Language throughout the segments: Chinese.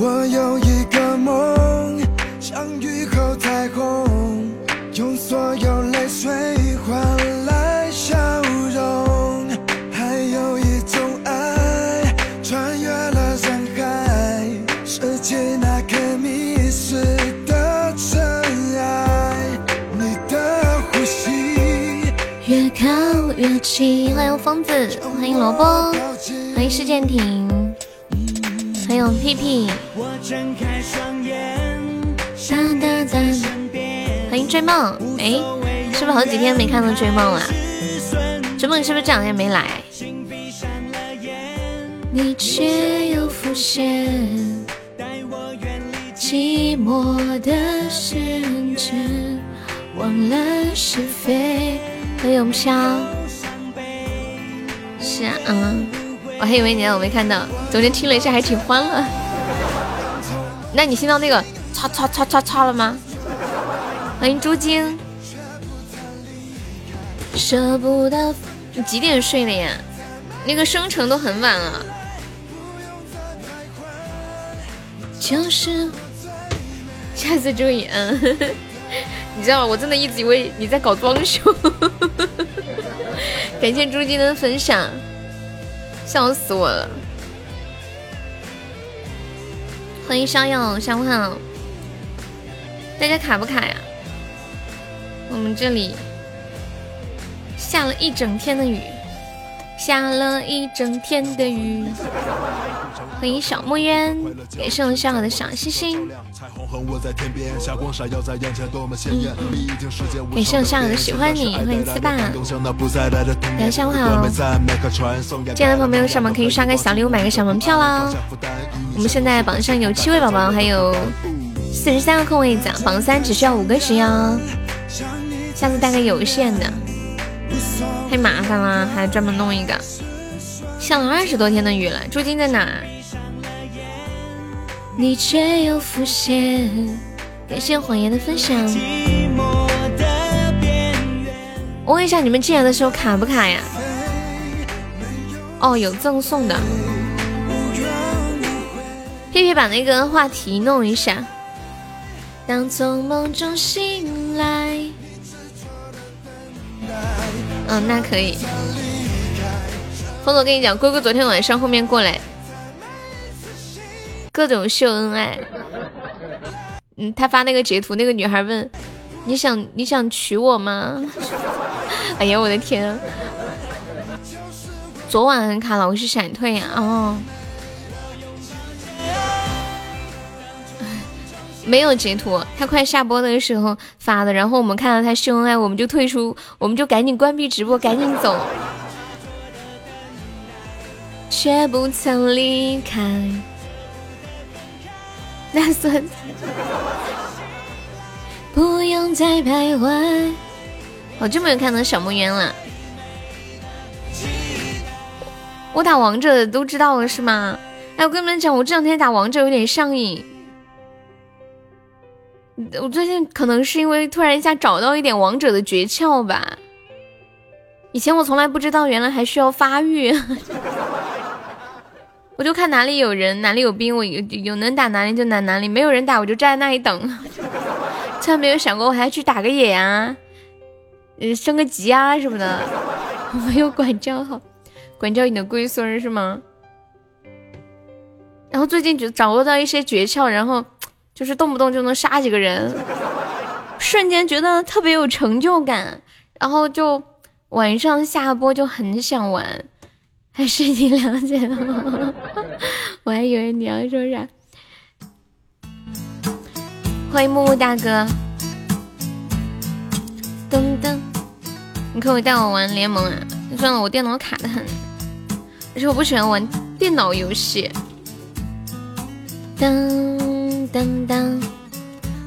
我有一个梦，像雨后彩虹，用所有泪水换来笑容。还有一种爱，穿越了人海，拾起那颗迷失的尘埃。你的呼吸，越靠越近。欢迎疯子，欢迎萝卜，欢迎施剑亭，欢迎屁屁。哒哒哒，欢迎追梦。哎，是不是好几天没看到追梦了？追梦是不是这两天没来？你却又浮现，寂寞的深沉，忘了是非。欢迎飘。是啊，嗯，我还以为你让，我没看到。昨天听了一下，还挺欢乐。那你听到那个擦擦擦擦擦了吗？欢迎朱晶。舍不得，你几点睡的呀？那个生成都很晚了。就是，下次注意，嗯。你知道吗？我真的一直以为你在搞装修。感谢朱晶的分享，笑死我了。欢迎烧友，下午好。大家卡不卡呀？我们这里下了一整天的雨。下了一整天的雨。欢迎小木鸢，感谢我小小的小星星。感谢我小小的喜欢你，欢迎四爸。大家下午好。进来的朋友有什么可以刷个小礼物，买个小门票啦。我们现在榜上有七位宝宝，还有四十三个空位子，榜三只需要五个值哟。下次带个有限的。太麻烦了，还专门弄一个。下了二十多天的雨了，朱金在哪？你却又浮现。感谢谎言的分享。我问一下，你们进来的时候卡不卡呀？哦，有赠送的。屁屁把那个话题弄一下。当从梦中醒来。嗯，那可以。峰总跟你讲，哥哥昨天晚上后面过来，各种秀恩爱。嗯，他发那个截图，那个女孩问：“你想你想娶我吗？” 哎呀，我的天！昨晚很卡了，我是闪退呀，哦。没有截图，他快下播的时候发的，然后我们看到他秀恩爱，我们就退出，我们就赶紧关闭直播，赶紧走，却不曾离开。那算，不用再徘徊。好久没有看到小木鸢了，我打王者都知道了是吗？哎，我跟你们讲，我这两天打王者有点上瘾。我最近可能是因为突然一下找到一点王者的诀窍吧。以前我从来不知道，原来还需要发育。我就看哪里有人，哪里有兵，我有有能打哪里就打哪里，没有人打我就站在那里等。从来没有想过我还要去打个野啊，呃，升个级啊什么的。我没有管教好，管教你的龟孙是吗？然后最近就掌握到一些诀窍，然后。就是动不动就能杀几个人，瞬间觉得特别有成就感，然后就晚上下播就很想玩。还是你了解的吗？我还以为你要说啥。欢迎木木大哥。噔噔，你可以带我玩联盟啊？算了，我电脑卡的很，而且我不喜欢玩电脑游戏。噔。当当，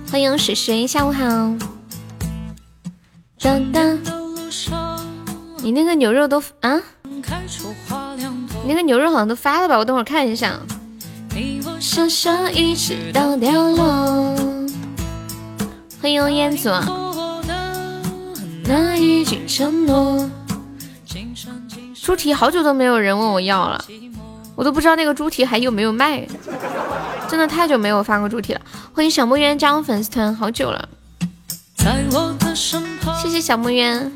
欢迎水水，下午好。当当，你那个牛肉都啊？你那个牛肉好像都发了吧？我等会儿看一下。欢迎烟祖。猪蹄好久都没有人问我要了，我都不知道那个猪蹄还有没有卖。真的太久没有发过猪蹄了。欢迎小木鸢加入粉丝团，好久了。谢谢小木鸢。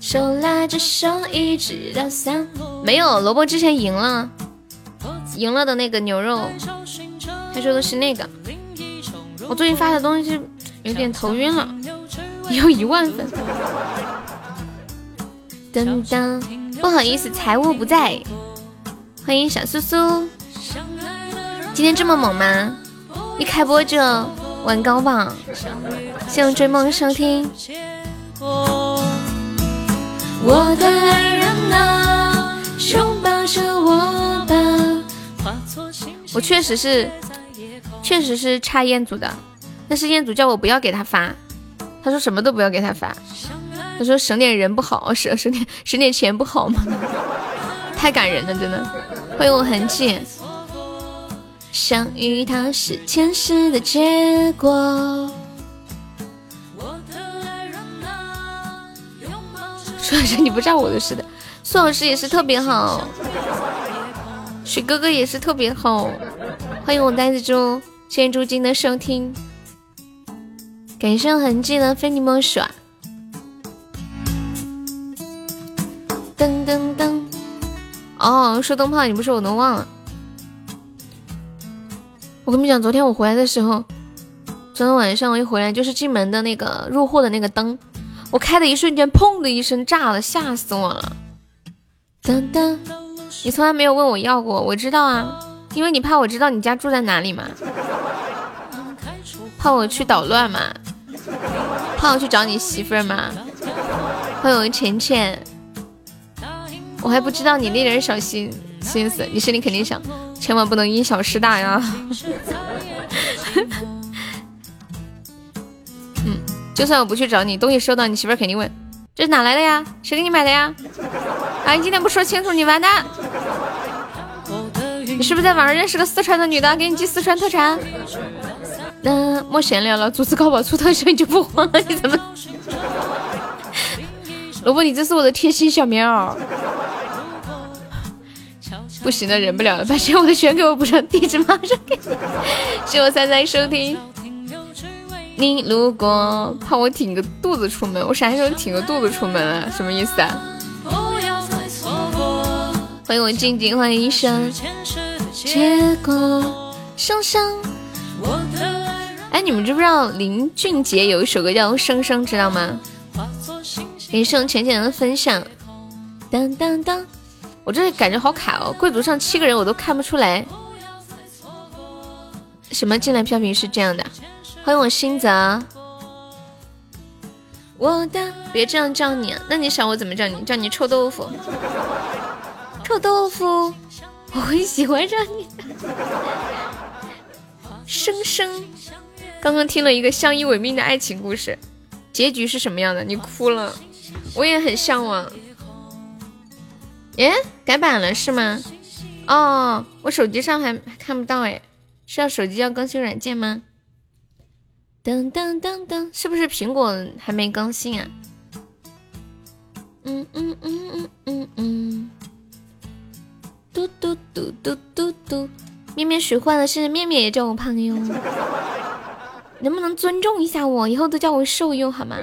手拉着手一直到散。没有，萝卜之前赢了，赢了的那个牛肉，他说的是那个。我最近发的东西有点头晕了，有一万粉。噔噔，不好意思，财务不在。欢迎小苏苏，今天这么猛吗？一开播就玩高榜，谢谢追梦收听。我的爱人啊，拥抱着我吧。我确实是，确实是差彦祖的，但是彦祖叫我不要给他发，他说什么都不要给他发，他说省点人不好，省省点省点钱不好吗？太感人了，真的。欢迎我痕迹。相遇它是前世的结果。说的是你不知道我的事的，苏老师也是特别好，许哥哥也是特别好。欢迎我呆子猪，谢谢猪精的收听，感谢痕迹的非你莫属啊。噔噔噔，哦，说灯泡，你不说我都忘了。我跟你讲，昨天我回来的时候，昨天晚上我一回来就是进门的那个入户的那个灯。我开的一瞬间，砰的一声炸了，吓死我了！噔噔，你从来没有问我要过，我知道啊，因为你怕我知道你家住在哪里嘛，怕我去捣乱嘛，怕我去找你媳妇儿嘛。欢迎浅浅，我还不知道你那点小心心思，你心里肯定想，千万不能因小失大呀。嗯就算我不去找你，东西收到，你媳妇肯定问：这是哪来的呀？谁给你买的呀？啊，你今天不说清楚，你完蛋！你是不是在网上认识个四川的女的，给你寄四川特产？那莫闲聊了，组织高保出特效你就不慌了？你怎么？萝卜，你这是我的贴心小棉袄。不行了，忍不了了，把欠我的全给我补上，地址马上给你。谢我三三收听。你路过，怕我挺个肚子出门？我啥时候挺个肚子出门啊？什么意思啊？欢迎我静静，欢迎医生。结果生生。哎，你们知不知道林俊杰有一首歌叫《生生》，知道吗？感谢浅浅的分享。当当当，我这里感觉好卡哦，贵族上七个人我都看不出来。什么进来飘屏是这样的？欢迎我新泽，我的别这样叫你，那你想我怎么叫你？叫你臭豆腐，臭豆腐，我会喜欢上你。生生，刚刚听了一个相依为命的爱情故事，结局是什么样的？你哭了，我也很向往。耶，改版了是吗？哦，我手机上还看不到哎，是要手机要更新软件吗？噔噔噔噔，是不是苹果还没更新啊？嗯嗯嗯嗯嗯嗯，嘟嘟嘟嘟嘟嘟，面面水坏了，现在面面也叫我胖妞，能不能尊重一下我？以后都叫我瘦妞好吗？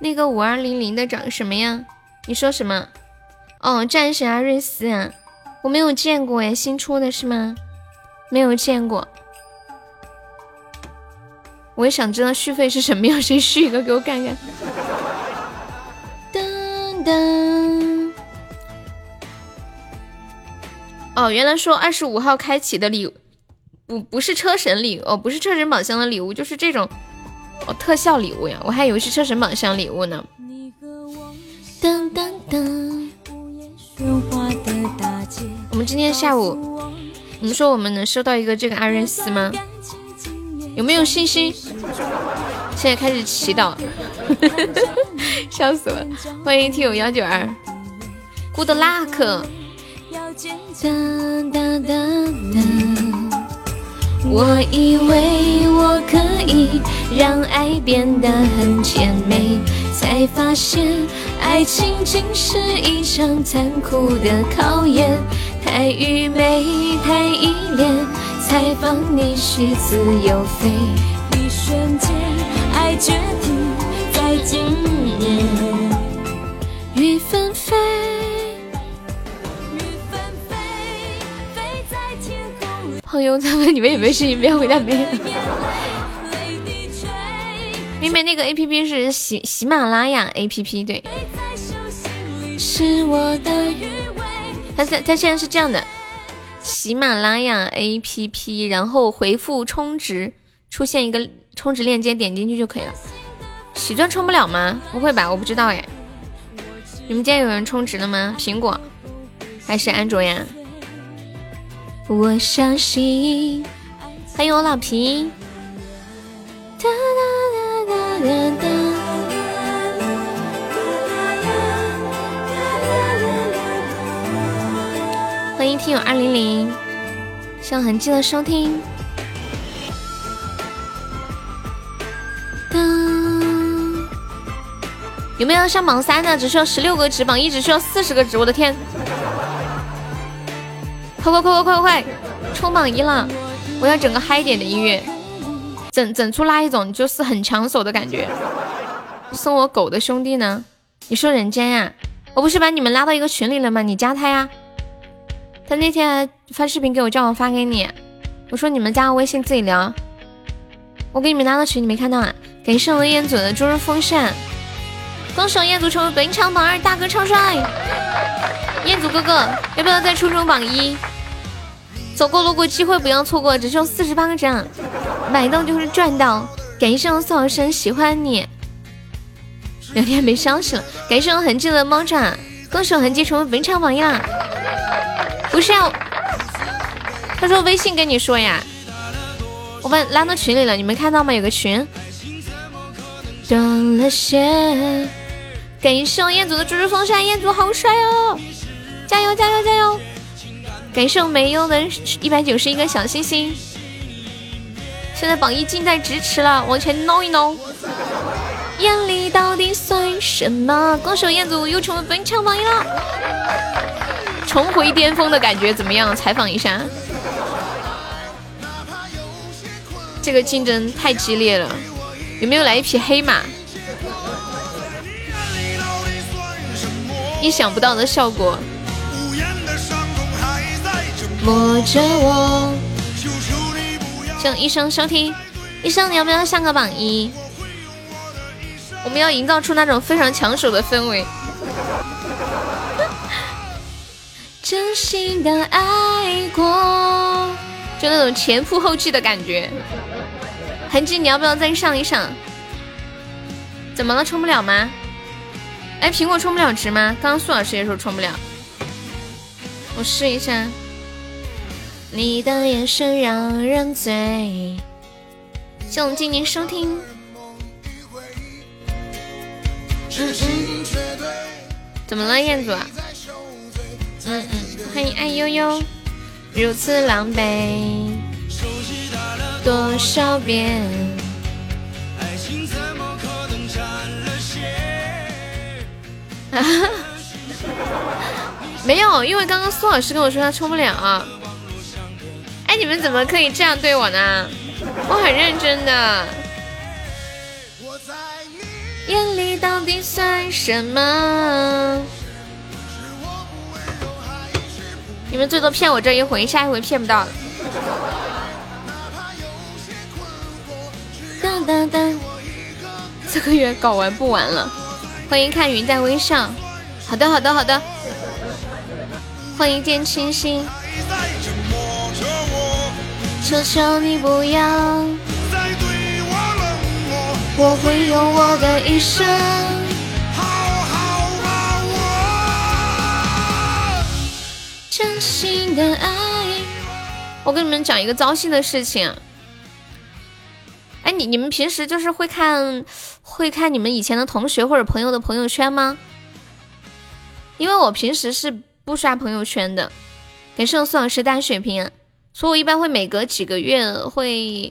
那个五二零零的长什么样？你说什么？哦，战神阿瑞斯啊，我没有见过哎，新出的是吗？没有见过。我也想知道续费是什么样，谁续一个给我看看？噔噔。哦，原来说二十五号开启的礼物，不不是车神礼哦，不是车神宝箱的礼物，就是这种哦特效礼物呀，我还以为是车神宝箱礼物呢。噔噔噔。我们今天下午，你们说我们能收到一个这个阿瑞斯吗？有没有信心？现在开始祈祷，笑死了！欢迎听友幺九二，Good luck。我以为我可以让爱变得很甜美，才发现爱情竟是一场残酷的考验。太愚昧，太依恋，才放你去自由飞。一瞬间，爱决定在今夜。雨纷飞，朋友他们，你们有没有声音？不要回答没有。妹妹，那个 A P P 是喜喜马拉雅 A P P，对。是我的他现他现在是这样的，喜马拉雅 A P P，然后回复充值，出现一个充值链接，点进去就可以了。喜钻充不了吗？不会吧，我不知道哎。你们家有人充值了吗？苹果还是安卓呀？我相信。欢迎我老皮。哒哒哒哒哒哒。欢迎听友二零零，望痕记得收听。有没有上榜三的？只需要十六个值，榜一只需要四十个值。我的天！快快快快快快，冲榜一了！我要整个嗨点的音乐，整整出那一种就是很抢手的感觉。送我狗的兄弟呢？你说人间呀？我不是把你们拉到一个群里了吗？你加他呀。他那天发视频给我，叫我发给你。我说你们加个微信自己聊。我给你们拉到群，你没看到啊？感谢我彦祖的猪肉风扇，恭喜彦祖成为本场榜二，大哥超帅！彦祖哥哥，要不要再冲冲榜一？走过路过机会不要错过，只需要四十八个赞，买到就是赚到。感谢我宋老师喜欢你，两天没消息了。感谢我痕迹的猫爪，恭喜我痕迹成为本场榜一啦！不是啊，他说微信跟你说呀，我把拉到群里了，你没看到吗？有个群。断了线，感谢我彦祖的猪猪风扇，彦祖好帅哦！加油加油加油！感谢我没用的一百九十一个小心心。现在榜一近在咫尺了，往前挠一挠。眼里到底算什么？恭喜我彦祖又成为本场榜一了。重回巅峰的感觉怎么样？采访一下。这个竞争太激烈了，有没有来一匹黑马？意想不到的效果。摸着我。向医生收听，医生你要不要上个榜一？我们要营造出那种非常抢手的氛围。真心的爱过，就那种前仆后继的感觉。痕迹，你要不要再上一上？怎么了？充不了吗？哎，苹果充不了值吗？刚刚苏老师也说充不了。我试一下。你的眼神让人醉。谢我们静静收听。嗯嗯。怎么了，彦祖？嗯嗯，欢迎爱悠悠，如此狼狈多少遍。没有，因为刚刚苏老师跟我说他充不了。哎，你们怎么可以这样对我呢？我很认真的。眼里到底算什么？你们最多骗我这一回，下一回骗不到了。哒哒哒，这个月搞完不完了。欢迎看云在微笑。好的好的好的。欢迎见清新。求求你不要再对我冷漠，我会用我的一生好好我。真心的爱，我跟你们讲一个糟心的事情。哎，你你们平时就是会看会看你们以前的同学或者朋友的朋友圈吗？因为我平时是不刷朋友圈的，感谢我苏老师大水平，所以我一般会每隔几个月会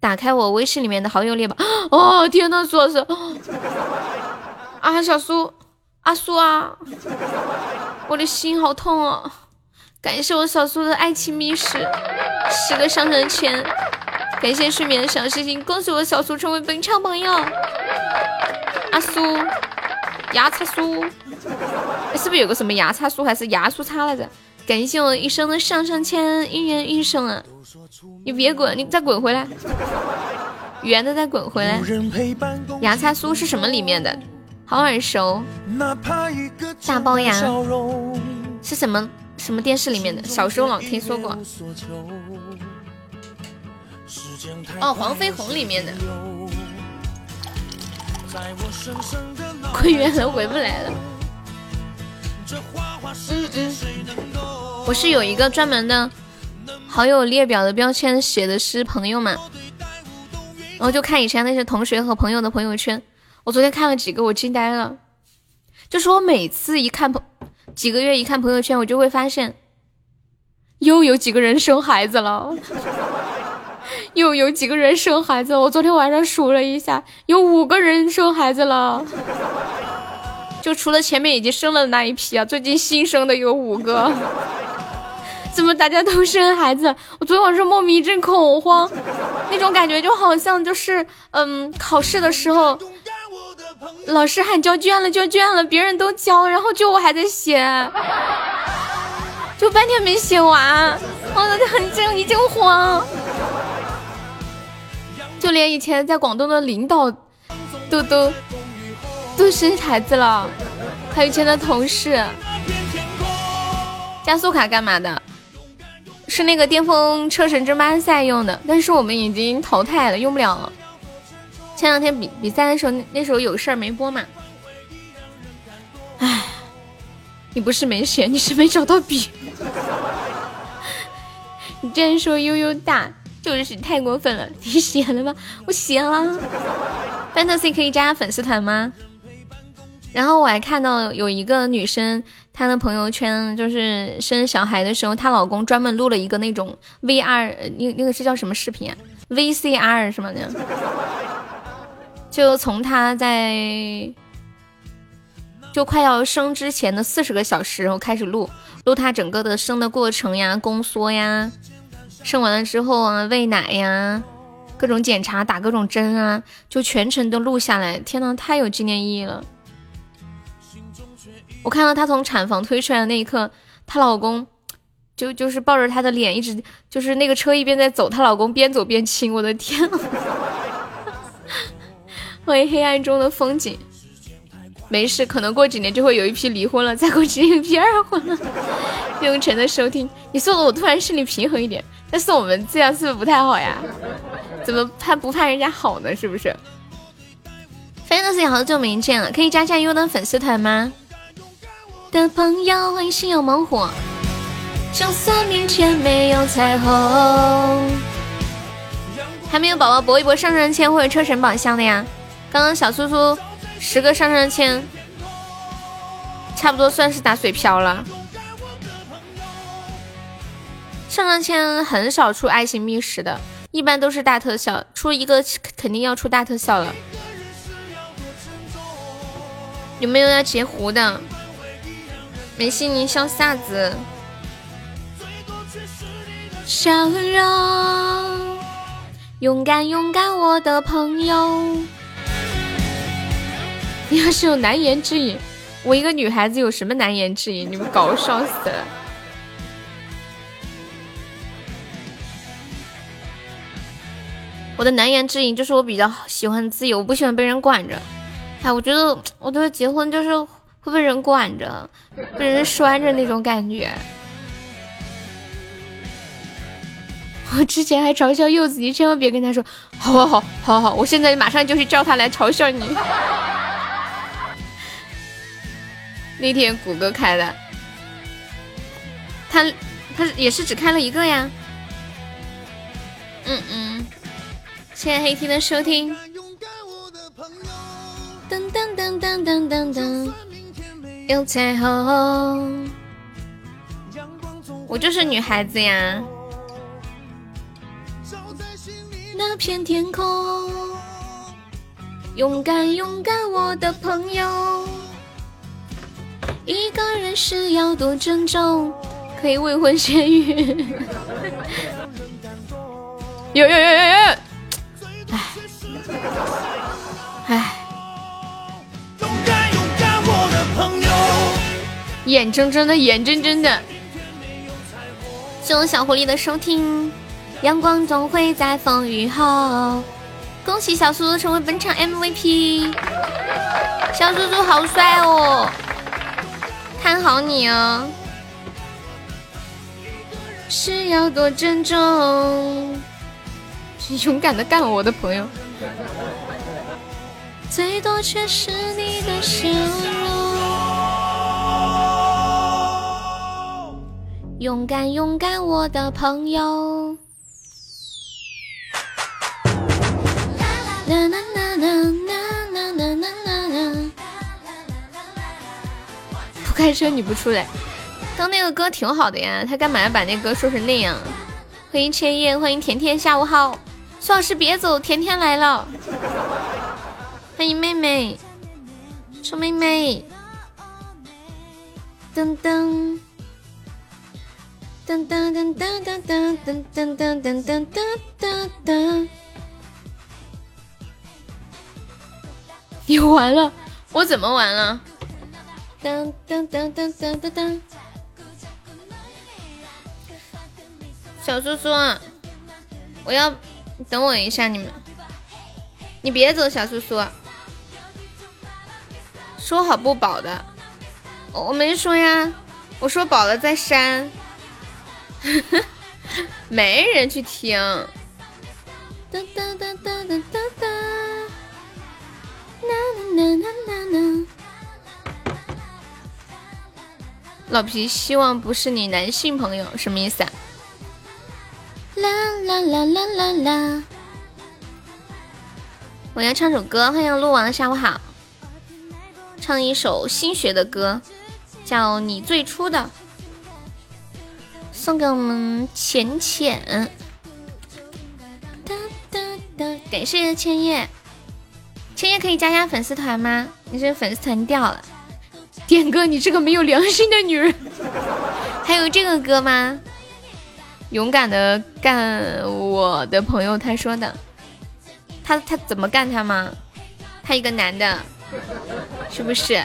打开我微信里面的好友列表。哦天呐，苏老师，啊小苏，阿苏啊，我的心好痛啊！感谢我小苏的爱情密室十个上上签，感谢睡眠的小星星，恭喜我小苏成为本场榜样。阿苏，牙擦苏，是不是有个什么牙擦苏还是牙苏擦来着？感谢我一生的上上签，一人一生啊！你别滚，你再滚回来，圆的再滚回来。芽菜酥是什么里面的？好耳熟，大龅牙是什么？什么电视里面的？小时候老听说过。哦，黄飞鸿里面的。滚远了，回不来了。我是有一个专门的好友列表的标签，写的是朋友嘛。然后就看以前那些同学和朋友的朋友圈。我昨天看了几个，我惊呆了。就是我每次一看朋。几个月一看朋友圈，我就会发现，又有几个人生孩子了，又有几个人生孩子。我昨天晚上数了一下，有五个人生孩子了，就除了前面已经生了那一批啊，最近新生的有五个。怎么大家都生孩子？我昨天晚上莫名一阵恐慌，那种感觉就好像就是，嗯，考试的时候。老师喊交卷了，交卷了，别人都交，然后就我还在写，就半天没写完，我就很惊，一阵慌。就连以前在广东的领导都都都生孩子了，还有以前的同事。加速卡干嘛的？是那个巅峰车神争霸赛用的，但是我们已经淘汰了，用不了了。前两天比比赛的时候，那时候有事儿没播嘛。唉，你不是没写，你是没找到笔。你竟然说悠悠大，就是太过分了。你写了吗？我写了。Fantasy 可以加粉丝团吗？然后我还看到有一个女生，她的朋友圈就是生小孩的时候，她老公专门录了一个那种 VR，那那个是叫什么视频啊？VCR 什么的。就从她在就快要生之前的四十个小时，然后开始录录她整个的生的过程呀、宫缩呀，生完了之后啊喂奶呀，各种检查打各种针啊，就全程都录下来。天呐，太有纪念意义了！我看到她从产房推出来的那一刻，她老公就就是抱着她的脸，一直就是那个车一边在走，她老公边走边亲。我的天！欢迎黑暗中的风景，没事，可能过几年就会有一批离婚了，再过几年一批二婚了。用晨的收听，你说的我突然心里平衡一点，但是我们这样是不是不太好呀？怎么怕不怕人家好呢？是不是？Fantasy 好久没见了，可以加下优的粉丝团吗？的朋友，欢迎心有猛虎。就算面前没有彩虹。还没有宝宝搏一搏上上签或者车神宝箱的呀？刚刚小苏苏十个上上签，差不多算是打水漂了。上上签很少出爱心密室的，一般都是大特效，出一个肯定要出大特效了。有没有要截胡的？梅西你笑啥子？笑容，勇敢勇敢，我的朋友。你要是有难言之隐，我一个女孩子有什么难言之隐？你们搞笑死了！我的难言之隐就是我比较喜欢自由，我不喜欢被人管着。哎，我觉得我觉得结婚就是会被人管着，被人拴着那种感觉。我之前还嘲笑柚子，你千万别跟他说，好好好好好，我现在马上就去叫他来嘲笑你。那天谷歌开的，他他也是只开了一个呀。嗯嗯，谢谢黑 T 的收听。噔噔噔噔噔噔噔，有彩虹。我就是女孩子呀。那片天空，勇敢勇敢，我的朋友。一个人是要多珍重，可以未婚先孕。有有有有有！哎哎。眼睁睁的，眼睁睁的。谢谢小狐狸的收听。阳光总会在风雨后。恭喜小苏苏成为本场 MVP。小苏苏好帅哦！看好你哦。是要多珍重？勇敢的干我的朋友。最多却是你的笑容。勇敢勇敢，我的朋友。啦啦啦啦啦啦啦啦啦啦！不开车你不出来？刚那个歌挺好的呀，他干嘛要把那歌说成那样？欢迎千叶，欢迎甜甜，下午好。苏老师别走，甜甜来了。欢迎妹妹，臭妹妹。噔噔。噔噔噔噔噔噔噔噔噔噔噔噔噔！你完了，我怎么完了？噔噔噔噔噔噔噔！小叔叔，我要等我一下，你们，你别走，小叔叔，说好不保的，我没说呀，我说保了再删。没人去听。哒哒哒哒哒哒哒。老皮希望不是你男性朋友，什么意思啊？啦啦啦啦啦啦！我要唱首歌，欢迎鹿王，下午好。唱一首新学的歌，叫你最初的。送给我们浅浅，感谢千叶，千叶可以加加粉丝团吗？你这粉丝团掉了，点歌，你这个没有良心的女人。还有这个歌吗？勇敢的干我的朋友，他说的，他他怎么干他吗？他一个男的，是不是？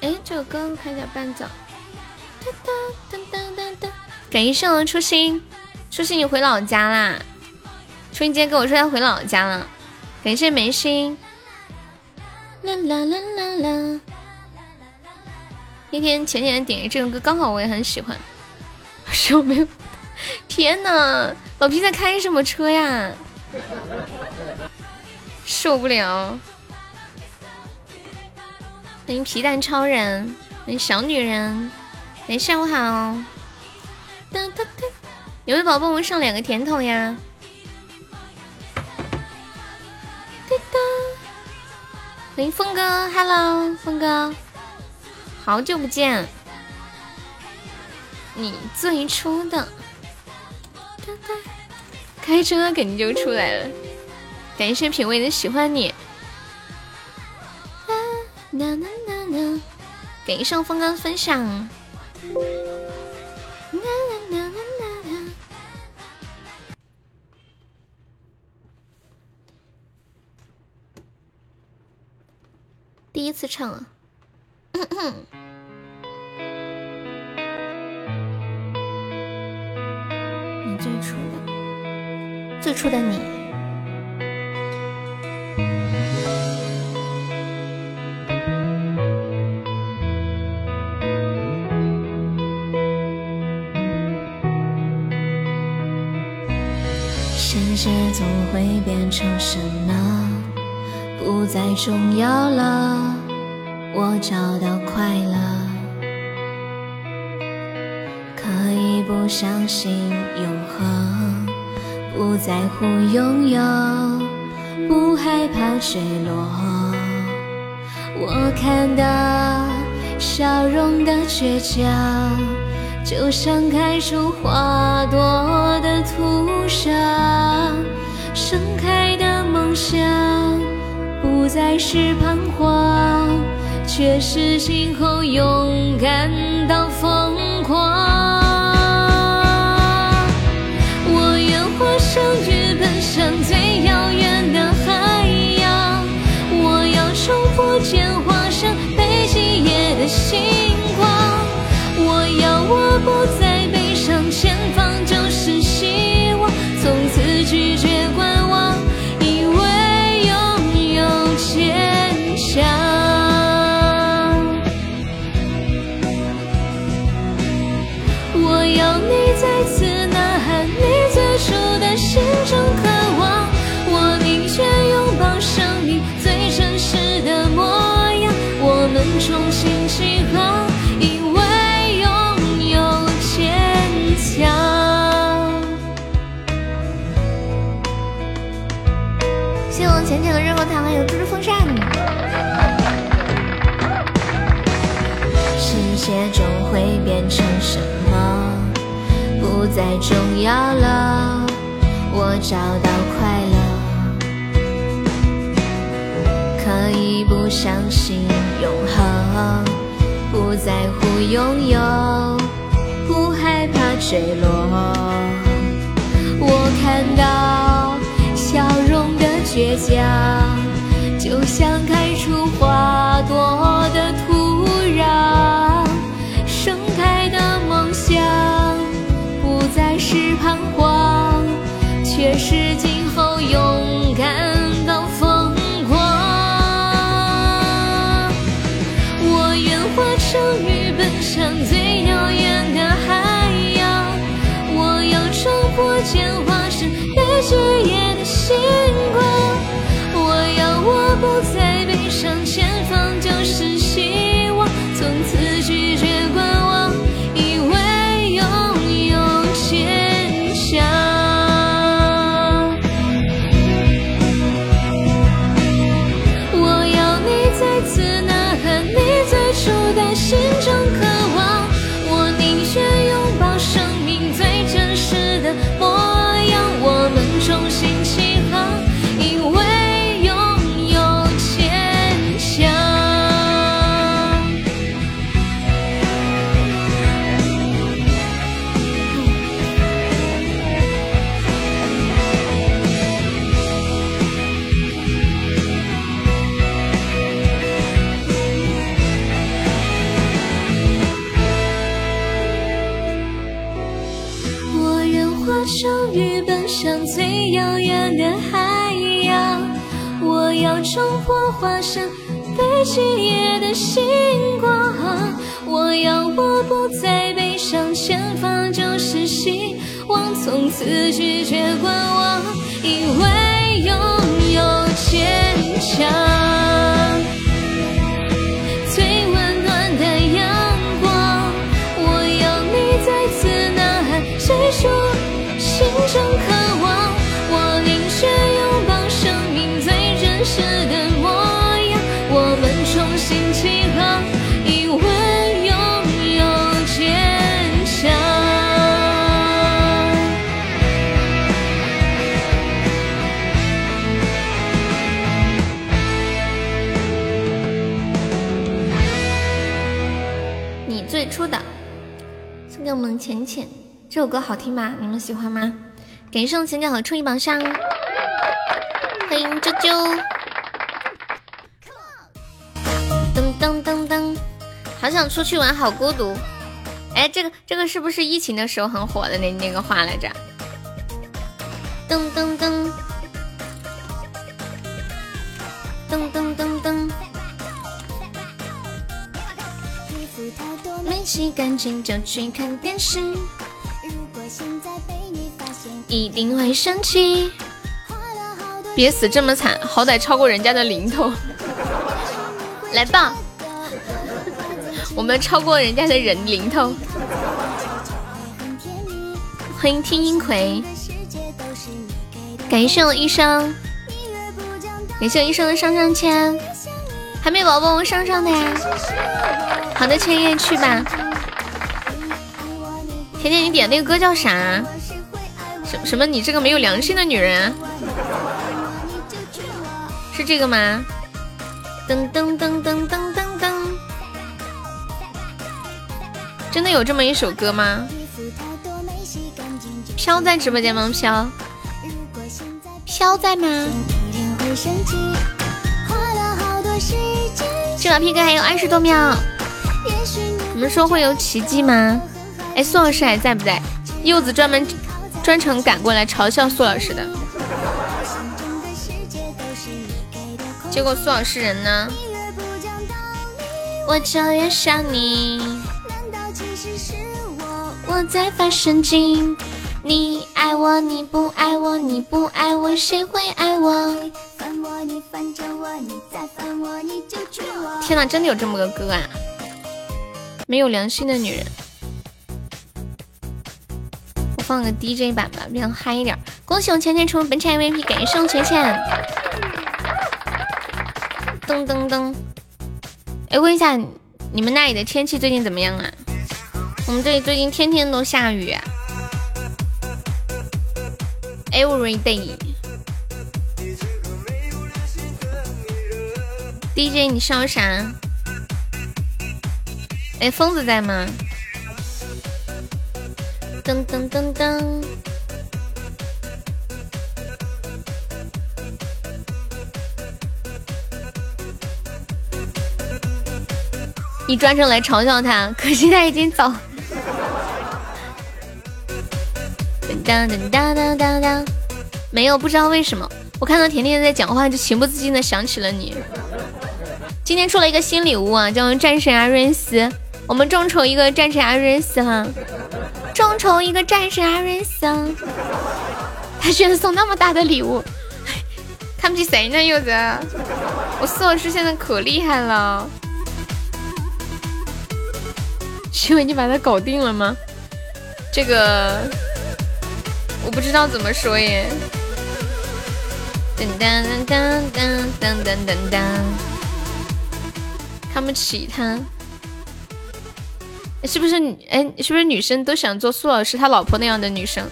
哎，这个歌开点伴奏。感谢我初心，初心你回老家啦？初心今天跟我说要回老家了。感谢眉心。啦啦啦啦啦。那天浅浅点的这首歌刚好我也很喜欢。我没有？天呐，老皮在开什么车呀？受不了。欢迎皮蛋超人，欢迎小女人，哎，下午好。有没有宝宝们上两个甜筒呀？哒哒，欢迎峰哥，Hello，峰哥，好久不见。你最初的，开车肯定就出来了。感谢品味的喜欢你。啦啦啦啦，给上风哥分享。啦啦啦啦啦啦，第一次唱啊！你最初的，最初的你。世界总会变成什么，不再重要了。我找到快乐，可以不相信永恒，不在乎拥有，不害怕坠落。我看到笑容的倔强。就像开出花朵的土壤，盛开的梦想不再是彷徨，却是今后勇敢到疯狂。世界终会变成什么，不再重要了。我找到快乐，可以不相信永恒，不在乎拥有，不害怕坠落。我看到笑容的倔强，就像开出花朵的土是今后有今夜的星光。我要我不再悲伤，前方就是希望。从此拒绝观望，因为拥有坚强。浅浅。这首歌好听吗？你们喜欢吗？感谢我浅浅和初一榜上，欢迎啾啾。噔噔噔噔，好想出去玩，好孤独。哎，这个这个是不是疫情的时候很火的那那个话来着？噔噔噔，噔噔噔没洗干净就去看电视，一定会生气。别死这么惨，好歹超过人家的零头。来吧，我们超过人家的人零头。欢迎听音葵，感谢我医生，感谢我医生的上上签，还没宝宝，我上上的呀。好的，千叶去吧。甜甜，你点那个歌叫啥？什什么？你这个没有良心的女人。是这个吗？噔噔噔噔噔噔噔。真的有这么一首歌吗？飘在直播间吗？飘。飘在吗？这把 PK 还有二十多秒，你们说会有奇迹吗？哎，苏老师还在不在？柚子专门专程赶过来嘲笑苏老师的，结果苏老师人呢？我就越想你，我在发神经。你爱我，你不爱我，你不爱我，谁会爱我？天哪，真的有这么个歌啊！没有良心的女人。我放个 DJ 版吧，比较嗨一点。恭喜我钱钱成为本场 MVP，感谢我钱钱。噔噔噔。哎，问一下，你们那里的天气最近怎么样啊？我们这里最近天天都下雨。Every day。DJ，你烧啥？哎，疯子在吗？噔噔噔噔。你专程来嘲笑他，可惜他已经走。当当当当当当，没有，不知道为什么，我看到甜甜在讲话，就情不自禁的想起了你。今天出了一个新礼物啊，叫战神阿瑞斯，我们众筹一个战神阿瑞斯哈，众筹一个战神阿瑞斯，他居然送那么大的礼物，看不起谁呢？柚子，我四老师现在可厉害了，是因为你把他搞定了吗？这个。我不知道怎么说耶。噔噔噔噔噔噔噔噔，看不起他，是不是？哎，是不是女生都想做苏老师他老婆那样的女生？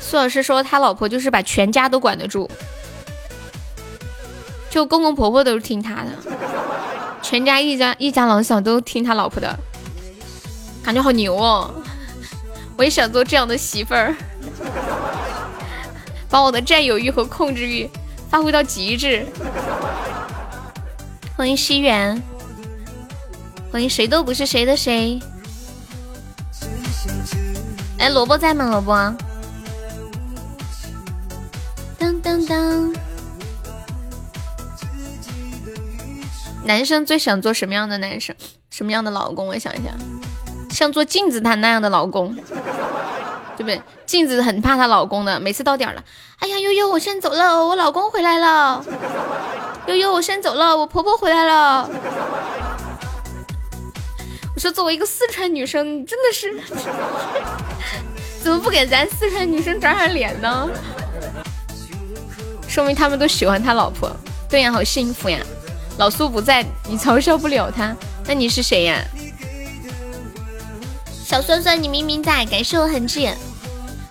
苏老师说他老婆就是把全家都管得住，就公公婆婆都是听他的，全家一家一家老小都听他老婆的，感觉好牛哦。我也想做这样的媳妇儿，把我的占有欲和控制欲发挥到极致。欢迎西元，欢迎谁都不是谁的谁。哎，萝卜在吗？萝卜。当当当。男生最想做什么样的男生？什么样的老公？我想一想。像做镜子他那样的老公，对不对？镜子很怕她老公的，每次到点了，哎呀悠悠，我先走了，我老公回来了。悠悠，我先走了，我婆婆回来了。我说，作为一个四川女生，真的是，怎么不给咱四川女生长点脸呢？说明他们都喜欢他老婆。对呀，好幸福呀。老苏不在，你嘲笑不了他。那你是谁呀？小酸酸，你明明在，感谢我痕迹，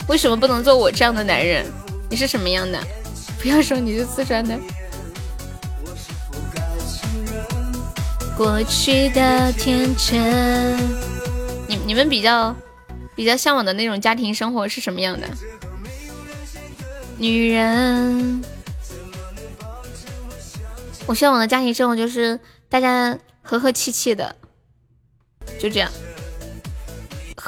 为什么不能做我这样的男人？你是什么样的？不要说你是四川的。过去的天真，你你们比较比较向往的那种家庭生活是什么样的？女人，我向往的家庭生活就是大家和和气气的，就这样。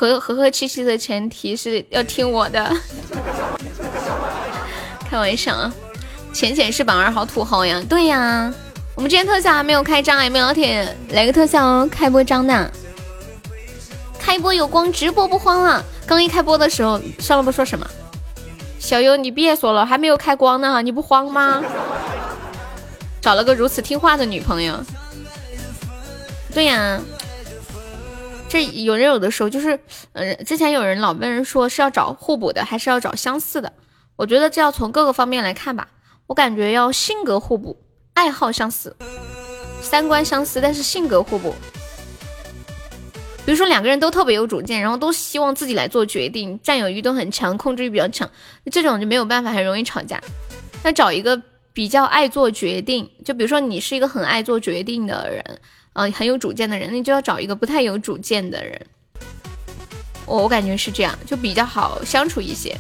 和和和气气的前提是要听我的，开玩笑啊！浅浅是榜二，好土豪呀！对呀，我们今天特效还没有开张，有没有老铁来个特效哦？开播张的，开播有光，直播不慌了。刚一开播的时候，上了不说什么？小优你别说了，还没有开光呢，你不慌吗？找了个如此听话的女朋友，对呀。这有人有的时候就是，呃，之前有人老问人说是要找互补的还是要找相似的，我觉得这要从各个方面来看吧。我感觉要性格互补，爱好相似，三观相似，但是性格互补。比如说两个人都特别有主见，然后都希望自己来做决定，占有欲都很强，控制欲比较强，这种就没有办法，很容易吵架。那找一个比较爱做决定，就比如说你是一个很爱做决定的人。呃很有主见的人，那就要找一个不太有主见的人。我我感觉是这样，就比较好相处一些。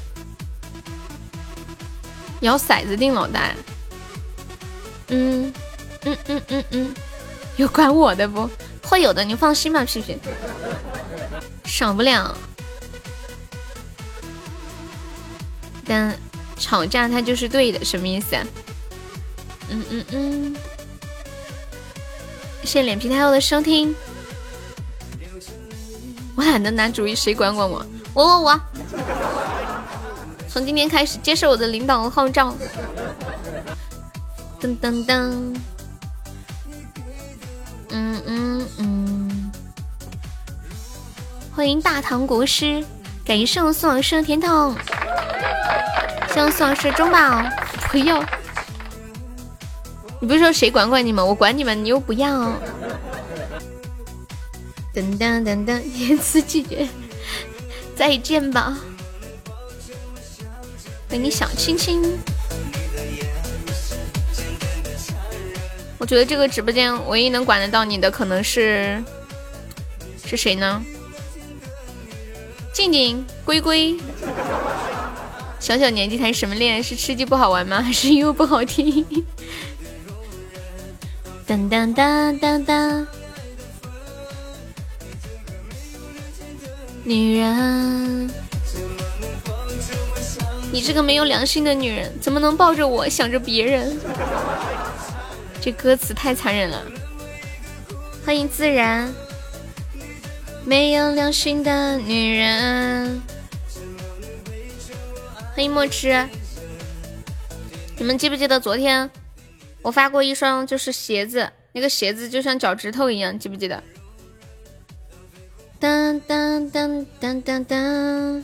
摇骰子定老大，嗯嗯嗯嗯嗯，有管我的不？会有的，你放心吧，皮皮，少不了。但吵架他就是对的，什么意思？嗯嗯嗯。谢谢脸皮太厚的收听。我懒得拿主意，谁管管我？我我我。从今天开始接受我的领导号召。噔噔噔。嗯嗯嗯。欢迎大唐国师，感谢我宋老师的甜筒。谢谢宋老师中宝，不要。你不是说谁管管你吗？我管你们，你又不要。噔噔噔噔，言辞拒绝，再见吧。给你小亲亲。我觉得这个直播间唯一能管得到你的，可能是是谁呢？静静、龟龟。小小年纪谈什么恋爱？是吃鸡不好玩吗？还是音乐不好听？当当当当当。女人。你这个没有良心的女人，怎么能抱着我想着别人？这歌词太残忍了。欢迎自然，没有良心的女人。欢迎墨汁，你们记不记得昨天我发过一双就是鞋子，那个鞋子就像脚趾头一样，记不记得？当当当当当当。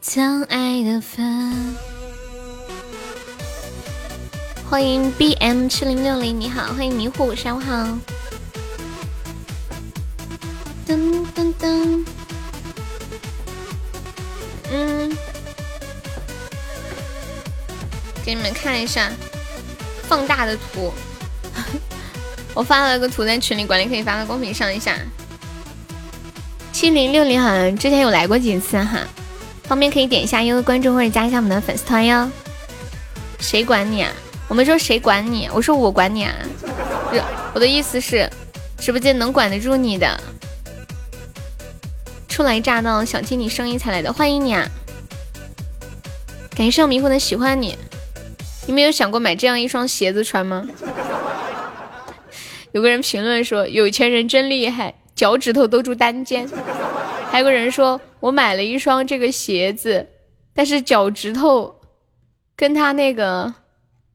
将爱的分。欢迎 B M 七零六零，你好，欢迎迷糊，上午好。噔噔噔，嗯，给你们看一下放大的图，我发了个图在群里，管理可以发到公屏上一下。七零六零好像之前有来过几次哈。方便可以点一下优的关注或者加一下我们的粉丝团哟。谁管你啊？我没说谁管你，我说我管你啊。我的意思是，直播间能管得住你的。初来乍到，想听你声音才来的，欢迎你啊！感谢我迷糊的喜欢你。你们有想过买这样一双鞋子穿吗？有个人评论说，有钱人真厉害，脚趾头都住单间。还有个人说。我买了一双这个鞋子，但是脚趾头跟他那个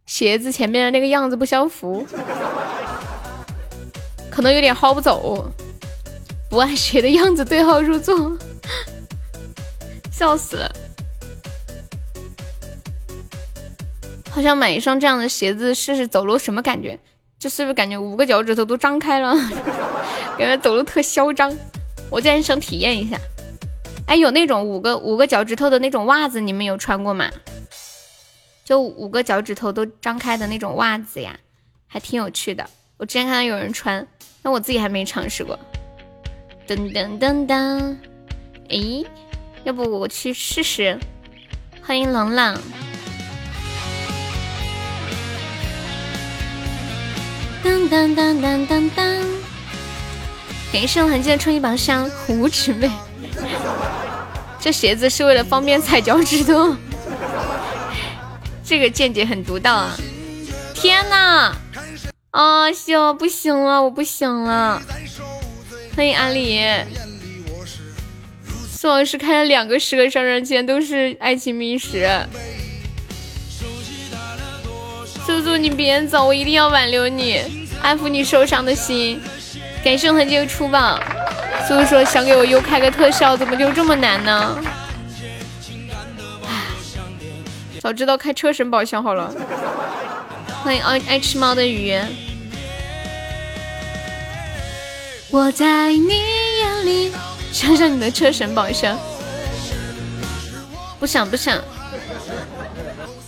鞋子前面的那个样子不相符，可能有点薅不走，不按鞋的样子对号入座，笑死了。好想买一双这样的鞋子试试走路什么感觉？就是不是感觉五个脚趾头都张开了，感觉走路特嚣张？我今天想体验一下。哎，有那种五个五个脚趾头的那种袜子，你们有穿过吗？就五个脚趾头都张开的那种袜子呀，还挺有趣的。我之前看到有人穿，但我自己还没尝试过。噔噔噔噔，哎，要不我去试试？欢迎冷冷。当当当当当当，感谢我痕迹的初级宝箱，无耻妹。这鞋子是为了方便踩脚趾头，这个见解很独到啊！天哪，啊，行，不行了，我不行了。欢迎阿里，宋老师开了两个十个上上签，都是爱情密室。苏苏，你别走，我一定要挽留你，安抚你受伤的心。感谢痕迹出榜，苏苏说想给我又开个特效，怎么就这么难呢？早知道开车神宝箱好了。欢迎爱爱吃猫的鱼。我在你眼里，想想你的车神宝箱。不想不想。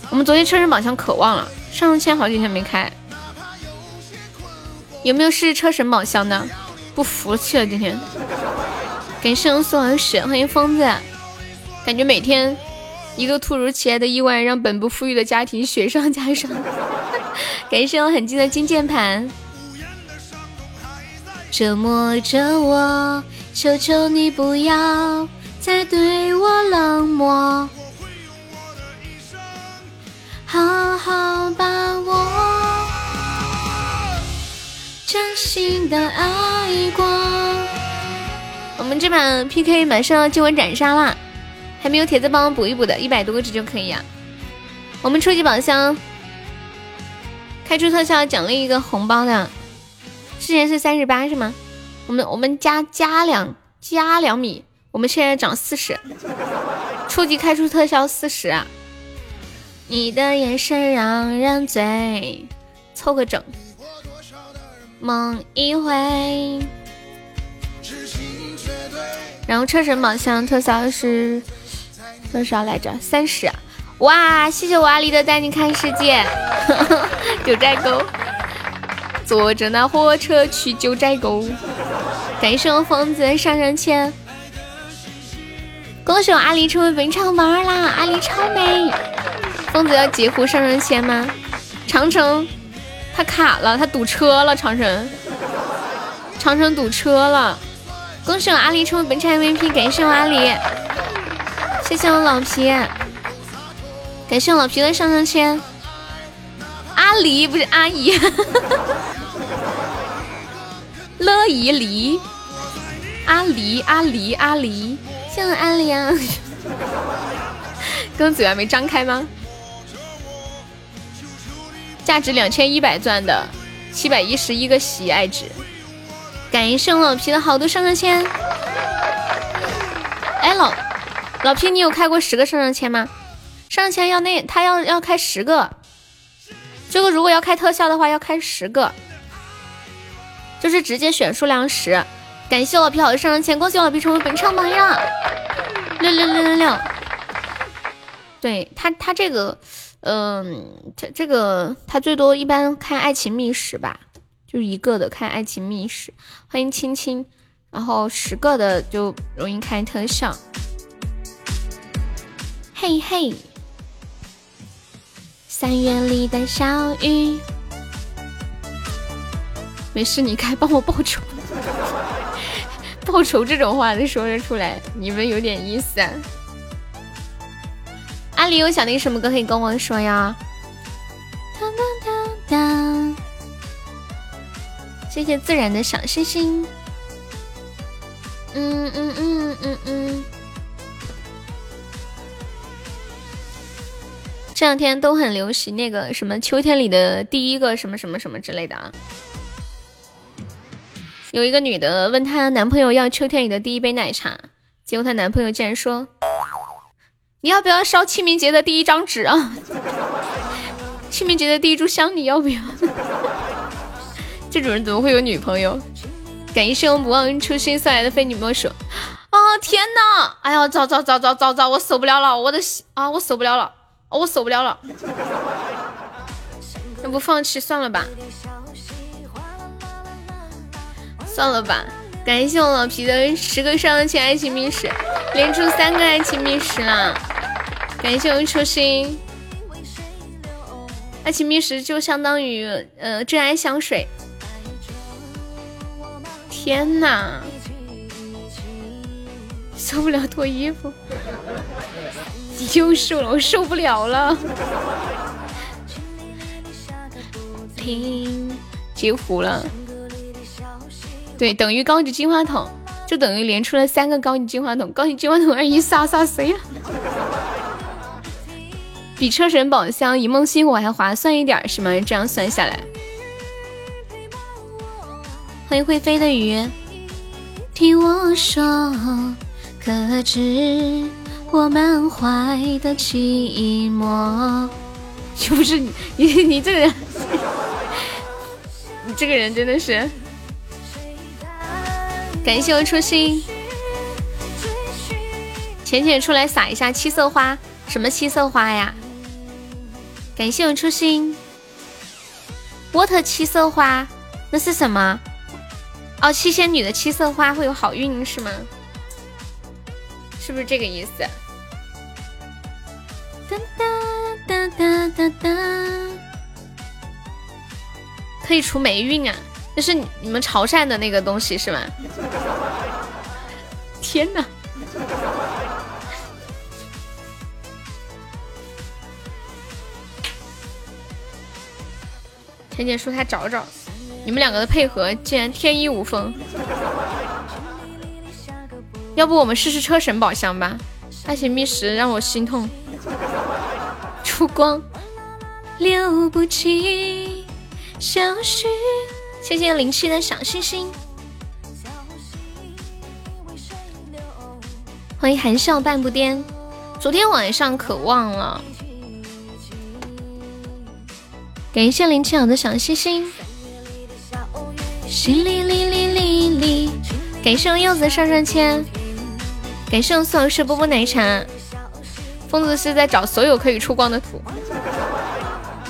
我们昨天车神宝箱可忘了，上上签好几天没开。有没有试试车神宝箱的？不服气了，今天。感谢我苏老师，欢迎疯子。感觉每天一个突如其来的意外，让本不富裕的家庭雪上加霜。感谢我很近的金键盘。折磨着我，求求你不要再对我冷漠，好好把握真心的爱过。我们这把 PK 马上要进入斩杀啦，还没有铁子帮我补一补的，一百多个值就可以啊。我们初级宝箱开出特效奖励一个红包的。之前是三十八是吗？我们我们加加两加两米，我们现在涨四十，初级开出特效四十。你的眼神让人醉，凑个整，梦一回。然后车神宝箱特效是多少来着？三十。哇，谢谢我阿狸的带你看世界，九寨沟。坐着那火车去九寨沟，感谢我疯子上上签，恭喜我阿狸成为本场榜二啦！阿狸超美，疯子要截胡上上签吗？长城他卡了，他堵车了，长城，长城堵车了，恭喜我阿狸成为本场 MVP，感谢我阿狸，谢谢我老皮，感谢我老皮的上上签，阿狸不是阿姨。乐怡离，阿狸阿狸阿狸，谢阿离啊！刚嘴还没张开吗？价值两千一百钻的，七百一十一个喜爱值，感谢老皮的好多上上签。哎老老皮，你有开过十个上上签吗？上上签要那他要要开十个，这个如果要开特效的话要开十个。就是直接选数量十，感谢老皮好的上上签，恭喜老皮成为本场榜一了，六六六六六。对他他这个，嗯，这这个他最多一般开爱情密室吧，就一个的开爱情密室。欢迎青青，然后十个的就容易开特效。嘿嘿，三月里的小雨。没事，你开帮我报仇，报仇这种话都说得出来，你们有点意思啊！阿里有想听什么歌可以跟我说呀？当当当当，谢谢自然的小星星。嗯嗯嗯嗯嗯，这两天都很流行那个什么秋天里的第一个什么什么什么之类的啊。有一个女的问她男朋友要秋天里的第一杯奶茶，结果她男朋友竟然说：“你要不要烧清明节的第一张纸啊？清明节的第一炷香你要不要？” 这种人怎么会有女朋友？感谢我不忘初心送来的非你莫属。啊天哪！哎呀，糟糟糟糟糟糟，我受不了了！我的啊，我受不了了！我受不了了！那不放弃算了吧。算了吧，感谢我老皮的十个上签爱情密室，连出三个爱情密室啦！感谢我初心，爱情密室就相当于呃真爱香水。天哪，受不了脱衣服，你又瘦了，我受不了了。停，截胡了。对，等于高级金话筒，就等于连出了三个高级金话筒。高级金话筒二一杀杀谁了？比车神宝箱一梦星火还划算一点是吗？这样算下来，欢迎会飞的鱼。听我说，可知我满怀的寂寞？就不是你，你你这个人，你这个人真的是。感谢我初心，浅浅出来撒一下七色花，什么七色花呀？感谢我初心，沃特七色花，那是什么？哦，七仙女的七色花会有好运是吗？是不是这个意思？哒哒哒哒哒哒，可以除霉运啊！那是你们潮汕的那个东西是吗？天哪！陈姐说她找找，你们两个的配合竟然天衣无缝。要不我们试试车神宝箱吧？爱情觅食让我心痛。出光，留不起消息。谢谢零七的小星星。欢迎含笑半步癫。昨天晚上可忘了。感谢林七好的小星星。淅沥沥沥沥沥。感谢柚子上上签。感谢宋老师波波奶茶。疯子是在找所有可以出光的图。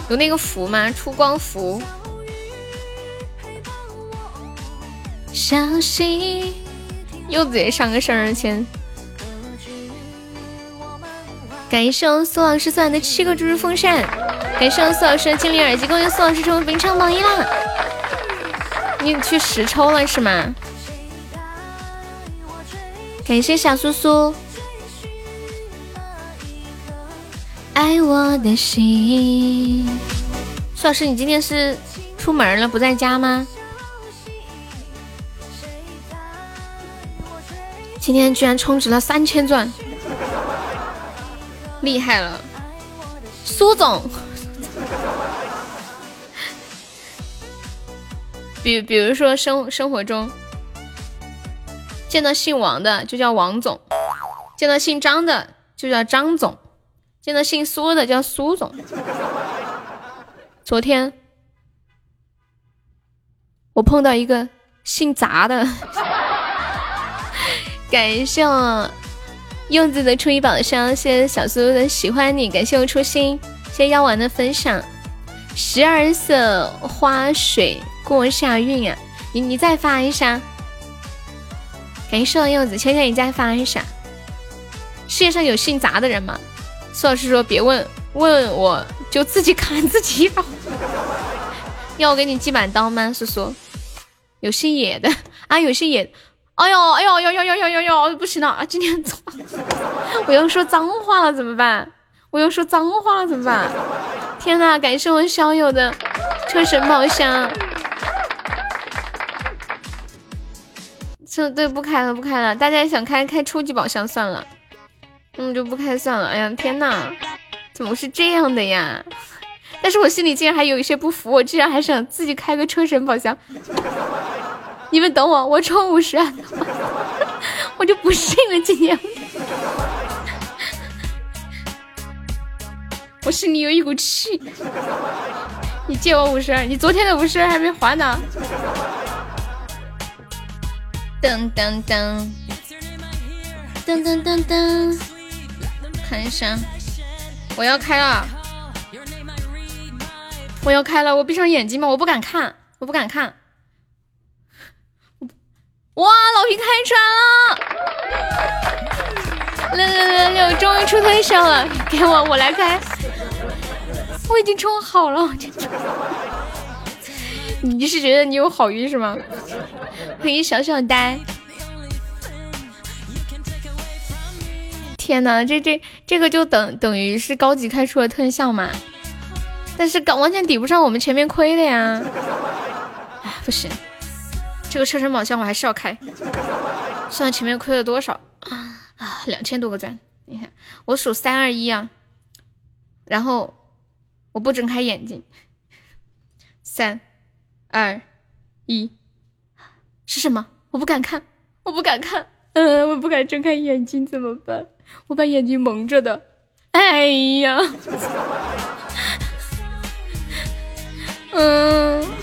有那个符吗？出光符。小心。柚子也上个生日签。感谢我苏老师送来的七个猪猪风扇，感谢我苏老师的精灵耳机，恭喜苏老师成为本场榜一啦！你去实抽了是吗？感谢小苏苏，爱我的心。苏老师，你今天是出门了，不在家吗？今天居然充值了三千钻！厉害了，苏总。比比如说生生活中，见到姓王的就叫王总，见到姓张的就叫张总，见到姓苏的叫苏总。昨天我碰到一个姓杂的，感谢我。柚子的初一宝箱，谢谢小苏的喜欢你，感谢我初心，谢谢妖丸的分享。十二色花水过下运呀，你你再发一下。感谢我柚子，芊芊你再发一下。世界上有姓杂的人吗？苏老师说别问问我就自己砍自己一刀。要我给你寄把刀吗？苏苏，有姓野的 啊，有姓野。哎呦哎呦呦呦呦呦呦呦！不行了啊！今天 我要说脏话了怎么办？我要说脏话了怎么办？天呐！感谢我小友的车神宝箱。这对不开了不开了，大家想开开初级宝箱算了，嗯就不开算了。哎呀天呐，怎么是这样的呀？但是我心里竟然还有一些不服，我竟然还想自己开个车神宝箱。你们等我，我充五十，我就不信了。今天，我心里有一股气。你借我五十二，你昨天的五十二还没还呢。噔噔噔，噔噔噔噔，看一下，我要开了，我要开了，我闭上眼睛吧，我不敢看，我不敢看。哇，老皮开船了！六六六六，终于出特效了，给我，我来开。我已经充好了，你是觉得你有好运是吗？欢迎小小呆。天哪，这这这个就等等于是高级开出的特效嘛？但是完完全抵不上我们前面亏的呀！哎，不行。这个车神宝箱我还是要开，算前面亏了多少啊？两千多个钻，你看我数三二一啊，然后我不睁开眼睛，三二一，是什么？我不敢看，我不敢看，嗯，我不敢睁开眼睛，怎么办？我把眼睛蒙着的，哎呀，嗯。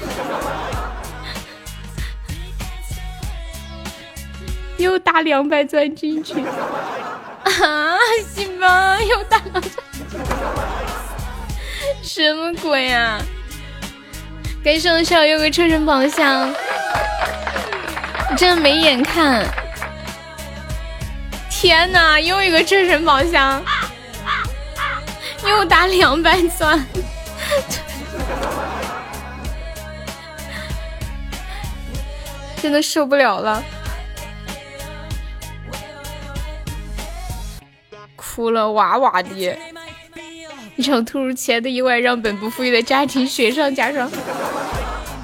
又打两百钻进去啊！行吧，又打两百，什么鬼啊？感谢我小优个车神宝箱，真的没眼看！天哪，又一个车神宝箱，又打两百钻，真的受不了了，哭了哇哇的。一场突如其来的意外让本不富裕的家庭雪上加霜。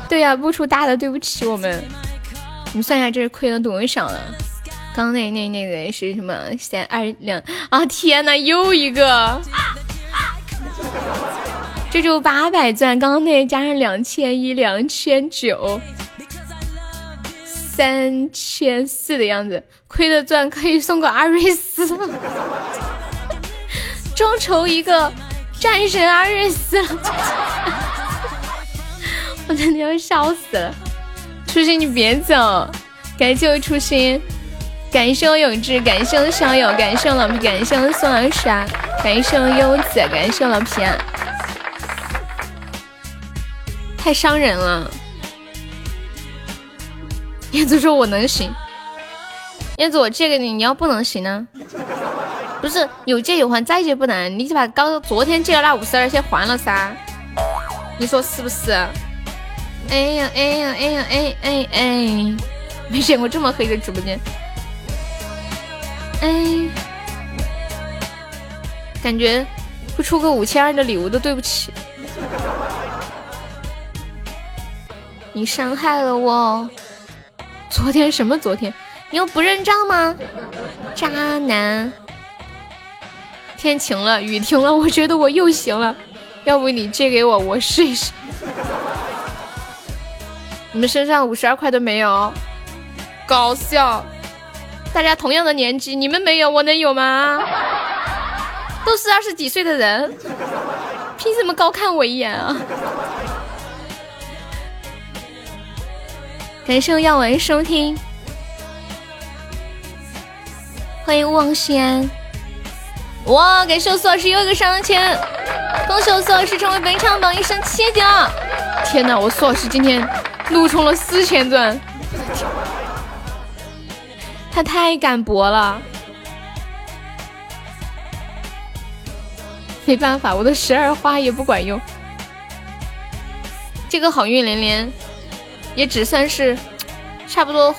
对呀，不出大的对不起我们。你算一下，这是亏了多少了？刚刚那那那个是什么？三二两啊！天呐，又一个，这就八百钻。刚刚那加上两千一、两千九、三千四的样子，亏的钻可以送个阿瑞斯，众筹一个。战神阿瑞斯，我真的要笑死了！初心你别走，感谢我初心，感谢我永志，感谢我小友，感谢我老皮，感谢我宋老师啊，感谢我优子，感谢我老皮，太伤人了。燕子说我能行，燕子我借给你，你要不能行呢？不是有借有还，再借不难。你就把刚昨天借的那五十二先还了噻，你说是不是？哎呀哎呀哎呀哎哎哎，没见过这么黑的直播间。哎，感觉不出个五千二的礼物都对不起。你伤害了我。昨天什么昨天？你又不认账吗？渣男。天晴了，雨停了，我觉得我又行了。要不你借给我，我试一试。你们身上五十二块都没有，搞笑！大家同样的年纪，你们没有，我能有吗？都是二十几岁的人，凭什么高看我一眼啊？感谢耀文收听，欢迎望仙。哇！感谢我苏老师又一个上签，恭喜我苏老师成为本场榜一升七级了！天哪，我苏老师今天怒充了四千钻，他太敢博了！没办法，我的十二花也不管用，这个好运连连，也只算是 差不多，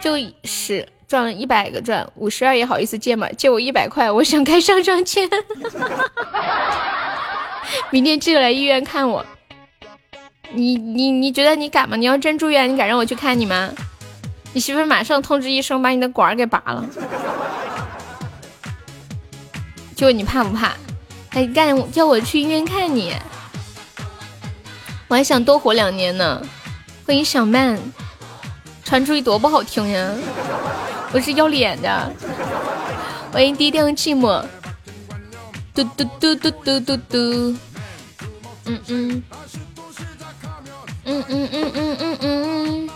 就是。赚了一百个钻，五十二也好意思借吗？借我一百块，我想开上上签。明天记得来医院看我。你你你觉得你敢吗？你要真住院，你敢让我去看你吗？你媳妇马上通知医生把你的管给拔了。就你怕不怕？还干叫我去医院看你？我还想多活两年呢。欢迎小曼，传出去多不好听呀。我是要脸的，欢迎低调寂寞，嘟嘟嘟嘟嘟嘟嘟，嗯嗯，嗯嗯嗯嗯嗯，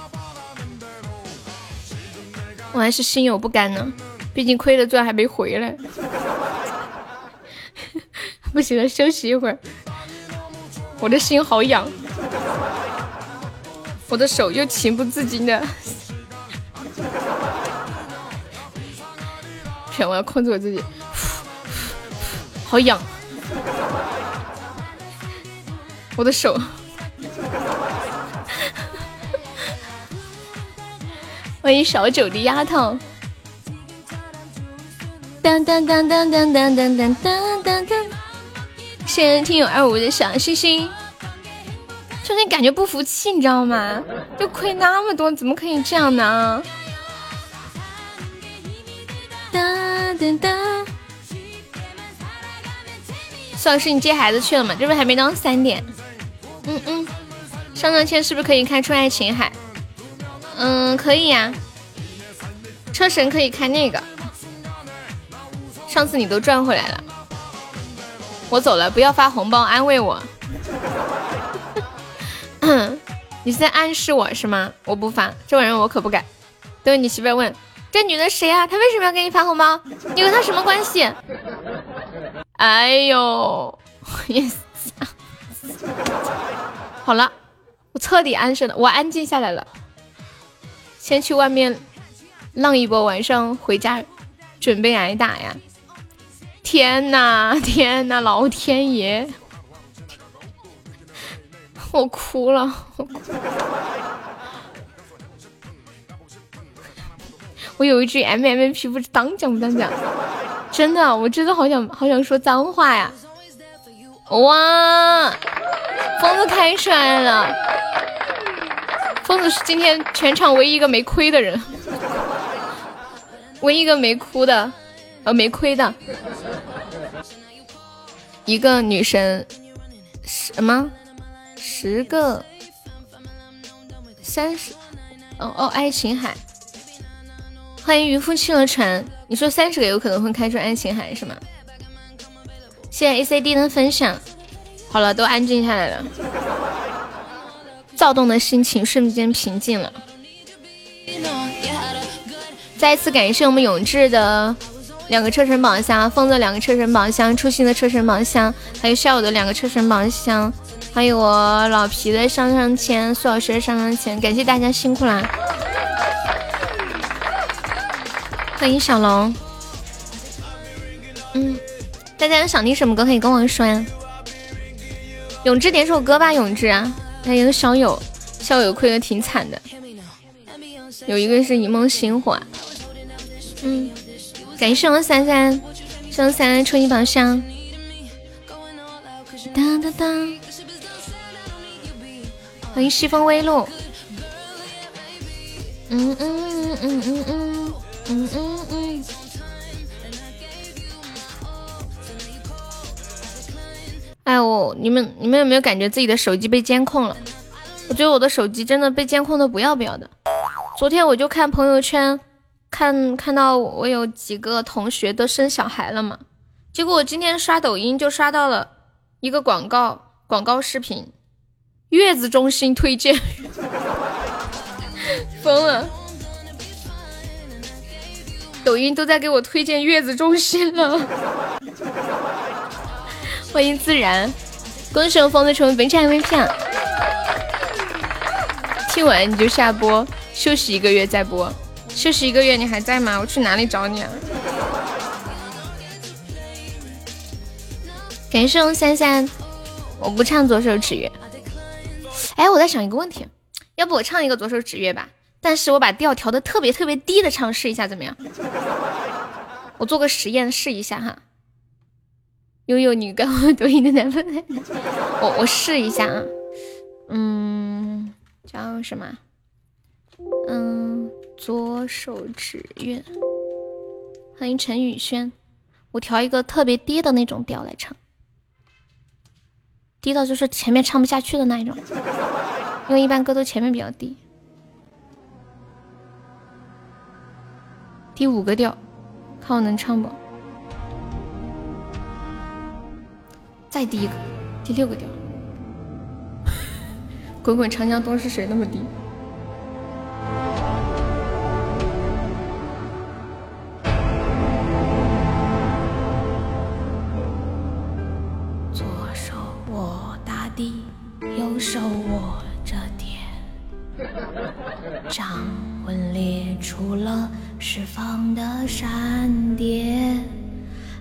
我还是心有不甘呢，毕竟亏了钻还没回来，不行了，休息一会儿，我的心好痒，我的手又情不自禁的。我要控制我自己，好痒，我的手。欢迎小九的丫头。当当当当当当当当当当。谢谢听友二五的小星星。就你感觉不服气，你知道吗？就亏那么多，怎么可以这样呢？哒哒哒！苏老师，你接孩子去了吗？这不还没到三点。嗯嗯，上上签是不是可以开出爱琴海？嗯，可以呀。车神可以开那个。上次你都赚回来了。我走了，不要发红包安慰我。你是在暗示我是吗？我不发，这玩意儿我可不敢。等你媳妇问。这女的谁啊？她为什么要给你发红包？你和她什么关系？哎呦，也 好了，我彻底安生了，我安静下来了。先去外面浪一波，晚上回家准备挨打呀！天呐，天呐，老天爷！我哭了，我哭。我有一句 M M P，不知当讲不当讲？真的，我真的好想好想说脏话呀！哇，疯子开出来了！疯子是今天全场唯一一个没亏的人，唯一一个没哭的，呃，没亏的。一个女神，什么？十个？三十？哦哦，爱琴海。欢迎渔夫弃了船。你说三十个有可能会开出爱情海是吗？谢谢 A C D 的分享。好了，都安静下来了。躁动的心情瞬间平静了。再一次感谢我们永志的两个车神宝箱，风的两个车神宝箱，初心的车神宝箱，还有笑我的两个车神宝箱，还有我老皮的上上签，苏老师的上上签，感谢大家辛苦啦！欢迎小龙。嗯，大家有想听什么歌可以跟我说呀。永志点首歌吧，永志啊。还有小友，小友亏的挺惨的，有一个是一梦星火，嗯，感谢我三三，谢我三三抽一宝箱，当当当，欢迎西风微露，嗯嗯嗯嗯嗯嗯哎我你们你们有没有感觉自己的手机被监控了？我觉得我的手机真的被监控的不要不要的。昨天我就看朋友圈，看看到我有几个同学都生小孩了嘛，结果我今天刷抖音就刷到了一个广告广告视频，月子中心推荐，疯了，抖音都在给我推荐月子中心了。欢迎自然，恭喜我疯子成为本场 MVP 啊！听完你就下播，休息一个月再播。休息一个月你还在吗？我去哪里找你啊？感谢我三三，我不唱左手指月。哎，我在想一个问题，要不我唱一个左手指月吧？但是我把调调的特别特别低的唱，试一下怎么样？我做个实验试一下哈。悠悠，你跟我读音的男朋友，我我试一下啊。嗯。叫什么？嗯，左手指月。欢迎陈宇轩，我调一个特别低的那种调来唱，低到就是前面唱不下去的那一种，因为一般歌都前面比较低。第五个调，看我能唱不？再低一个，第六个调。滚滚长江东逝水那么低，左手握大地，右手握着天，掌纹裂出了释放的闪电，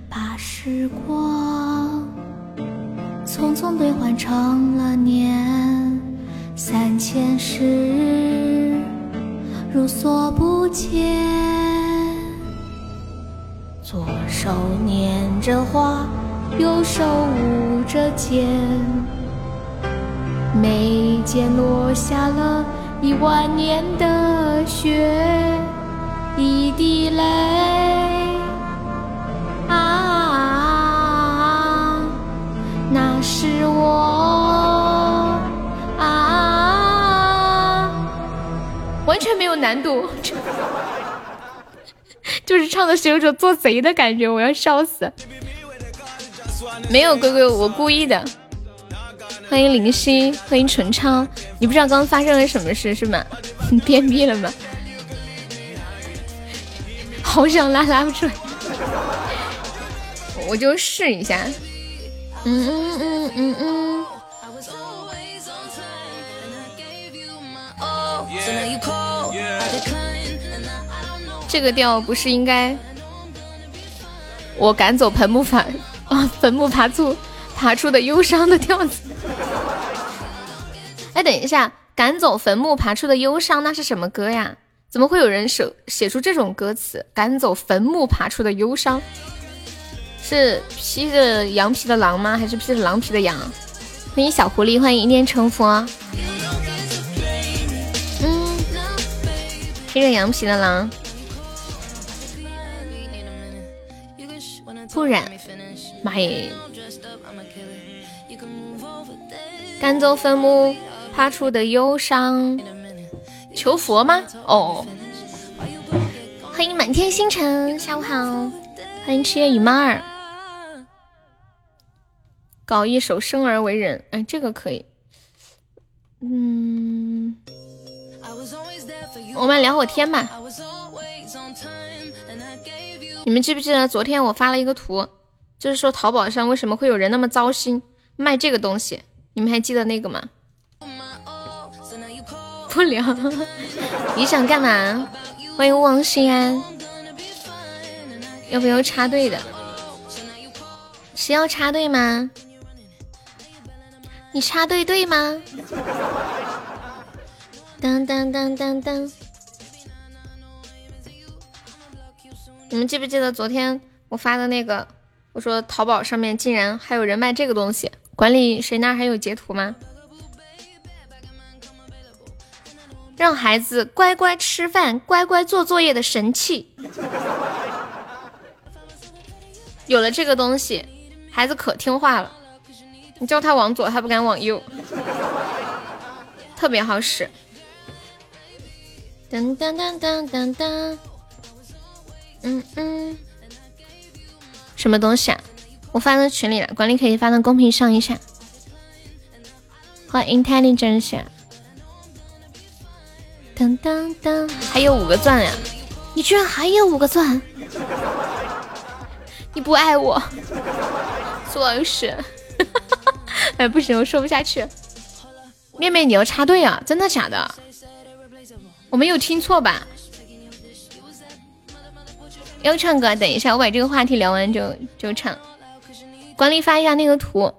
把时光匆匆兑换成了年。三千世，如所不见。左手拈着花，右手舞着剑，眉间落下了一万年的雪，一滴泪。啊，那是我。啊完全没有难度，就是唱的是有种做贼的感觉，我要笑死。没有龟龟，我故意的。欢迎林夕，欢迎纯超，你不知道刚刚发生了什么事是吗？你便秘了吗？好想拉拉不出来，我就试一下。嗯嗯嗯嗯嗯。这个调不是应该我赶走坟墓爬，啊，坟墓爬出爬出的忧伤的调子。哎，等一下，赶走坟墓爬出的忧伤，那是什么歌呀？怎么会有人手写出这种歌词？赶走坟墓爬出的忧伤，是披着羊皮的狼吗？还是披着狼皮的羊？欢迎小狐狸，欢迎一念成佛。嗯，披着羊皮的狼，不然，妈耶！赶走坟墓爬出的忧伤。求佛吗？哦，欢迎满天星辰，下午好，欢迎七月雨猫儿，搞一首生而为人，哎，这个可以，嗯，我们聊会天吧。你们记不记得昨天我发了一个图，就是说淘宝上为什么会有人那么糟心卖这个东西？你们还记得那个吗？不聊，你想干嘛？欢迎王心安，要不要插队的？谁要插队吗？你插队对吗？当当当当当！你们记不记得昨天我发的那个？我说淘宝上面竟然还有人卖这个东西，管理谁那还有截图吗？让孩子乖乖吃饭、乖乖做作业的神器，有了这个东西，孩子可听话了。你叫他往左，他不敢往右，特别好使。噔噔噔噔噔噔，嗯嗯，什么东西啊？我发到群里了，管理可以发到公屏上一下。欢迎 intelligence。当当当，还有五个钻呀！你居然还有五个钻，你不爱我，苏老师，哎不行，我说不下去。妹妹，你要插队啊？真的假的？我没有听错吧？要唱歌？等一下，我把这个话题聊完就就唱。管理发一下那个图，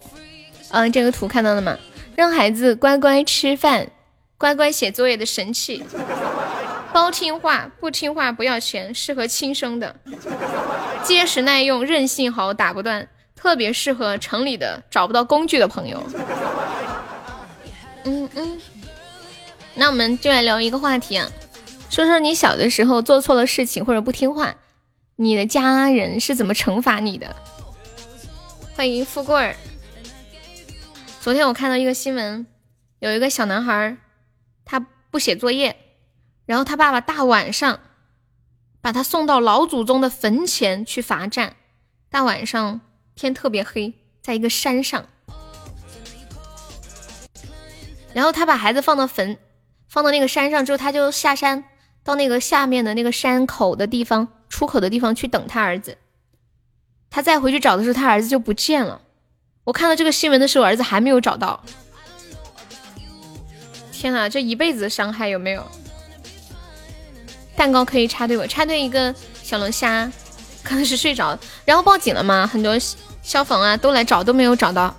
嗯，这个图看到了吗？让孩子乖乖吃饭。乖乖写作业的神器，包听话，不听话不要钱，适合亲生的，结实耐用，韧性好，打不断，特别适合城里的找不到工具的朋友。嗯嗯，那我们就来聊一个话题啊，说说你小的时候做错了事情或者不听话，你的家人是怎么惩罚你的？欢迎富贵儿。昨天我看到一个新闻，有一个小男孩。他不写作业，然后他爸爸大晚上把他送到老祖宗的坟前去罚站。大晚上天特别黑，在一个山上，然后他把孩子放到坟，放到那个山上之后，他就下山到那个下面的那个山口的地方出口的地方去等他儿子。他再回去找的时候，他儿子就不见了。我看到这个新闻的时候，儿子还没有找到。天呐，这一辈子的伤害有没有？蛋糕可以插队我插队一个小龙虾，可能是睡着了，然后报警了嘛？很多消防啊都来找，都没有找到。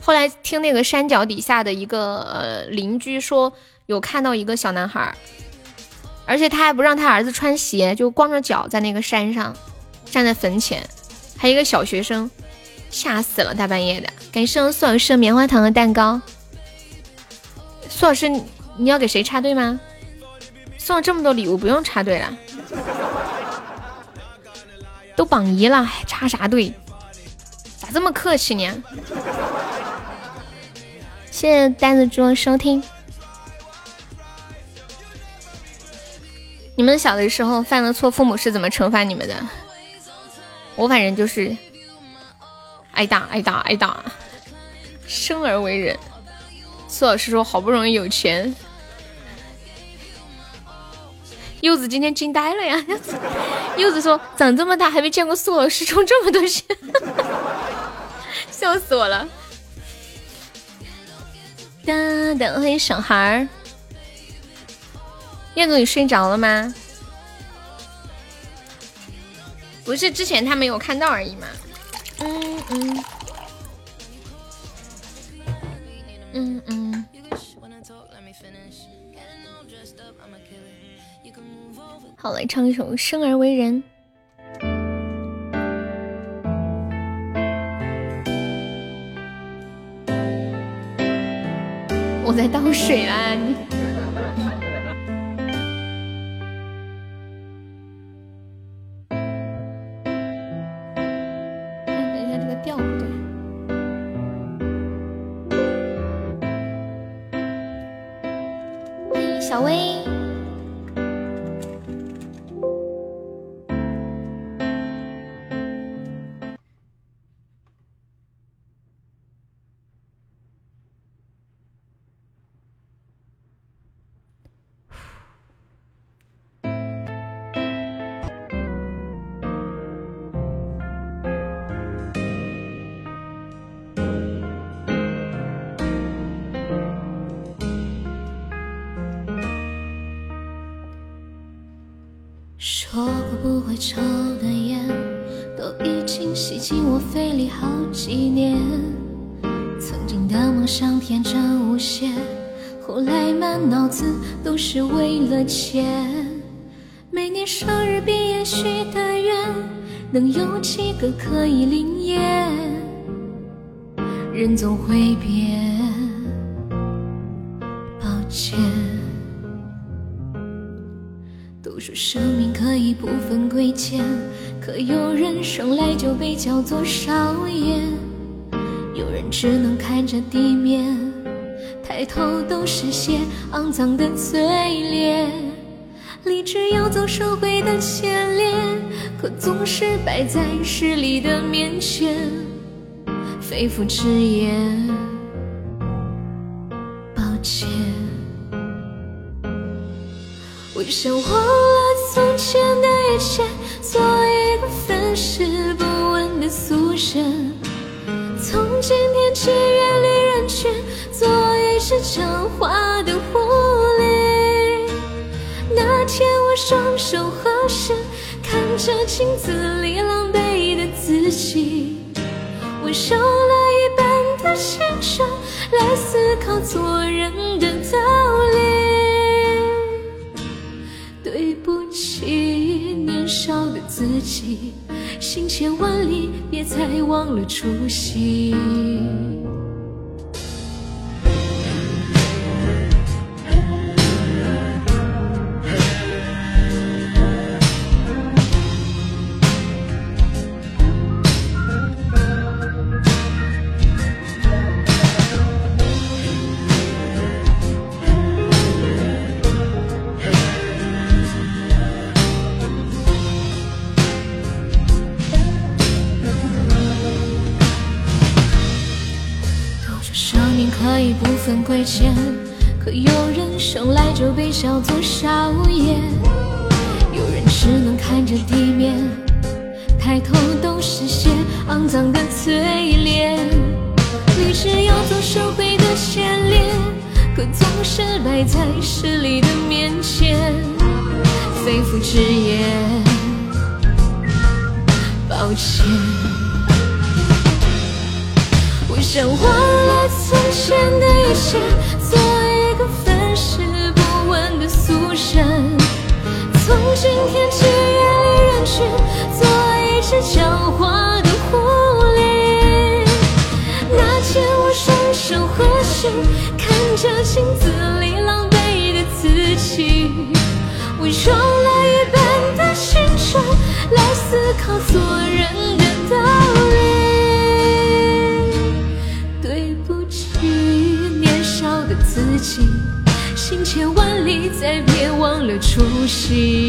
后来听那个山脚底下的一个呃邻居说，有看到一个小男孩，而且他还不让他儿子穿鞋，就光着脚在那个山上站在坟前，还有一个小学生，吓死了，大半夜的。感谢苏老师棉花糖的蛋糕。苏老师，你要给谁插队吗？送了这么多礼物，不用插队了。都榜一了，还插啥队？咋这么客气呢？谢谢呆子猪收听。你们小的时候犯了错，父母是怎么惩罚你们的？我反正就是挨打，挨打，挨打。生而为人。苏老师说：“好不容易有钱。”柚子今天惊呆了呀！柚子说：“长这么大还没见过苏老师充这么多钱，笑死我了！”哒哒，欢迎小孩儿。燕总，你睡着了吗？不是之前他没有看到而已嘛。嗯嗯嗯嗯。好，来唱一首《生而为人》。我在倒水啊，你。几年。曾经的梦想天真无邪，后来满脑子都是为了钱。每年生日毕业许的愿，能有几个可以灵验？人总会变，抱歉。都说生命可以不分贵贱，可有人生来就被叫做少爷，有人只能看着地面，抬头都是些肮脏的嘴脸。立志要走社会的前列，可总是摆在势力的面前，肺腑之言，抱歉。我想忘了从前的一切，做一个粉饰不问的俗人。从今天起远离人群，做一只狡猾的狐狸。那天我双手合十，看着镜子里狼狈的自己，我用了一半的青春来思考做人的道理。对不起，少的自己，行千万里，别再忘了初心。可有人生来就被叫做少爷，有人只能看着地面，抬头都是些肮脏的嘴脸。立志要做社会的前列，可总是摆在势力的面前，肺腑之言，抱歉。想忘了从前的一切，做一个粉饰不问的俗人。从今天起远离人群，做一只狡猾的狐狸。那天我双手合十，看着镜子里狼狈的自己，我用了一半的青春来思考做人自己行千万里，再别忘了初心。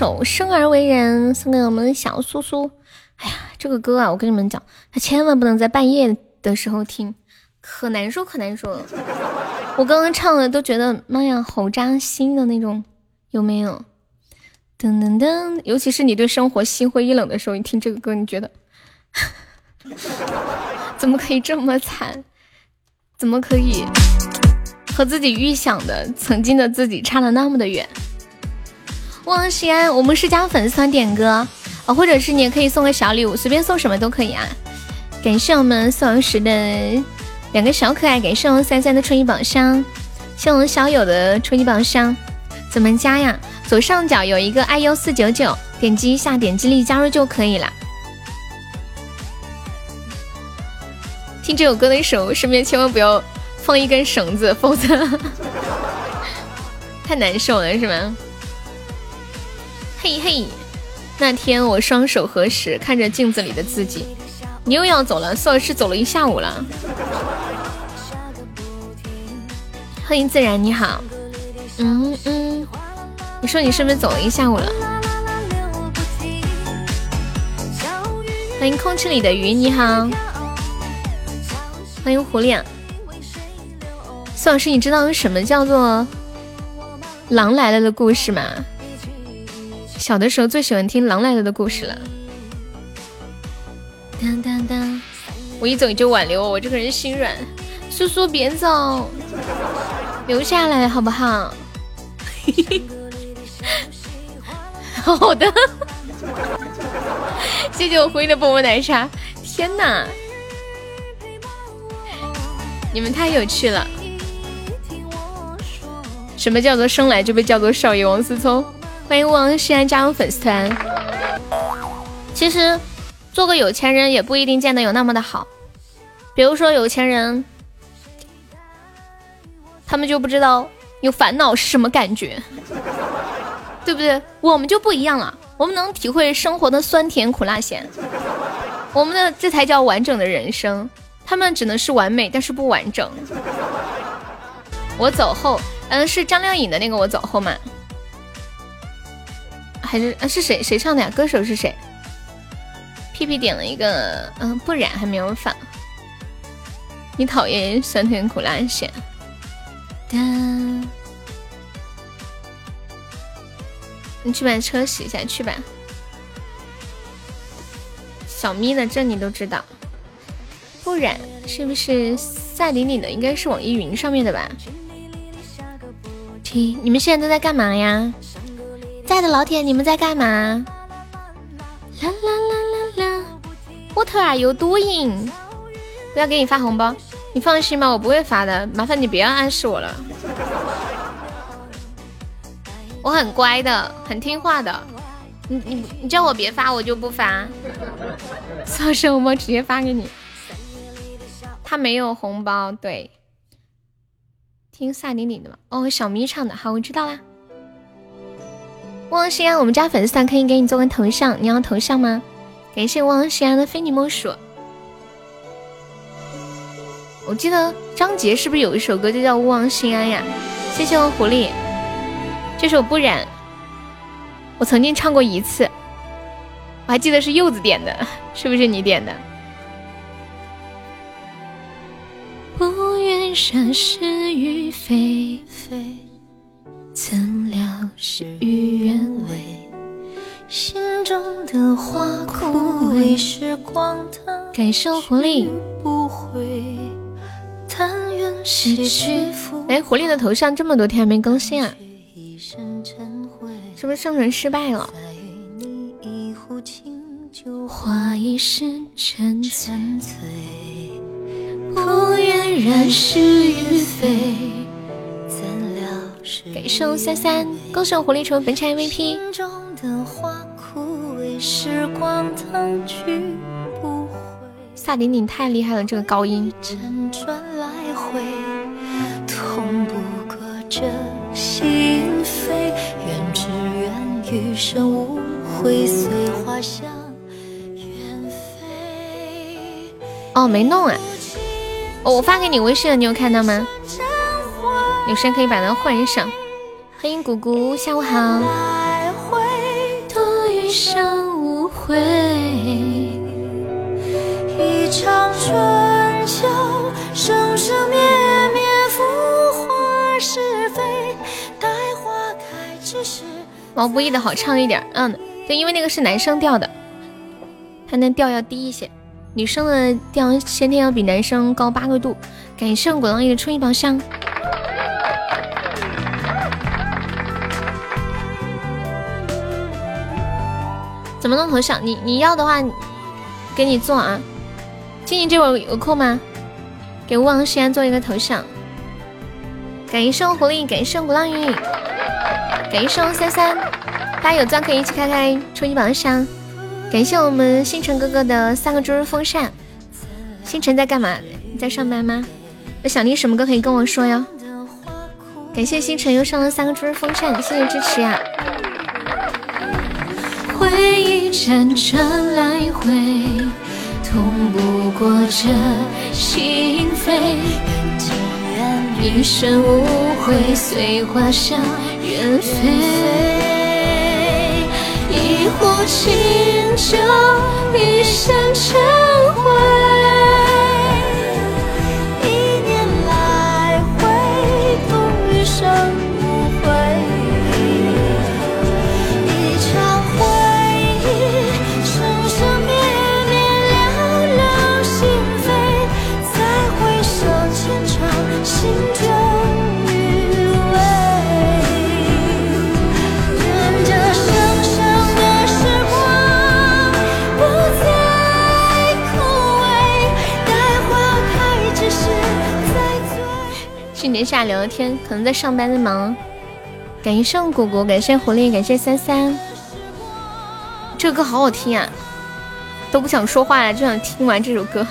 首《生而为人》送给我们小苏苏。哎呀，这个歌啊，我跟你们讲，他千万不能在半夜的时候听，可难受可难受了。我刚刚唱的都觉得妈呀，好扎心的那种，有没有？噔噔噔，尤其是你对生活心灰意冷的时候，你听这个歌，你觉得 怎么可以这么惨？怎么可以和自己预想的曾经的自己差了那么的远？望西安，我们是加粉丝团点歌啊，或者是你也可以送个小礼物，随便送什么都可以啊。感谢我们宋老师的两个小可爱，感谢我们三三的初级宝箱，谢我们小友的初级宝箱。怎么加呀？左上角有一个 i u 四九九，点击一下，点击立加入就可以了。听这首歌的时候，身边千万不要放一根绳子，否则 太难受了，是吗？嘿嘿，那天我双手合十，看着镜子里的自己。你又要走了，宋老师走了一下午了。欢迎自然，你好。嗯嗯，你说你是不是走了一下午了？欢迎空气里的鱼，你好。欢迎狐狸。宋老师，你知道什么叫做狼来了的故事吗？小的时候最喜欢听《狼来了》的故事了。当当当，我一走你就挽留我，我这个人心软。苏苏别走，留下来好不好？好的。谢谢我灰的波波奶茶。天哪，你们太有趣了。什么叫做生来就被叫做少爷王思聪？欢迎王西安加入粉丝团。其实做个有钱人也不一定见得有那么的好。比如说有钱人，他们就不知道有烦恼是什么感觉，对不对？我们就不一样了，我们能体会生活的酸甜苦辣咸。我们的这才叫完整的人生，他们只能是完美，但是不完整。我走后，嗯，是张靓颖的那个我走后嘛。还是啊是谁谁唱的呀？歌手是谁？屁屁点了一个嗯，不染还没有放。你讨厌酸甜苦辣咸？你去把车洗一下去吧。小咪的这你都知道？不染是不是赛琳琳的？应该是网易云上面的吧？听，你们现在都在干嘛呀？在的老铁，你们在干嘛？啦啦啦啦啦！What are you doing？不要给你发红包，你放心吧，我不会发的。麻烦你不要暗示我了，我很乖的，很听话的。你你你叫我别发，我就不发。送生红包直接发给你。他没有红包，对。听萨顶顶的吗？哦，小咪唱的，好，我知道啦。汪西安，我们家粉丝团可以给你做个头像，你要头像吗？感谢汪西安的非你莫属。我记得张杰是不是有一首歌就叫《勿忘心安》呀？谢谢我狐狸，这首不染，我曾经唱过一次，我还记得是柚子点的，是不是你点的？然是与非，怎料事与愿违。心中的花枯萎，时光它感受狐狸。哎，狐狸的头像这么多天没更新啊？是不是生存失败了？花一世沉醉，不愿染是与非。感谢三三，恭喜狐狸成为本场 MVP。萨顶顶太厉害了，这个高音。哦，没弄啊！哦，我发给你微信了，你有看到吗？有时间可以把它换上。欢迎姑姑，下午好。毛不易的好唱一点，嗯，对，因为那个是男生调的，他那调要低一些，女生的调先天要比男生高八个度。感谢我果浪屿的初一宝箱。怎么弄头像？你你要的话，给你做啊。静静这会有空吗？给吴王西安做一个头像。感谢狐狸，感谢鼓浪屿，感谢三三，大家有钻可以一起开开初级榜上。感谢我们星辰哥哥的三个猪日风扇。星辰在干嘛？你在上班吗？那想听什么歌可以跟我说哟。感谢星辰又上了三个猪日风扇，谢谢支持呀。回忆辗转来回，痛不过这心扉。一生无悔，随花香远飞。一壶清酒，一身尘年下聊聊天，可能在上班在忙。感谢圣果果，感谢狐狸，感谢三三。这歌好好听啊，都不想说话了，就想听完这首歌。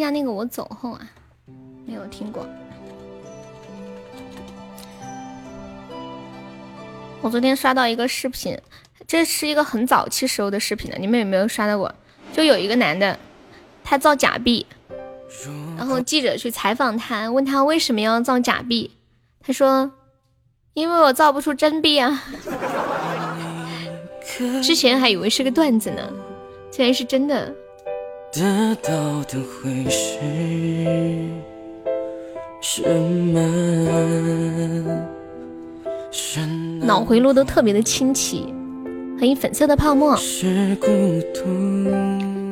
一下那个我走后啊，没有听过。我昨天刷到一个视频，这是一个很早期时候的视频了，你们有没有刷到过？就有一个男的，他造假币，然后记者去采访他，问他为什么要造假币，他说：“因为我造不出真币啊。”之前还以为是个段子呢，竟然是真的。得到的会是什么？脑回路都特别的清奇。欢迎粉色的泡沫。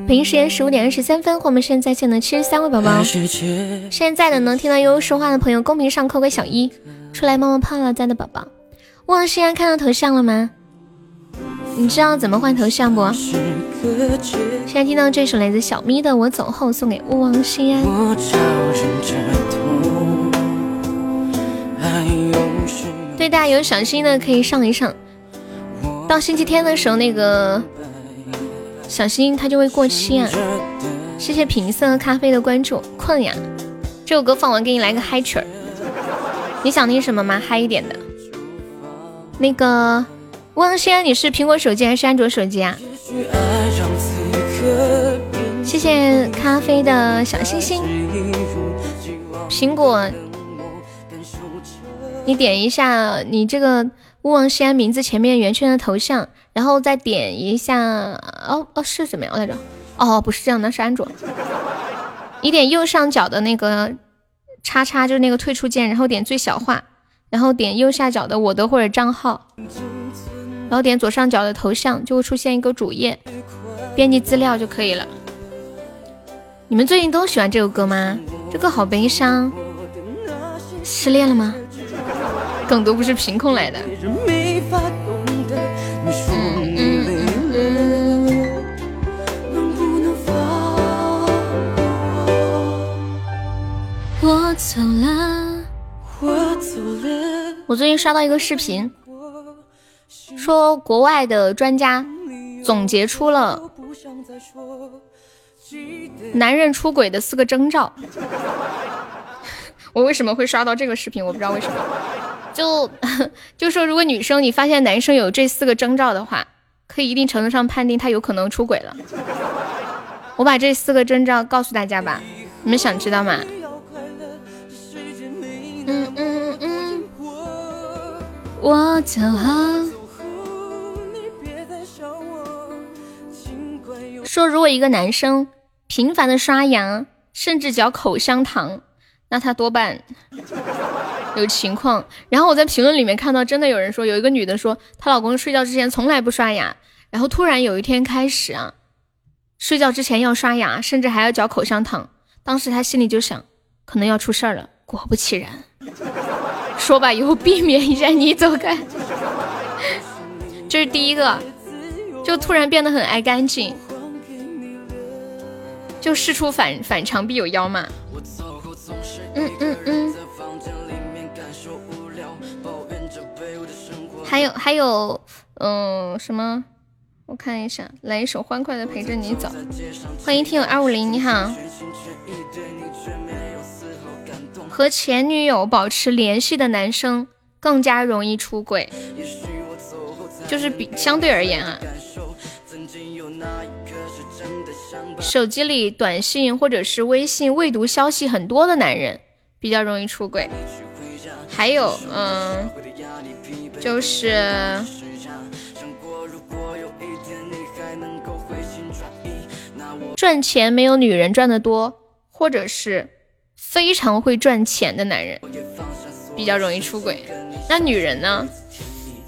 北京时间十五点二十三分，我们现在线的七十三位宝宝。现在的能听到悠悠说话的朋友，公屏上扣个小一，出来冒冒泡了，在的宝宝。忘了西安看到头像了吗？你知道怎么换头像不？现在听到这首来自小咪的《我走后》，送给勿忘心安。对，大家有小心的可以上一上。到星期天的时候，那个小心它就会过期啊。谢谢品色咖啡的关注，困呀。这首歌放完，给你来个嗨曲儿。你想听什么吗？嗨一点的。那个勿忘西安，你是苹果手机还是安卓手机啊？谢谢咖啡的小星星。苹果，你点一下你这个勿忘西安名字前面圆圈的头像，然后再点一下。哦哦，是怎么样来着？哦，不是这样，那是安卓。你点右上角的那个叉叉，就是那个退出键，然后点最小化，然后点右下角的我的或者账号。然后点左上角的头像，就会出现一个主页，编辑资料就可以了。你们最近都喜欢这首歌吗？这歌好悲伤，失恋了吗？梗都不是凭空来的。我走了，我走了。我最近刷到一个视频。说国外的专家总结出了男人出轨的四个征兆。我为什么会刷到这个视频？我不知道为什么。就 就说如果女生你发现男生有这四个征兆的话，可以一定程度上判定他有可能出轨了。我把这四个征兆告诉大家吧，你们想知道吗？嗯嗯嗯，我走后。说，如果一个男生频繁的刷牙，甚至嚼口香糖，那他多半有情况。然后我在评论里面看到，真的有人说，有一个女的说，她老公睡觉之前从来不刷牙，然后突然有一天开始啊，睡觉之前要刷牙，甚至还要嚼口香糖。当时她心里就想，可能要出事儿了。果不其然，说吧，以后避免一下，你走开。这是第一个，就突然变得很爱干净。就事出反反常必有妖嘛。嗯嗯嗯。还有还有，嗯，什么？我看一下，来一首欢快的陪着你走。欢迎听友二五零，你好。和前女友保持联系的男生更加容易出轨，就是比相对而言啊。手机里短信或者是微信未读消息很多的男人比较容易出轨，还有，嗯，就是赚钱没有女人赚的多，或者是非常会赚钱的男人比较容易出轨。那女人呢？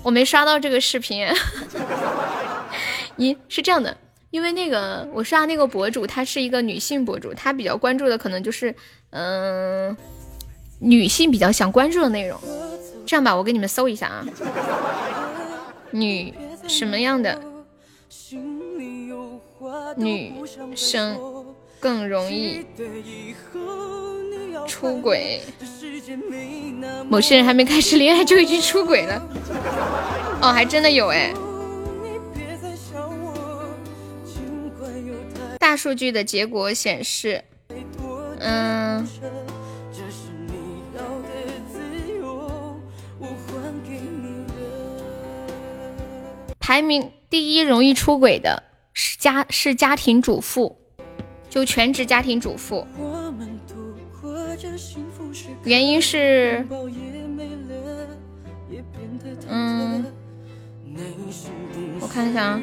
我没刷到这个视频。咦，是这样的。因为那个我刷那个博主，她是一个女性博主，她比较关注的可能就是，嗯，女性比较想关注的内容。这样吧，我给你们搜一下啊，女什么样的女生更容易出轨？某些人还没开始恋爱就已经出轨了，哦，还真的有哎。大数据的结果显示，嗯，排名第一容易出轨的是家是家庭主妇，就全职家庭主妇。原因是，嗯，我看一下啊。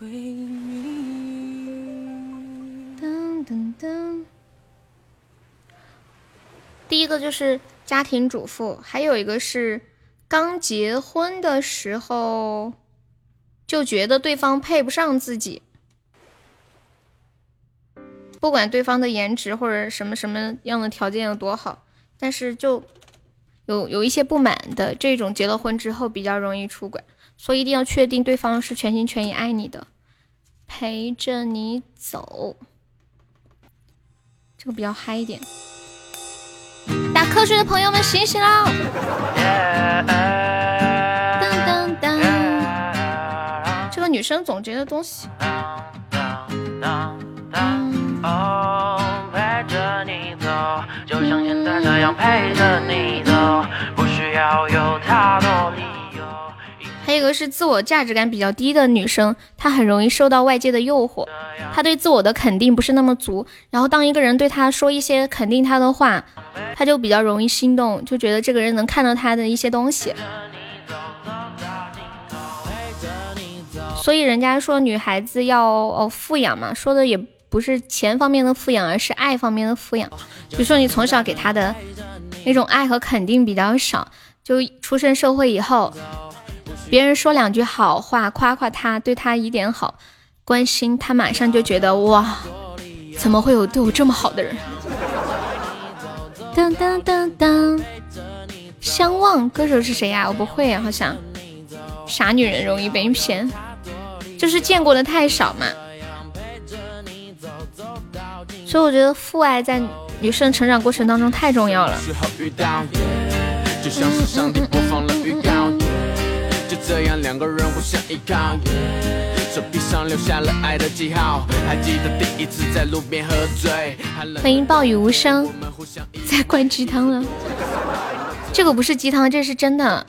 噔噔噔。第一个就是家庭主妇，还有一个是刚结婚的时候就觉得对方配不上自己，不管对方的颜值或者什么什么样的条件有多好，但是就有有一些不满的这种，结了婚之后比较容易出轨，所以一定要确定对方是全心全意爱你的。陪着你走，这个比较嗨一点。打瞌睡的朋友们醒醒啦！当当当，这个女生总结的东西。陪着你走，就像现在这样陪着你走，不需要有太多理。还有一个是自我价值感比较低的女生，她很容易受到外界的诱惑，她对自我的肯定不是那么足。然后当一个人对她说一些肯定她的话，她就比较容易心动，就觉得这个人能看到她的一些东西。所以人家说女孩子要哦富养嘛，说的也不是钱方面的富养，而是爱方面的富养。比如说你从小给她的那种爱和肯定比较少，就出身社会以后。别人说两句好话，夸夸他，对他一点好，关心他，马上就觉得哇，怎么会有对我这么好的人？当当当当，相望歌手是谁呀？我不会啊，好像傻女人容易被骗，就是见过的太少嘛。所以我觉得父爱在女生成长过程当中太重要了。这样两个人互相依靠，手臂上留下了爱的记号。还记得第一次在路边喝醉。欢迎暴雨无声，在灌鸡汤了。这个不是鸡汤，这是真的。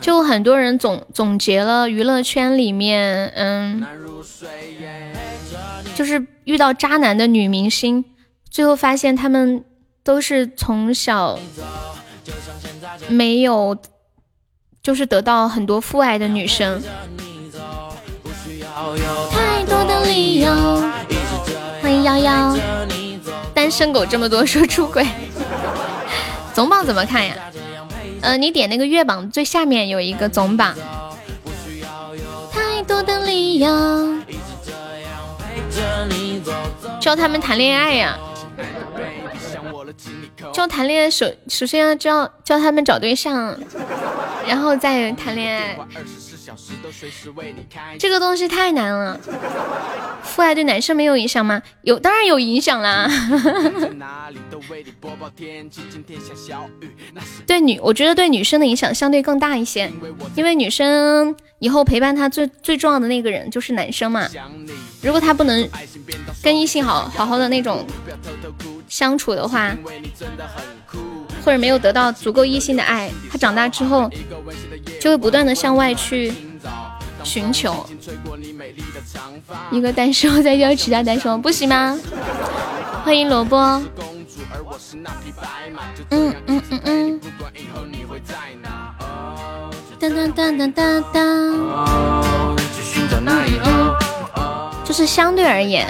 就很多人总总结了娱乐圈里面，嗯，就是遇到渣男的女明星，最后发现他们都是从小没有。就是得到很多父爱的女生。太多的理由。欢迎幺幺。单身狗这么多说出轨。总榜怎么看呀？呃，你点那个月榜最下面有一个总榜。太多的理由。教他们谈恋爱呀。教谈恋爱首首先要教教他们找对象。然后再谈恋爱，这个东西太难了。父爱对男生没有影响吗？有，当然有影响啦。对女，我觉得对女生的影响相对更大一些，因为女生以后陪伴她最最重要的那个人就是男生嘛。如果她不能跟异性好好好的那种相处的话。或者没有得到足够异性的爱，他长大之后就会不断的向外去寻求。一个单身在要其他单身不行吗？欢迎萝卜。嗯嗯嗯嗯。当当当当当当。就是相对而言。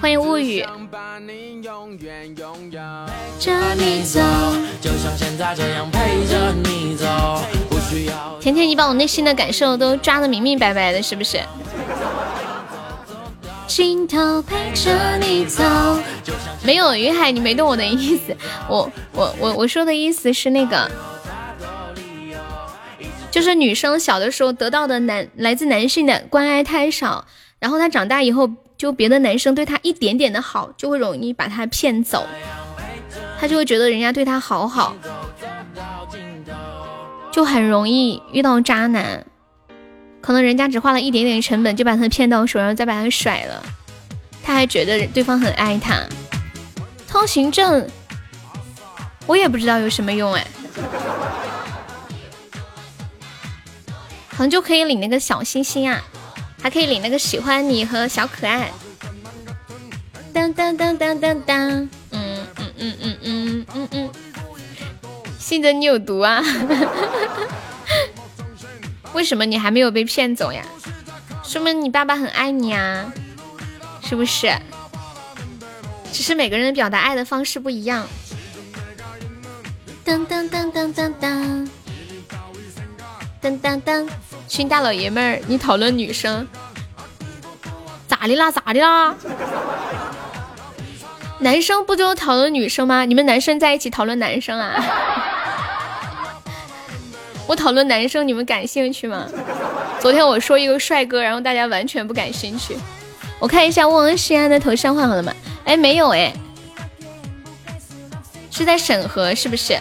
欢迎物语。甜甜，你把我内心的感受都抓得明明白白的，是不是？镜头陪着你走。没有云海，你没懂我的意思。我我我我说的意思是那个，就是女生小的时候得到的男来自男性的关爱太少，然后她长大以后。就别的男生对她一点点的好，就会容易把她骗走，她就会觉得人家对她好好，就很容易遇到渣男。可能人家只花了一点点成本就把她骗到手，然后再把她甩了，她还觉得对方很爱她。通行证，我也不知道有什么用哎，好像就可以领那个小星星啊。还可以领那个喜欢你和小可爱，当当当当当当，嗯嗯嗯嗯嗯嗯嗯，信着你有毒啊！为什么你还没有被骗走呀？说明你爸爸很爱你啊！是不是？只是每个人表达爱的方式不一样。噔噔噔噔噔噔，噔噔噔，群大老爷们儿，你讨论女生，咋的啦？咋的啦？男生不就讨论女生吗？你们男生在一起讨论男生啊？我讨论男生，你们感兴趣吗？昨天我说一个帅哥，然后大家完全不感兴趣。我看一下汪西安的头像换好了吗？哎，没有哎，是在审核是不是？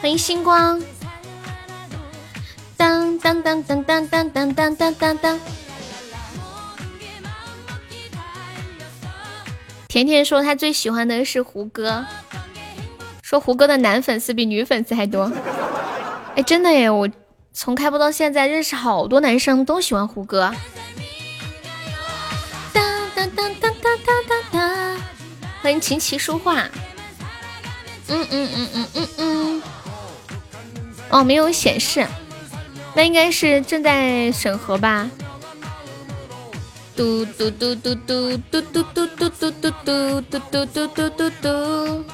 欢迎星光。当当当当当当当当当当。甜甜说她最喜欢的是胡歌，说胡歌的男粉丝比女粉丝还多。哎，真的耶！我从开播到现在认识好多男生都喜欢胡歌。当当当当当当当！欢迎琴棋书画。嗯嗯嗯嗯嗯嗯。哦，没有显示，那应该是正在审核吧。嘟嘟嘟嘟嘟嘟嘟嘟嘟嘟嘟嘟嘟嘟嘟嘟嘟嘟。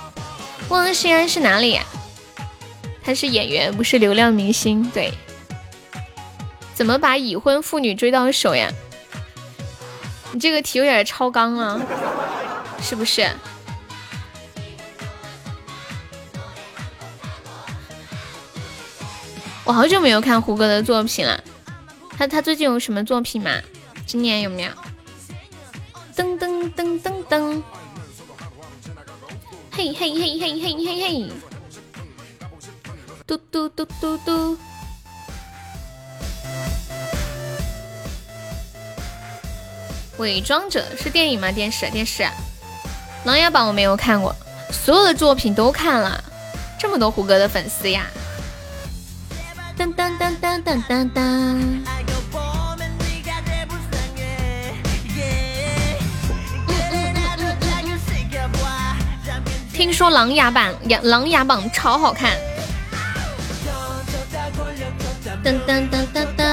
汪西安是哪里？他是演员，不是流量明星。对。怎么把已婚妇女追到手呀？你这个题有点超纲啊，是不是？我好久没有看胡歌的作品了。他他最近有什么作品吗？今年有没有？噔噔噔噔噔，嘿嘿嘿嘿嘿嘿嘿，嘟嘟嘟嘟嘟。伪装者是电影吗？电视电视。琅琊榜我没有看过，所有的作品都看了。这么多胡歌的粉丝呀！噔噔噔噔噔噔噔。听说《琅琊榜》《琅琊榜》超好看。噔噔噔噔噔。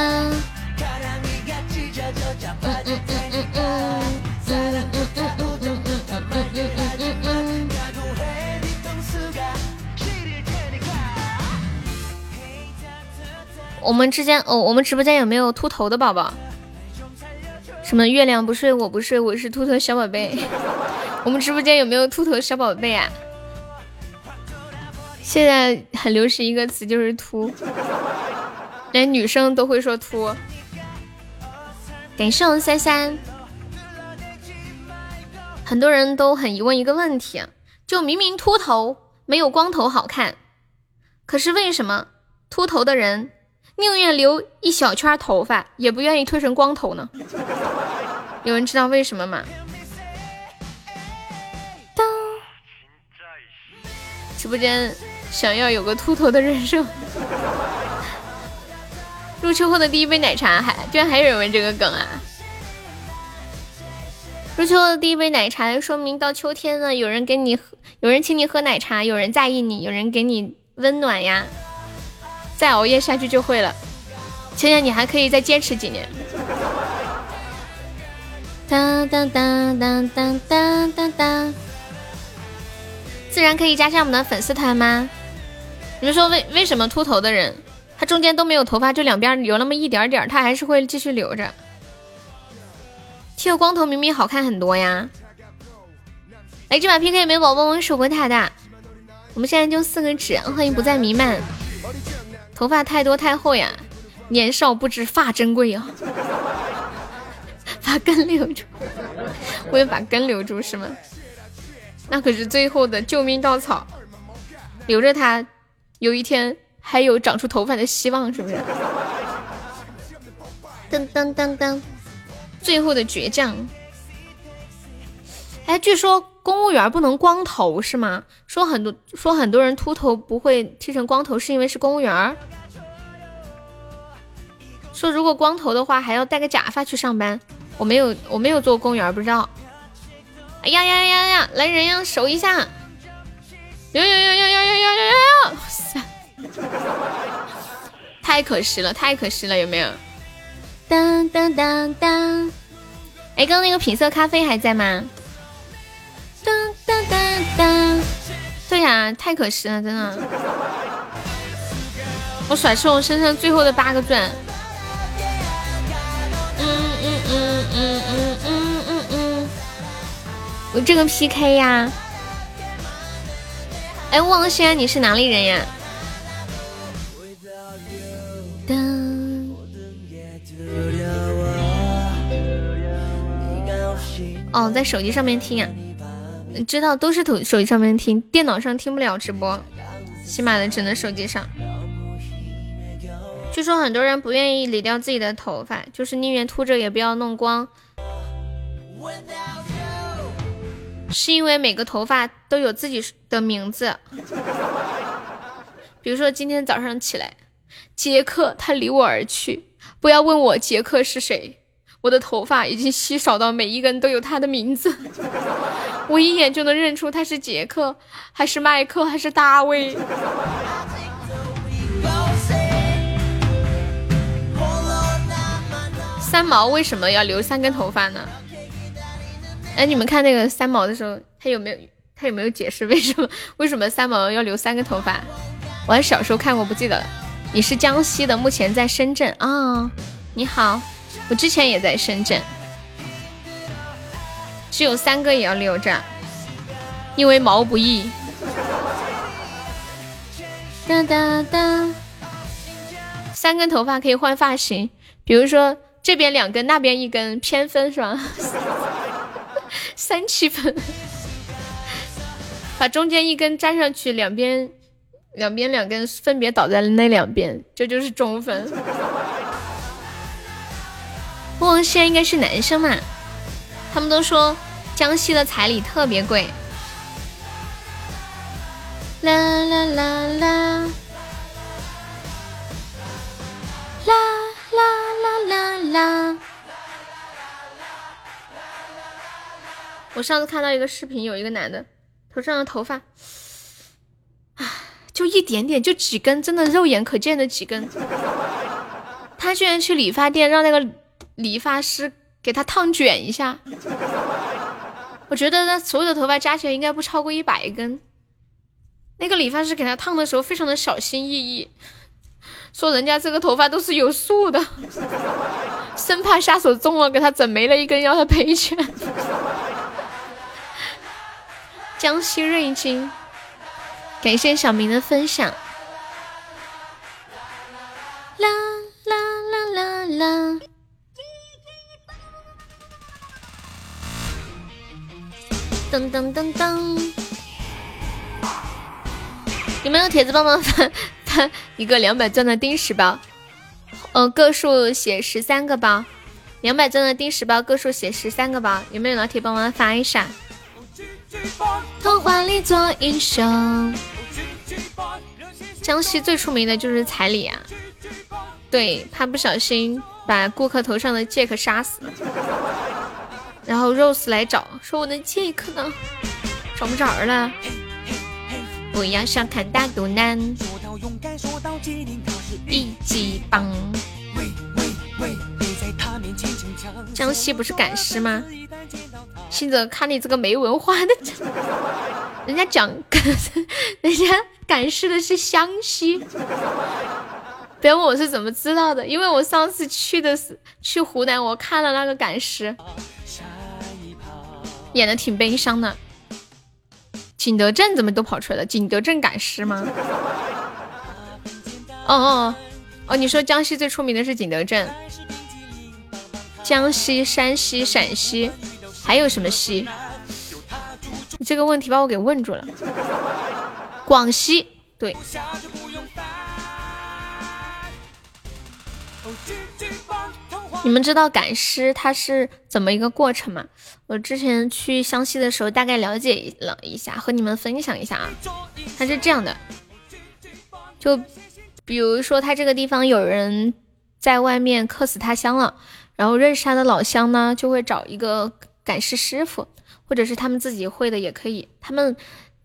嗯嗯嗯嗯嗯嗯嗯嗯嗯嗯嗯。我们之间哦，我们直播间有没有秃头的宝宝？什么月亮不睡我不睡，我是秃头小宝贝。我们直播间有没有秃头小宝贝啊？现在很流行一个词，就是秃，连女生都会说秃。感谢我三三，很多人都很疑问一个问题，就明明秃头没有光头好看，可是为什么秃头的人宁愿留一小圈头发，也不愿意推成光头呢？有人知道为什么吗？直播间想要有个秃头的人设。入秋后的第一杯奶茶，还居然还有人问这个梗啊！入秋后的第一杯奶茶，说明到秋天了，有人给你，有人请你喝奶茶，有人在意你，有人给你温暖呀。再熬夜下去就会了，倩倩你还可以再坚持几年。当当当当当当当当。自然可以加上我们的粉丝团吗？你们说为为什么秃头的人，他中间都没有头发，就两边留那么一点点，他还是会继续留着。剃个光头明明好看很多呀！来这把 PK 没有宝宝们守过塔的？我们现在就四个纸，欢迎不再弥漫。头发太多太厚呀，年少不知发珍贵啊！把根留住，我也把根留住是吗？那可是最后的救命稻草，留着它，有一天还有长出头发的希望，是不是？噔噔噔噔，最后的倔强。哎，据说公务员不能光头是吗？说很多说很多人秃头不会剃成光头，是因为是公务员。说如果光头的话，还要戴个假发去上班。我没有我没有做公务员，不知道。哎呀呀呀呀！来人呀，守一下！呀呀呀呀呀呀呀呀呀！塞，太可惜了，太可惜了，有没有？当当当当哎，刚刚那个品色咖啡还在吗？哒哒哒哒。对呀，太可惜了，真的。我甩出我身上最后的八个钻。嗯嗯嗯嗯嗯嗯嗯嗯。我这个 PK 呀。哎，望轩，你是哪里人呀？哦，在手机上面听呀，知道都是手手机上面听，电脑上听不了直播，起码的只能手机上。据说很多人不愿意理掉自己的头发，就是宁愿秃着也不要弄光，是因为每个头发都有自己的名字。比如说今天早上起来，杰克他离我而去，不要问我杰克是谁。我的头发已经稀少到每一根都有他的名字，我一眼就能认出他是杰克，还是麦克，还是大卫。三毛为什么要留三根头发呢？哎，你们看那个三毛的时候，他有没有他有没有解释为什么为什么三毛要留三根头发？我还小时候看过，不记得了。你是江西的，目前在深圳啊？你好。我之前也在深圳，只有三个也要留着，因为毛不易。哒哒哒，三根头发可以换发型，比如说这边两根，那边一根，偏分是吧？三七分，把中间一根粘上去，两边两边两根分别倒在那两边，这就是中分。王仙应该是男生嘛？他们都说江西的彩礼特别贵。啦啦啦啦，啦啦啦啦啦。我上次看到一个视频，有一个男的头上的头发，啊，就一点点，就几根，真的肉眼可见的几根。他居然去理发店让那个。理发师给他烫卷一下，我觉得他所有的头发加起来应该不超过一百根。那个理发师给他烫的时候非常的小心翼翼，说人家这个头发都是有数的，生怕下手重了给他整没了一根要他赔钱。江西瑞金，感谢小明的分享。啦啦啦啦啦。噔噔噔噔！有没有铁子帮忙发发一个两百钻的丁石包？呃，个数写十三个包，两百钻的丁石包个数写十三个包，有没有老铁帮忙发一下？童话里做英雄。江西最出名的就是彩礼啊，对，怕不小心把顾客头上的杰克杀死了。然后 Rose 来找，说我的杰克呢？找不着了。不要小看大肚腩，一级棒。江西不是赶尸吗？信泽看你这个没文化的，人家讲，人家赶尸的是湘西。别问我是怎么知道的，因为我上次去的是去湖南，我看了那个赶尸。演的挺悲伤的，景德镇怎么都跑出来了？景德镇赶尸吗？哦哦哦！你说江西最出名的是景德镇，江西、山西、陕西，还有什么西？你这个问题把我给问住了。广西，对。你们知道赶尸它是怎么一个过程吗？我之前去湘西的时候大概了解了一下，和你们分享一下啊。它是这样的，就比如说他这个地方有人在外面客死他乡了，然后认识他的老乡呢，就会找一个赶尸师傅，或者是他们自己会的也可以。他们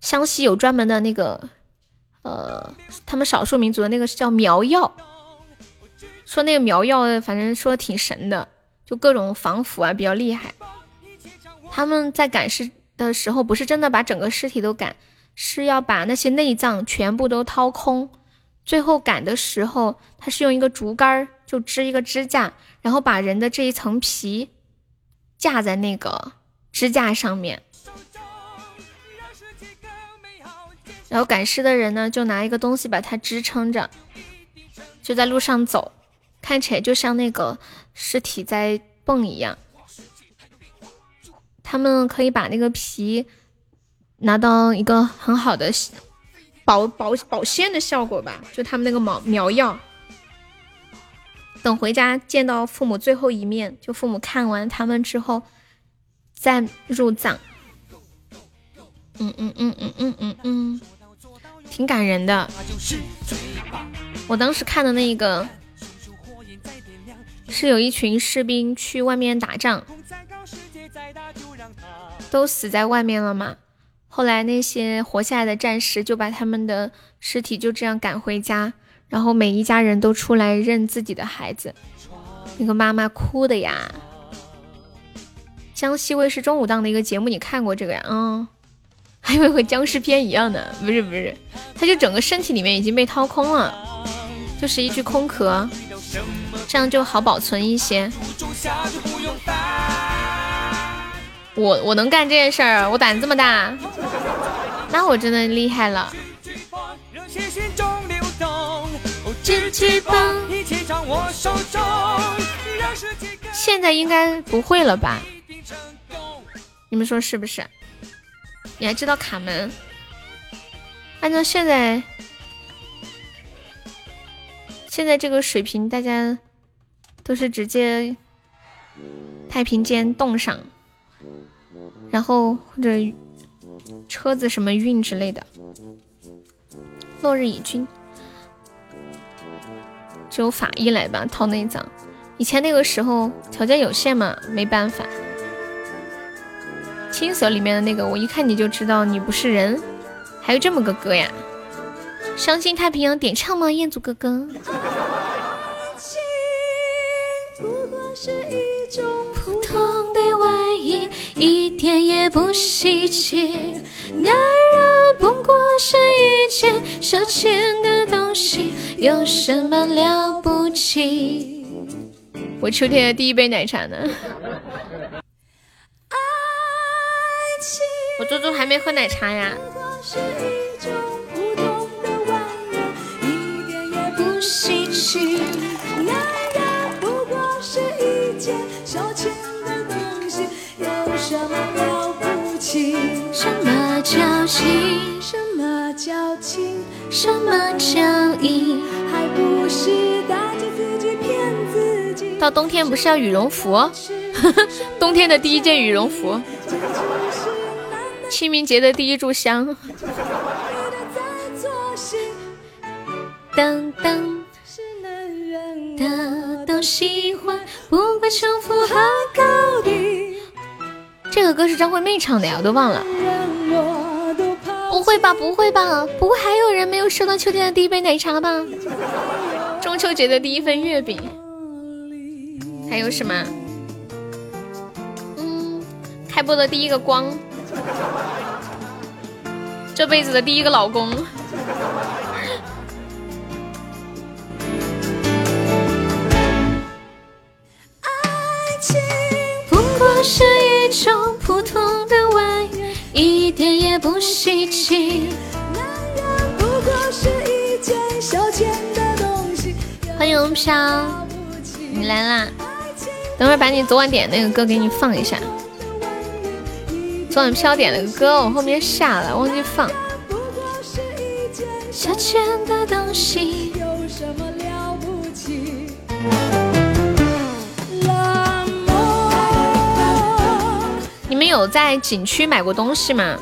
湘西有专门的那个，呃，他们少数民族的那个是叫苗药。说那个苗药，反正说挺神的，就各种防腐啊比较厉害。他们在赶尸的时候，不是真的把整个尸体都赶，是要把那些内脏全部都掏空。最后赶的时候，他是用一个竹竿就支一个支架，然后把人的这一层皮架在那个支架上面。然后赶尸的人呢，就拿一个东西把它支撑着，就在路上走，看起来就像那个尸体在蹦一样。他们可以把那个皮拿到一个很好的保保保鲜的效果吧，就他们那个苗苗药。等回家见到父母最后一面，就父母看完他们之后再入葬。嗯嗯嗯嗯嗯嗯嗯。挺感人的，我当时看的那个是有一群士兵去外面打仗，都死在外面了嘛。后来那些活下来的战士就把他们的尸体就这样赶回家，然后每一家人都出来认自己的孩子，那个妈妈哭的呀。江西卫视中午档的一个节目，你看过这个呀？嗯。还以为和僵尸片一样的，不是不是，他就整个身体里面已经被掏空了，就是一具空壳，这样就好保存一些。我我能干这件事儿，我胆这么大，那我真的厉害了。现在应该不会了吧？你们说是不是？你还知道卡门？按照现在现在这个水平，大家都是直接太平间冻上，然后或者车子什么运之类的。落日已君，只有法医来吧掏内脏。以前那个时候条件有限嘛，没办法。青蛇里面的那个，我一看你就知道你不是人，还有这么个歌呀？伤心太平洋点唱吗？彦祖哥哥。普通的外衣一点也不稀奇，男人不过是一件消遣的东西，有什么了不起？我秋天的第一杯奶茶呢？爱情我猪猪还没喝奶茶呀。什么交情？什么交情？什么交易？还不是打着自己骗自己。到冬天不是要羽绒服？冬天的第一件羽绒服。清明节的第一炷香。的都喜欢，不管胜负和高低。这个歌是张惠妹唱的呀，我都忘了。不会吧，不会吧，不会还有人没有收到秋天的第一杯奶茶吧？中秋节的第一份月饼，还有什么？嗯，开播的第一个光。这辈子的第一个老公。不过是一种普通的玩意，一点也不稀奇。男人不过是一件消遣的东西。欢迎飘，你来啦！等会儿把你昨晚点那个歌给你放一下。昨晚飘点了个歌，我后面下了，忘记放。你们有在景区买过东西吗？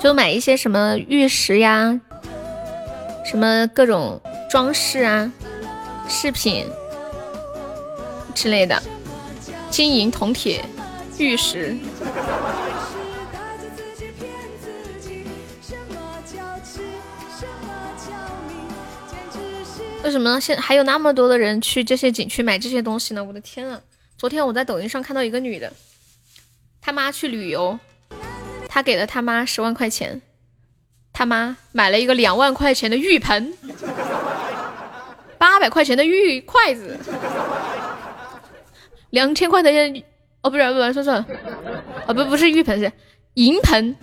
就买一些什么玉石呀，什么各种装饰啊、饰品之类的，金银铜铁。玉石，为什么现还有那么多的人去这些景区买这些东西呢？我的天啊！昨天我在抖音上看到一个女的，他妈去旅游，他给了他妈十万块钱，他妈买了一个两万块钱的浴盆，八百块钱的浴筷子，两千块的哦，不是不是，说错了，啊不不是浴盆是银盆，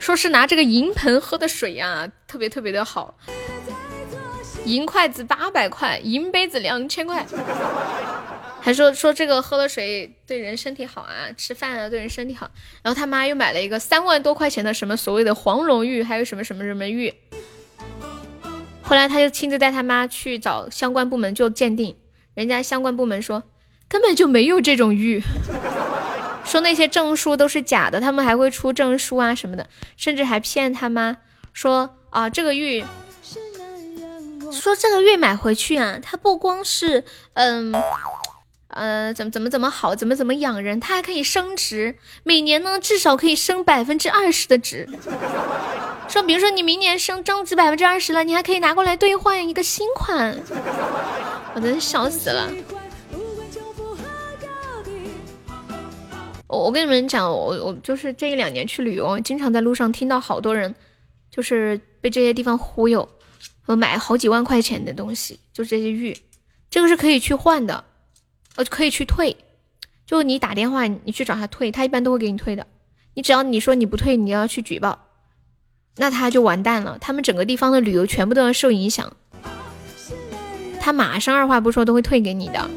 说是拿这个银盆喝的水呀，特别特别的好。银筷子八百块，银杯子两千块，还说说这个喝了水对人身体好啊，吃饭啊对人身体好。然后他妈又买了一个三万多块钱的什么所谓的黄龙玉，还有什么什么什么玉。后来他就亲自带他妈去找相关部门做鉴定，人家相关部门说根本就没有这种玉，说那些证书都是假的，他们还会出证书啊什么的，甚至还骗他妈说啊这个玉。说这个玉买回去啊，它不光是嗯呃怎么怎么怎么好，怎么怎么养人，它还可以升值，每年呢至少可以升百分之二十的值。说比如说你明年升增值百分之二十了，你还可以拿过来兑换一个新款。我真笑死了。我我跟你们讲，我我就是这一两年去旅游，经常在路上听到好多人就是被这些地方忽悠。我买好几万块钱的东西，就这些玉，这个是可以去换的，呃，可以去退。就你打电话，你去找他退，他一般都会给你退的。你只要你说你不退，你要去举报，那他就完蛋了。他们整个地方的旅游全部都要受影响。他马上二话不说都会退给你的。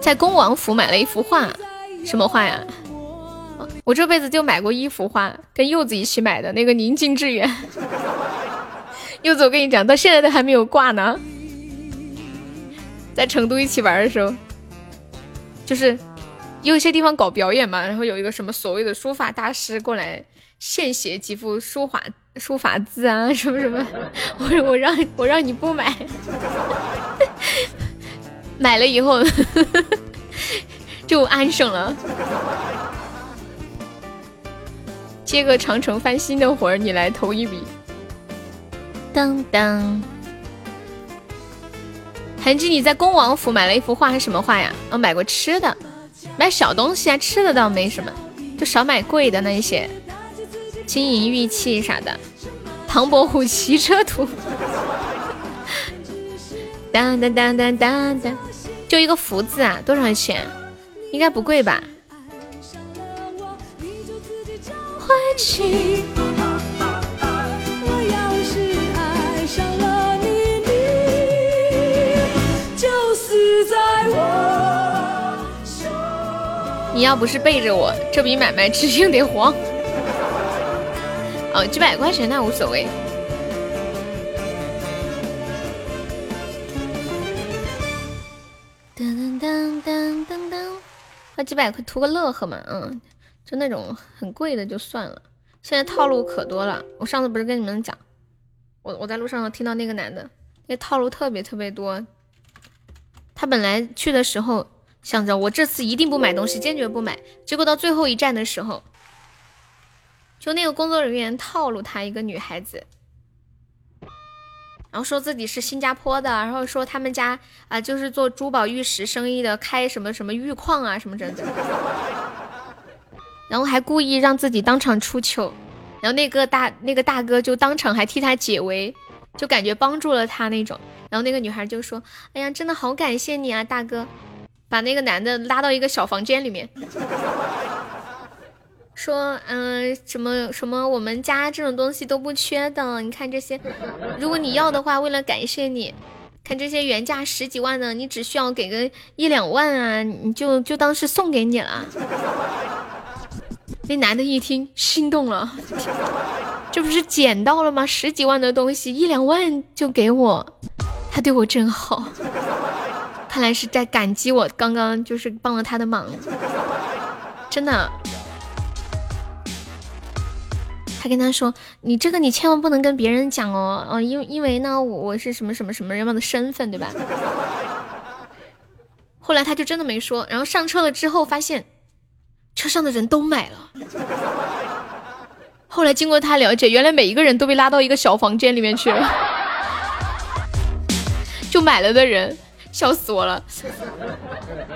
在恭王府买了一幅画，什么画呀？我这辈子就买过一幅画，跟柚子一起买的那个宁静致远。柚子，我跟你讲，到现在都还没有挂呢。在成都一起玩的时候，就是有一些地方搞表演嘛，然后有一个什么所谓的书法大师过来现写几幅书法书法字啊，什么什么。我我让我让你不买，买了以后 就安生了。接个长城翻新的活儿，你来投一笔。当当，韩记，你在恭王府买了一幅画，是什么画呀？哦，买过吃的，买小东西啊，吃的倒没什么，就少买贵的那一些，金银玉器啥的。唐伯虎骑车图，当 当当当当当，就一个福字啊，多少钱？应该不贵吧？你要不是背着我，这笔买卖指定得黄。哦，几百块钱那无所谓。噔噔噔噔噔，花几百块图个乐呵嘛，嗯。就那种很贵的就算了，现在套路可多了。我上次不是跟你们讲，我我在路上听到那个男的，那套路特别特别多。他本来去的时候想着我这次一定不买东西，坚决不买。结果到最后一站的时候，就那个工作人员套路他一个女孩子，然后说自己是新加坡的，然后说他们家啊就是做珠宝玉石生意的，开什么什么玉矿啊什么之类的。然后还故意让自己当场出糗，然后那个大那个大哥就当场还替他解围，就感觉帮助了他那种。然后那个女孩就说：“哎呀，真的好感谢你啊，大哥！”把那个男的拉到一个小房间里面，说：“嗯，什么什么，我们家这种东西都不缺的。你看这些，如果你要的话，为了感谢你，看这些原价十几万的，你只需要给个一两万啊，你就就当是送给你了。”那男的一听心动了，这不是捡到了吗？十几万的东西，一两万就给我，他对我真好，看来是在感激我刚刚就是帮了他的忙，真的。他跟他说：“你这个你千万不能跟别人讲哦，哦，因为因为呢，我我是什么什么什么样的身份，对吧？” 后来他就真的没说，然后上车了之后发现。车上的人都买了，后来经过他了解，原来每一个人都被拉到一个小房间里面去了，就买了的人，笑死我了。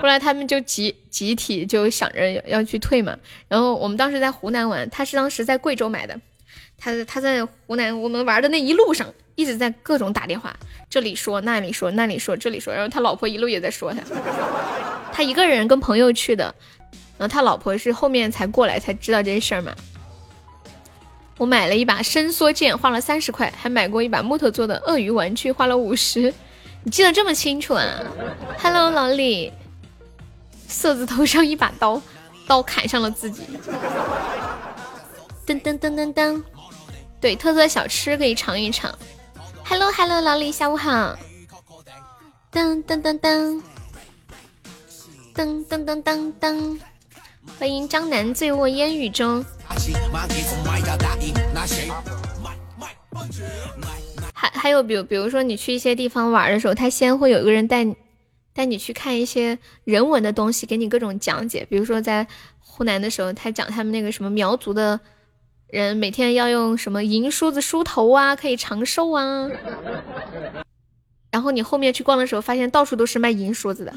后来他们就集集体就想着要去退嘛。然后我们当时在湖南玩，他是当时在贵州买的。他他在湖南，我们玩的那一路上一直在各种打电话，这里说那里说那里说这里说，然后他老婆一路也在说他，他一个人跟朋友去的，然后他老婆是后面才过来才知道这些事儿嘛。我买了一把伸缩剑，花了三十块，还买过一把木头做的鳄鱼玩具，花了五十，你记得这么清楚啊？Hello，老李，色字头上一把刀，刀砍上了自己，噔噔噔噔噔。对，特色小吃可以尝一尝。Hello Hello，老李，下午好。噔噔噔噔，噔噔噔噔噔，欢迎张楠醉卧烟雨中。还还有，比比如说你去一些地方玩的时候，他先会有一个人带带你去看一些人文的东西，给你各种讲解。比如说在湖南的时候，他讲他们那个什么苗族的。人每天要用什么银梳子梳头啊，可以长寿啊。然后你后面去逛的时候，发现到处都是卖银梳子的，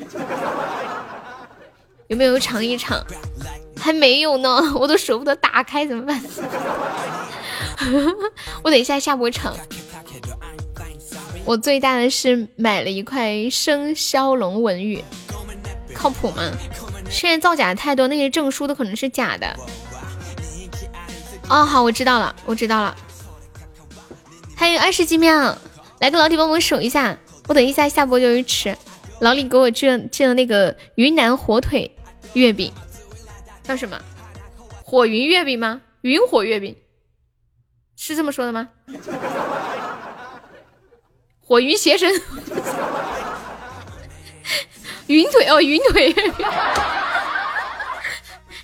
有没有尝一尝？还没有呢，我都舍不得打开，怎么办？我等一下下播场。我最大的是买了一块生肖龙纹玉，靠谱吗？现在造假太多，那些证书都可能是假的。哦，好，我知道了，我知道了。还有二十几秒，来个老铁帮我守一下，我等一下下播就去吃。老李给我寄了寄了那个云南火腿月饼，叫什么？火云月饼吗？云火月饼是这么说的吗？火云邪神，云腿哦，云腿月饼，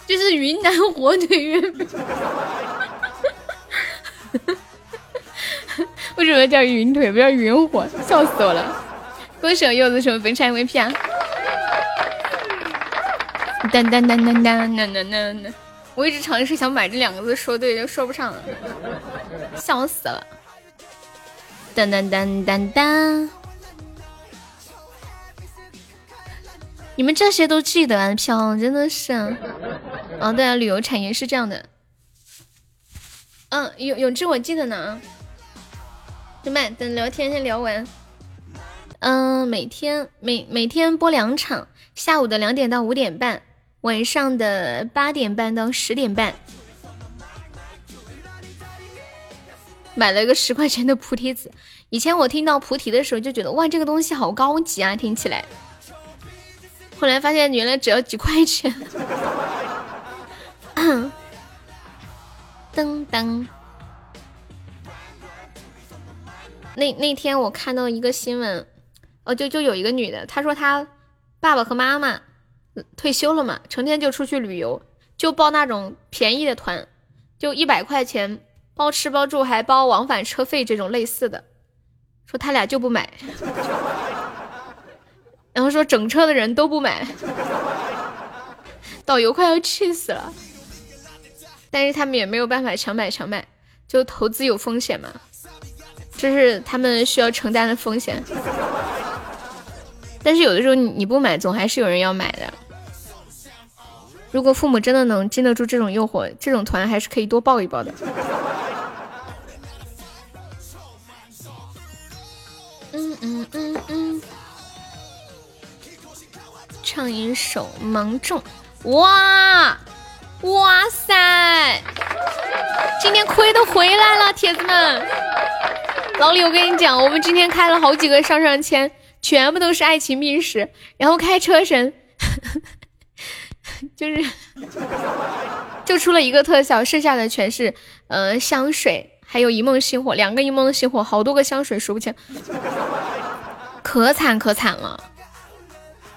就是云南火腿月饼。为什么叫云腿不叫云火？笑死我了！恭喜柚子成分产 MVP 啊！噔噔噔噔噔噔噔噔！我一直尝试想把这两个字说对，就说不上了，笑死了！噔噔噔噔噔！你们这些都记得啊，飘真的是。哦，对啊，旅游产业是这样的。嗯，永永志我记得呢啊。兄弟等聊天先聊完。嗯，每天每每天播两场，下午的两点到五点半，晚上的八点半到十点半。买了个十块钱的菩提子，以前我听到菩提的时候就觉得哇，这个东西好高级啊，听起来。后来发现原来只要几块钱。噔噔，那那天我看到一个新闻，哦，就就有一个女的，她说她爸爸和妈妈退休了嘛，成天就出去旅游，就报那种便宜的团，就一百块钱包吃包住还包往返车费这种类似的，说他俩就不买，然后说整车的人都不买，导游快要气死了。但是他们也没有办法强买强卖，就投资有风险嘛，这是他们需要承担的风险。但是有的时候你不买，总还是有人要买的。如果父母真的能经得住这种诱惑，这种团还是可以多报一报的。嗯嗯嗯嗯，唱一首《芒种》，哇！哇塞！今天亏都回来了，铁子们！老李，我跟你讲，我们今天开了好几个上上签，全部都是爱情密室，然后开车神，就是就出了一个特效，剩下的全是呃香水，还有一梦星火，两个一梦星火，好多个香水数不清，可惨可惨了！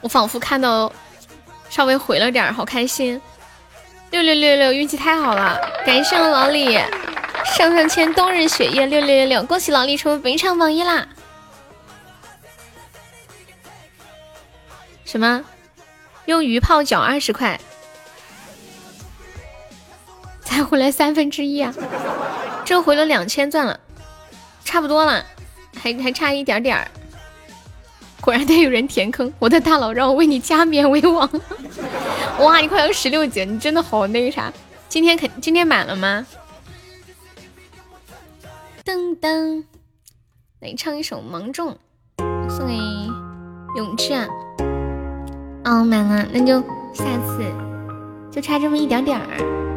我仿佛看到稍微回了点，好开心。六六六六，运气太好了！感谢我老李上上签冬日雪夜六六六六，恭喜老李成为本场榜一啦！什么？用鱼泡脚二十块？才回来三分之一啊！这回了两千钻了，差不多了，还还差一点点儿。果然得有人填坑，我的大佬让我为你加冕为王。哇，你快要十六级，你真的好那个啥！今天肯今天满了吗？噔噔，来唱一首《芒种》，送给永志啊。哦，满了，那就下次，就差这么一点点儿。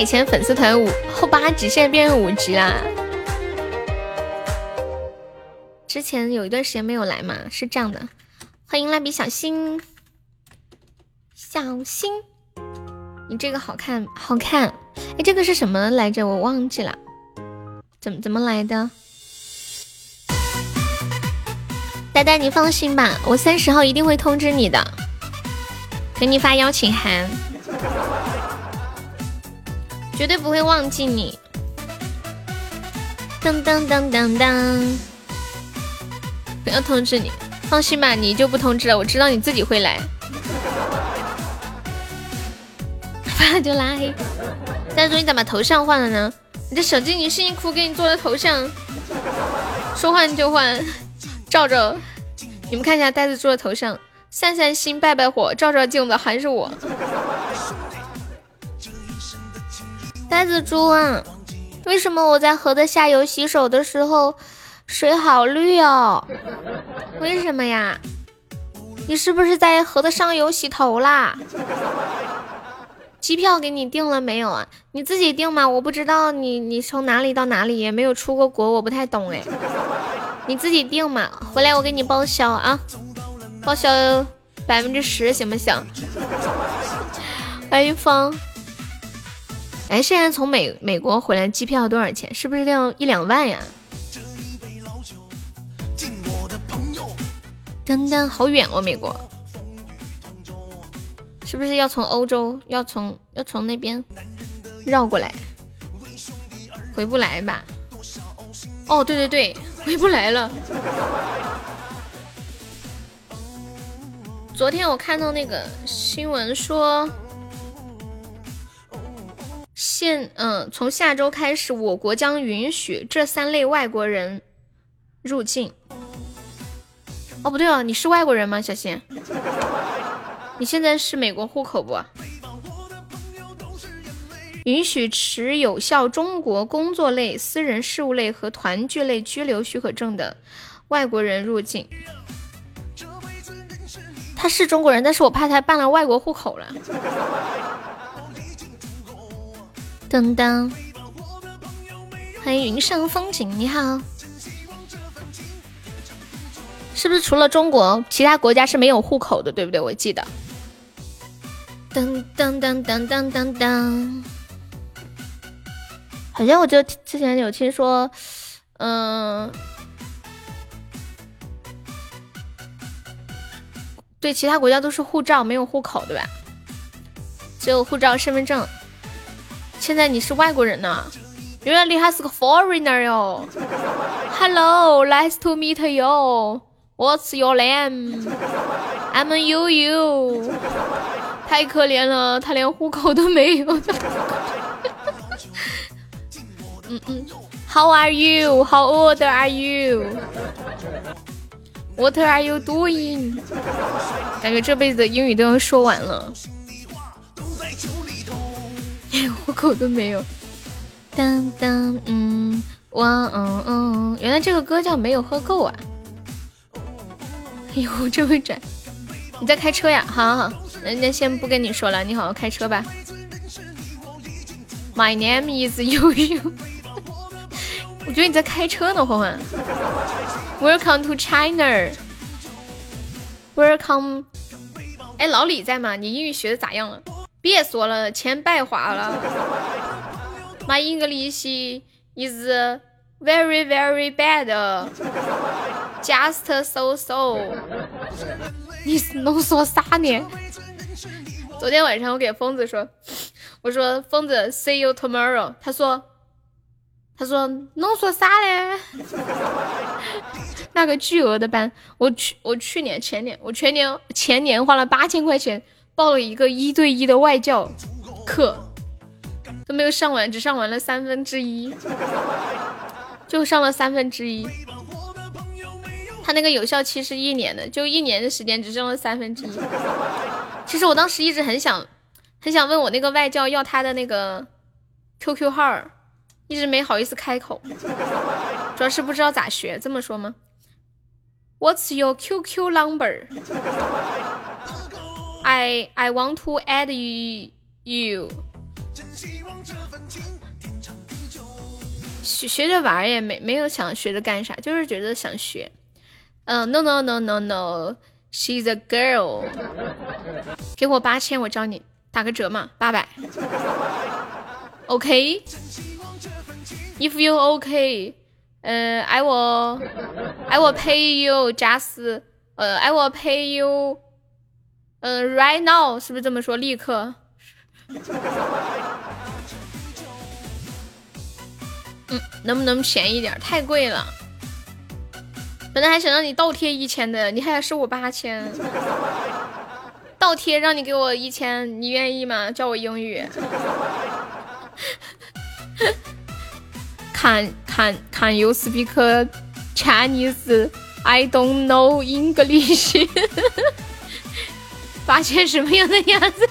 以前粉丝团五后八级，现在变成五级啦。之前有一段时间没有来嘛，是这样的。欢迎蜡笔小新，小新，你这个好看，好看。哎，这个是什么来着？我忘记了，怎么怎么来的？呆呆，你放心吧，我三十号一定会通知你的，给你发邀请函。忘记你。噔噔噔噔噔，不要通知你，放心吧，你就不通知了。我知道你自己会来，发了就拉黑。但是你咋把头像换了呢？你这小精灵辛辛苦给你做的头像，说换就换，照照。你们看一下呆子做的头像，散散心，拜拜火，照照镜子还是我。呆子猪啊，为什么我在河的下游洗手的时候水好绿哦？为什么呀？你是不是在河的上游洗头啦？机票给你订了没有啊？你自己订吗？我不知道你你从哪里到哪里，也没有出过国，我不太懂哎。你自己订嘛，回来我给你报销啊，报销百分之十行不行？欢迎风。哎，现在从美美国回来机票多少钱？是不是要一两万呀？噔噔，好远哦，美国。是不是要从欧洲，要从要从那边绕过来？回不来吧？哦，对对对，回不来了。昨天我看到那个新闻说，现嗯，从下周开始，我国将允许这三类外国人入境。哦，不对哦，你是外国人吗，小新？你现在是美国户口不？允许持有效中国工作类、私人事务类和团聚类居留许可证的外国人入境。他是中国人，但是我怕他办了外国户口了。噔噔，欢迎云上风景，你好。是不是除了中国，其他国家是没有户口的，对不对？我记得。噔噔噔噔噔噔噔，好像我就之前有听说，嗯，对，其他国家都是护照，没有户口，对吧？只有护照、身份证。现在你是外国人呢，原来你还是个 foreigner 哟。Hello，nice to meet you. What's your name? I'm you you. 太可怜了，他连户口都没有。嗯嗯，How are you? How old are you? What are you doing? 感觉这辈子的英语都要说完了，连户口都没有。当当嗯哇嗯嗯，原来这个歌叫没有喝够啊！哎呦，这会转。你在开车呀？好，好，好，人家先不跟你说了，你好好开车吧。My name is Yu Yu。我觉得你在开车呢，欢欢。Welcome to China。Welcome。哎，老李在吗？你英语学的咋样了？别说了，钱白花了。My English is very very bad. Just so so。你能说啥呢？昨天晚上我给疯子说，我说疯子，see you tomorrow。他说，他说能说啥嘞？那个巨额的班，我去，我去年前年，我全年前年花了八千块钱报了一个一对一的外教课，都没有上完，只上完了三分之一，就上了三分之一。他那个有效期是一年的，就一年的时间只剩了三分之一。其实我当时一直很想，很想问我那个外教要他的那个 QQ 号，一直没好意思开口，主要是不知道咋学。这么说吗？What's your QQ number? I I want to add you. you 学学着玩也没没有想学着干啥，就是觉得想学。嗯，no no no no no，she's a girl。给我八千，我教你打个折嘛，八百。OK，if you OK，呃，I will I will pay you just，呃，I will pay you，呃，right now，是不是这么说？立刻。嗯，能不能便宜点？太贵了。本来还想让你倒贴一千的，你还要收我八千，倒贴让你给我一千，你愿意吗？教我英语。Can can can you speak Chinese? I don't know English。发现什么样的鸭子？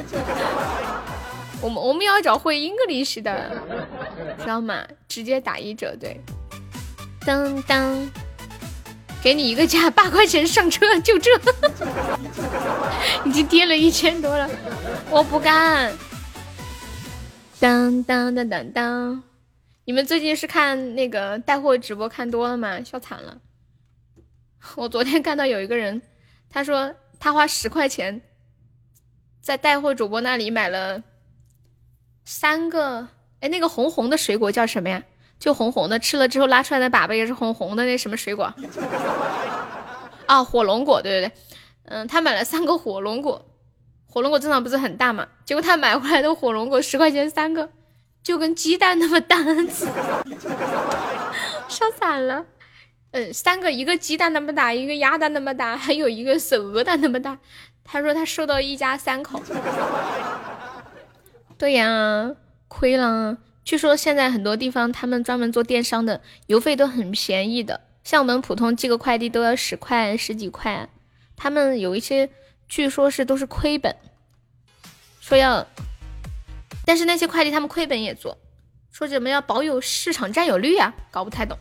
我们我们要找会 English 的，知道吗？直接打一折，对。当当。给你一个价，八块钱上车，就这，已经跌了一千多了，我不干。当当当当当，你们最近是看那个带货直播看多了吗？笑惨了。我昨天看到有一个人，他说他花十块钱在带货主播那里买了三个，哎，那个红红的水果叫什么呀？就红红的，吃了之后拉出来的粑粑也是红红的，那什么水果？啊，火龙果，对对对，嗯，他买了三个火龙果，火龙果正常不是很大嘛？结果他买回来的火龙果十块钱三个，就跟鸡蛋那么大，笑惨了。嗯，三个，一个鸡蛋那么大，一个鸭蛋那么大，还有一个是鹅蛋那么大。他说他收到一家三口。对呀，亏了。据说现在很多地方他们专门做电商的，邮费都很便宜的，像我们普通寄个快递都要十块十几块，他们有一些据说是都是亏本，说要，但是那些快递他们亏本也做，说怎么要保有市场占有率啊，搞不太懂，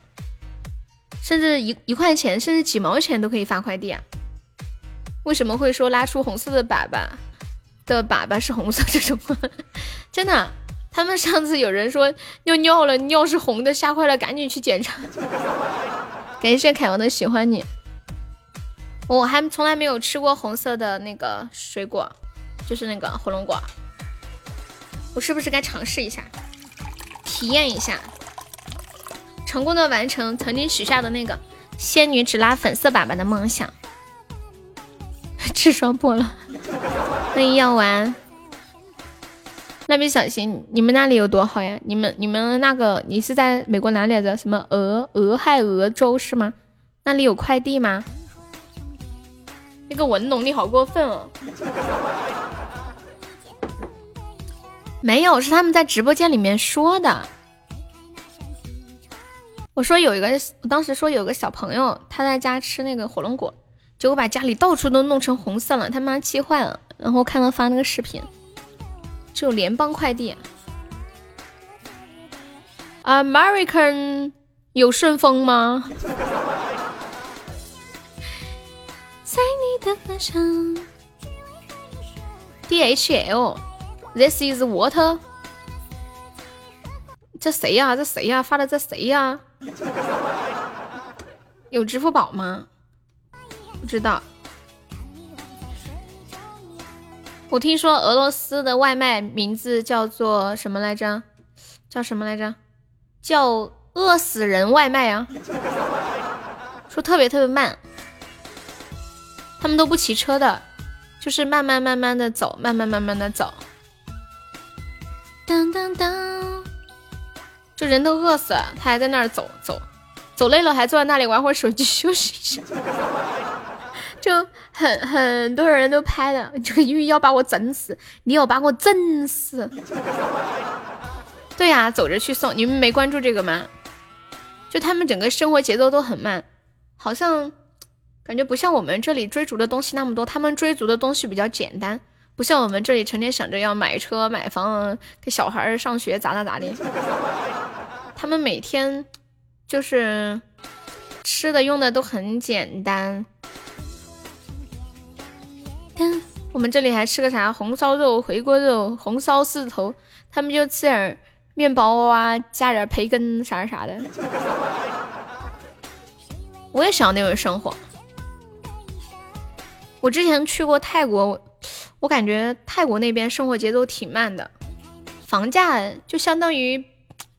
甚至一一块钱甚至几毛钱都可以发快递啊，为什么会说拉出红色的粑粑的粑粑是红色这种？真的。他们上次有人说尿尿了，尿是红的，吓坏了，赶紧去检查。感谢凯王的喜欢你，我还从来没有吃过红色的那个水果，就是那个火龙果。我是不是该尝试一下，体验一下，成功的完成曾经许下的那个仙女只拉粉色粑粑的梦想？痔疮破了，欢迎药丸。蜡笔小新，你们那里有多好呀？你们你们那个，你是在美国哪里来着？什么俄俄亥俄州是吗？那里有快递吗？那个文龙，你好过分哦！没有，是他们在直播间里面说的。我说有一个，我当时说有个小朋友他在家吃那个火龙果，结果把家里到处都弄成红色了，他妈气坏了。然后看到发那个视频。只有联邦快递，American 有顺丰吗？在你的方向，DHL，This is water 这谁呀？这谁呀？发的这谁呀？有支付宝吗？不知道。我听说俄罗斯的外卖名字叫做什么来着？叫什么来着？叫饿死人外卖啊！说特别特别慢，他们都不骑车的，就是慢慢慢慢的走，慢慢慢慢的走。当当当，就人都饿死了，他还在那儿走走，走累了还坐在那里玩会儿手机休息一下。就很很多人都拍了，就因为要把我整死，你要把我整死。对呀，走着去送，你们没关注这个吗？就他们整个生活节奏都很慢，好像感觉不像我们这里追逐的东西那么多，他们追逐的东西比较简单，不像我们这里成天想着要买车买房，给小孩上学咋咋咋的。他们每天就是吃的用的都很简单。我们这里还吃个啥红烧肉、回锅肉、红烧狮子头，他们就吃点面包啊，加点培根啥啥的。我也想要那种生活。我之前去过泰国，我感觉泰国那边生活节奏挺慢的，房价就相当于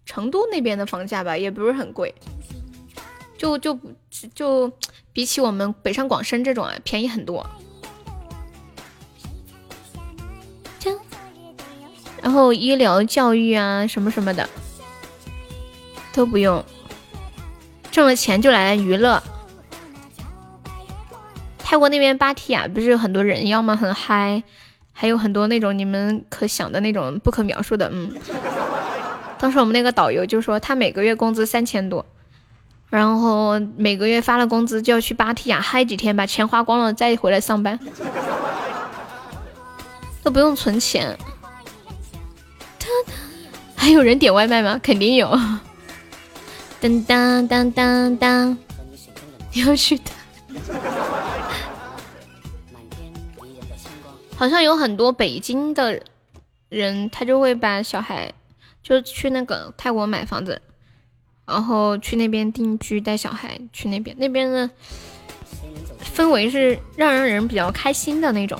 成都那边的房价吧，也不是很贵，就就就比起我们北上广深这种啊，便宜很多。然后医疗、教育啊，什么什么的都不用，挣了钱就来娱乐。泰国那边芭提雅不是有很多人妖吗？很嗨，还有很多那种你们可想的那种不可描述的。嗯，当时我们那个导游就说，他每个月工资三千多，然后每个月发了工资就要去芭提雅嗨几天，把钱花光了再回来上班，都不用存钱。还有人点外卖吗？肯定有。当当当当当，要去的。好像有很多北京的人，他就会把小孩就去那个泰国买房子，然后去那边定居，带小孩去那边，那边的氛围是让让人比较开心的那种。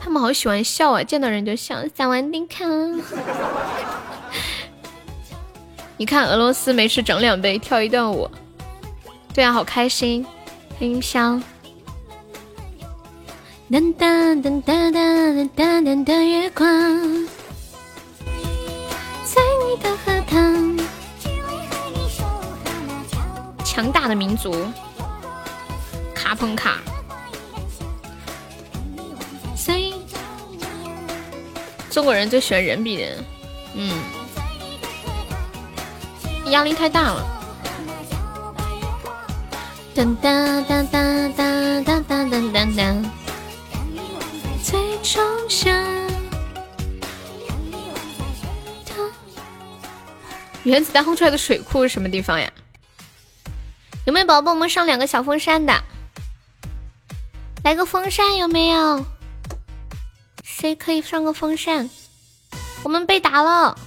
他们好喜欢笑啊，见到人就笑。萨瓦迪卡，你看俄罗斯没事整两杯，跳一段舞，对啊，好开心。音箱。噔噔噔噔噔噔噔的月光，在你的荷塘。强大的民族，卡朋卡。中国人最喜欢人比人，嗯，压力太大了。当当当当当当当当当当。最终想。原子弹轰出来的水库是什么地方呀？有没有宝宝帮我们上两个小风扇的？来个风扇有没有？谁可以上个风扇？我们被打了。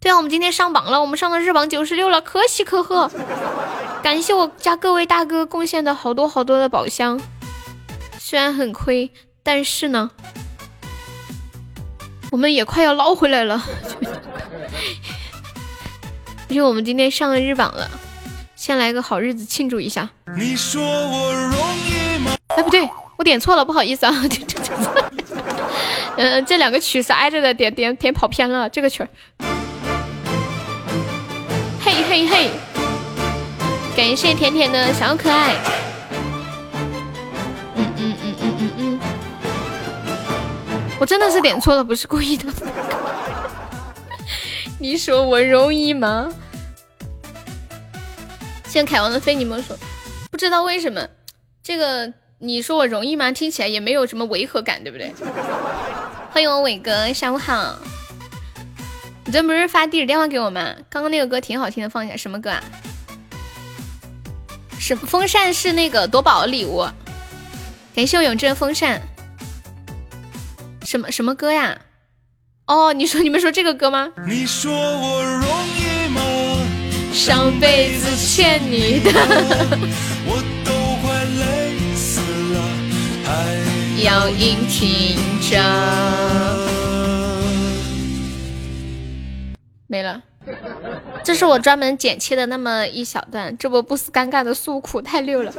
对啊，我们今天上榜了，我们上了日榜九十六了，可喜可贺。感谢我家各位大哥贡献的好多好多的宝箱，虽然很亏，但是呢，我们也快要捞回来了。因为我们今天上了日榜了，先来个好日子庆祝一下。哎，不对，我点错了，不好意思啊。嗯，这两个曲是挨着的，点点点跑偏了，这个曲儿。嘿嘿。感谢甜甜的小可爱。嗯嗯嗯嗯嗯嗯，我真的是点错了，不是故意的。你说我容易吗？谢凯王的非你莫属。不知道为什么，这个你说我容易吗？听起来也没有什么违和感，对不对？欢迎我伟哥，下午好。你这不是发地址电话给我吗？刚刚那个歌挺好听的，放一下。什么歌啊？是风扇是那个夺宝的礼物，感谢我永志的风扇。什么什么歌呀？哦，你说你们说这个歌吗？你说我容易吗？上辈子欠你的，我都快累死了，还要硬挺着。没了。这是我专门剪切的那么一小段，这不不死尴尬的诉苦太溜了。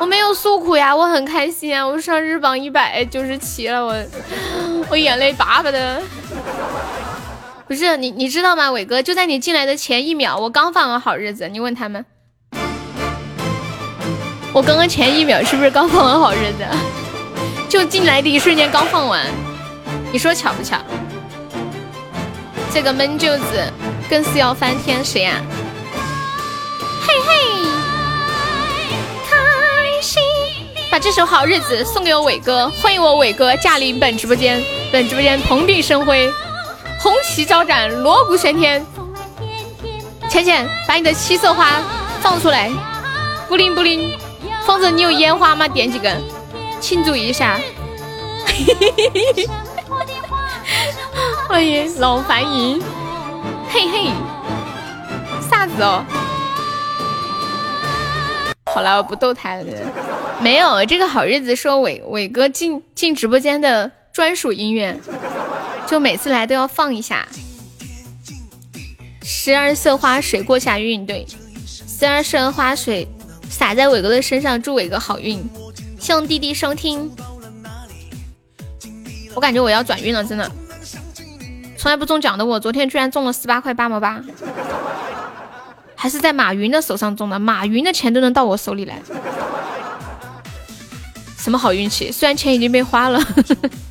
我没有诉苦呀，我很开心啊，我上日榜一百九十七了，我我眼泪巴巴的。不是你你知道吗，伟哥？就在你进来的前一秒，我刚放完好日子，你问他们，我刚刚前一秒是不是刚放完好日子？就进来的一瞬间刚放完，你说巧不巧？这个闷舅子。更是要翻天，谁呀？嘿嘿，开心！把这首好日子送给我伟哥，欢迎我伟哥驾临本直播间，本直播间蓬荜生辉，红旗招展，锣鼓喧天。浅浅，把你的七色花放出来，布灵布灵。疯子，你有烟花吗？点几根，庆祝一下。嘿嘿嘿嘿欢迎老樊姨。嘿嘿，啥子哦？好了，我不逗他了。没有这个好日子，说伟伟哥进进直播间的专属音乐，就每次来都要放一下。十二色花水过下运，对，十二色花水洒在伟哥的身上，祝伟哥好运。希望弟弟收听。我感觉我要转运了，真的。从来不中奖的我，昨天居然中了十八块八毛八，还是在马云的手上中的，马云的钱都能到我手里来，什么好运气？虽然钱已经被花了，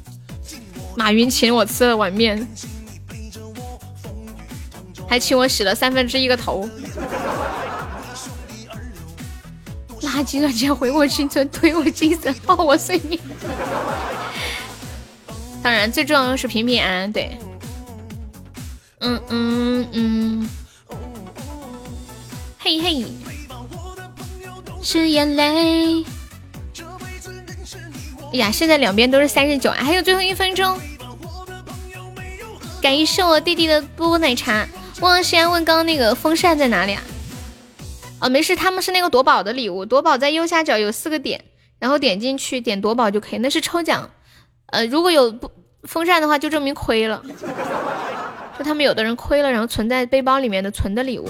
马云请我吃了碗面，还请我洗了三分之一个头，垃圾软件毁我青春，推我精神，抱我睡眠。当然，最重要的是平平安安，对。嗯嗯嗯，嘿嘿，是眼泪。哎呀，现在两边都是三十九，还有最后一分钟。感谢我弟弟的波波奶茶。忘了先问刚刚那个风扇在哪里啊？哦，没事，他们是那个夺宝的礼物，夺宝在右下角有四个点，然后点进去点夺宝就可以，那是抽奖。呃，如果有不风扇的话，就证明亏了。就他们有的人亏了，然后存在背包里面的存的礼物，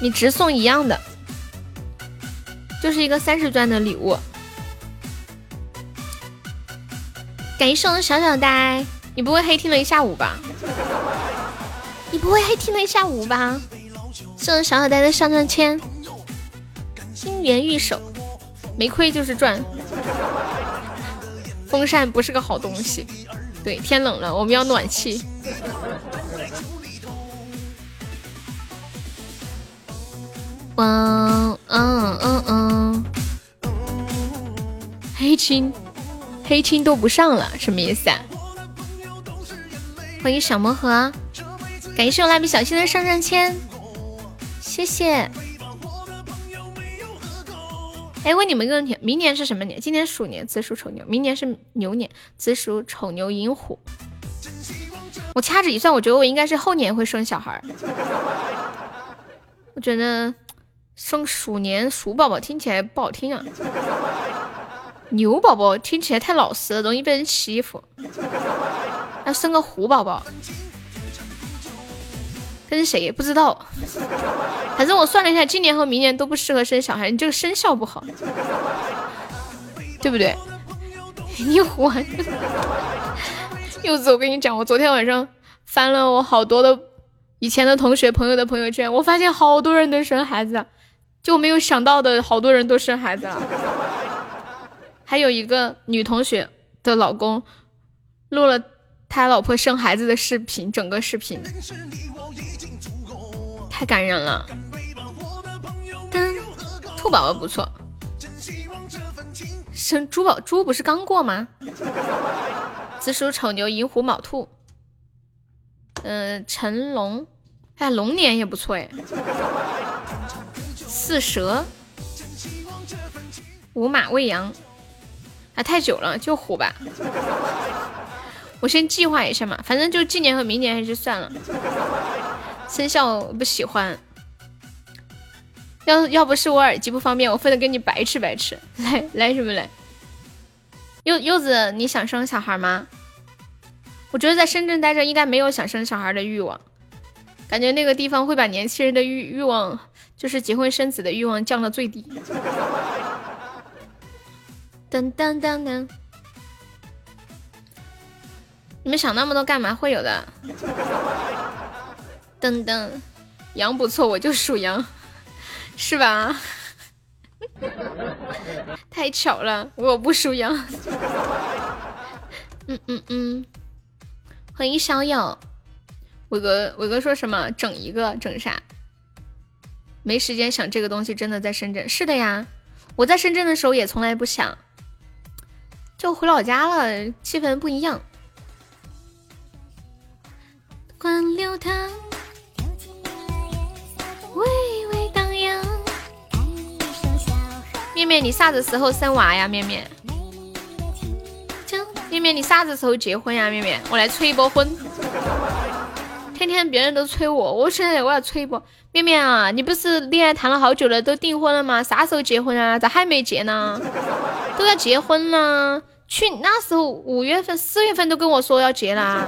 你直送一样的，就是一个三十钻的礼物。感谢我小小呆，你不会黑听了一下午吧？你不会黑听了一下午吧？送的小小呆的上上签，金元玉手，没亏就是赚。风扇不是个好东西，对，天冷了我们要暖气。哇，嗯嗯嗯，黑青，黑青都不上了，什么意思啊？欢迎小魔盒，感谢我蜡笔小新的上上签，谢谢。哎，问你们一个问题：明年是什么年？今年鼠年，子鼠丑牛；明年是牛年，子鼠丑牛寅虎。我掐指一算，我觉得我应该是后年会生小孩。我觉得生鼠年鼠宝宝听起来不好听啊，牛宝宝听起来太老实了，容易被人欺负。要生个虎宝宝。跟谁不知道？反正我算了一下，今年和明年都不适合生小孩，你这个生肖不好，对不对？你虎，柚子，我跟你讲，我昨天晚上翻了我好多的以前的同学朋友的朋友圈，我发现好多人都生孩子，就没有想到的好多人都生孩子了。还有一个女同学的老公录了他老婆生孩子的视频，整个视频。太感人了，跟兔宝宝不错，生猪宝猪不是刚过吗？子鼠丑牛寅虎卯兔，嗯，辰龙，哎，龙年也不错哎，巳蛇，午马未羊，啊，太久了，就虎吧，我先计划一下嘛，反正就今年和明年还是算了。生肖不喜欢，要要不是我耳机不方便，我非得跟你白吃白吃。来来什么来？柚柚子，你想生小孩吗？我觉得在深圳待着应该没有想生小孩的欲望，感觉那个地方会把年轻人的欲欲望，就是结婚生子的欲望降到最低。噔噔噔噔，你们想那么多干嘛？会有的。噔噔，羊不错，我就属羊，是吧？太巧了，我不属羊。嗯嗯嗯，欢迎小友，伟哥，伟哥说什么？整一个整啥？没时间想这个东西，真的在深圳。是的呀，我在深圳的时候也从来不想，就回老家了，气氛不一样。管流淌。微微荡漾。面面，你啥子时候生娃呀？面面，面面，你啥子时候结婚呀？面面，我来催一波婚。天天别人都催我，我现在我要催一波。面面啊，你不是恋爱谈了好久了，都订婚了吗？啥时候结婚啊？咋还没结呢？都要结婚了，去那时候五月份、四月份都跟我说要结啦。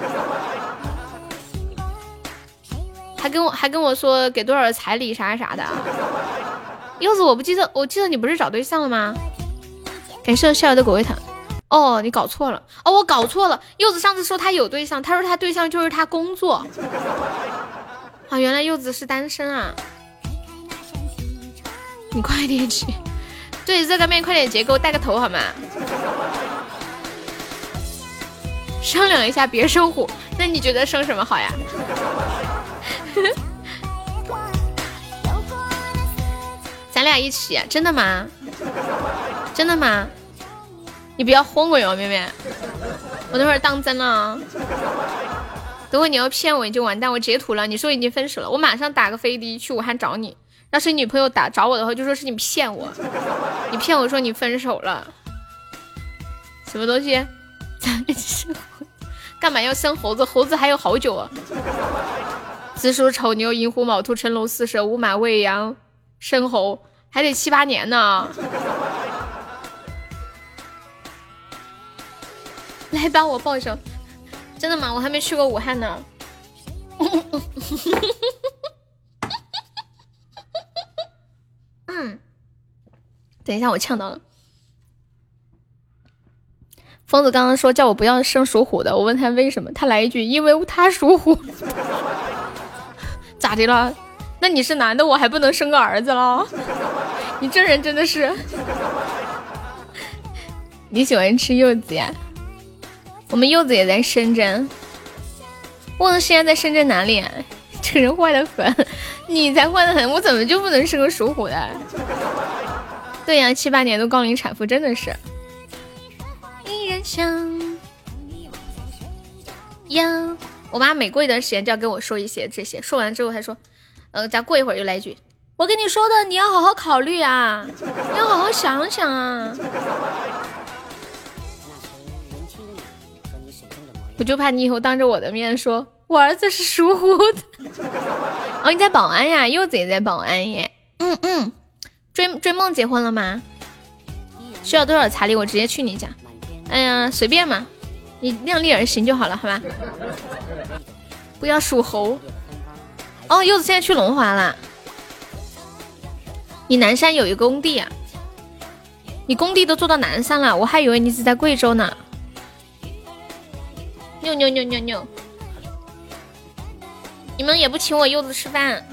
还跟我还跟我说给多少彩礼啥啥的，柚子我不记得，我记得你不是找对象了吗？感谢逍遥的果味糖。哦，你搞错了，哦，我搞错了。柚子上次说他有对象，他说他对象就是他工作。啊，原来柚子是单身啊！你快点去，对热干面快点结，给我带个头好吗？商量一下，别生虎。那你觉得生什么好呀？咱俩一起，真的吗？真的吗？你不要哄我哟，妹妹，我等会儿当真了。等会你要骗我，你就完蛋。我截图了，你说已经分手了，我马上打个飞的去武汉找你，要是你女朋友打找我的话，就说是你骗我，你骗我说你分手了，什么东西 咱们？干嘛要生猴子？猴子还有好久啊！子鼠丑牛寅虎卯兔辰龙巳蛇午马未羊申猴，还得七八年呢。来帮我报一首，真的吗？我还没去过武汉呢。嗯，等一下，我呛到了。疯子刚刚说叫我不要生属虎的，我问他为什么，他来一句因为他属虎。咋的了？那你是男的，我还不能生个儿子了？你这人真的是。你喜欢吃柚子呀？我们柚子也在深圳。我的现在在深圳哪里？这人坏的很，你才坏的很，我怎么就不能生个属虎的？对呀，七八年都高龄产妇，真的是。依然想要，我妈每过一段时间就要跟我说一些这些，说完之后还说，呃，再过一会儿又来一句，我跟你说的，你要好好考虑啊，你要好好想想啊。我就怕你以后当着我的面说。我儿子是属虎的哦，你在保安呀？柚子也在保安耶。嗯嗯，追追梦结婚了吗？需要多少彩礼？我直接去你家。哎呀，随便嘛，你量力而行就好了，好吧？不要属猴。哦，柚子现在去龙华了。你南山有一个工地啊？你工地都做到南山了，我还以为你只在贵州呢。牛牛牛牛牛。你们也不请我柚子吃饭，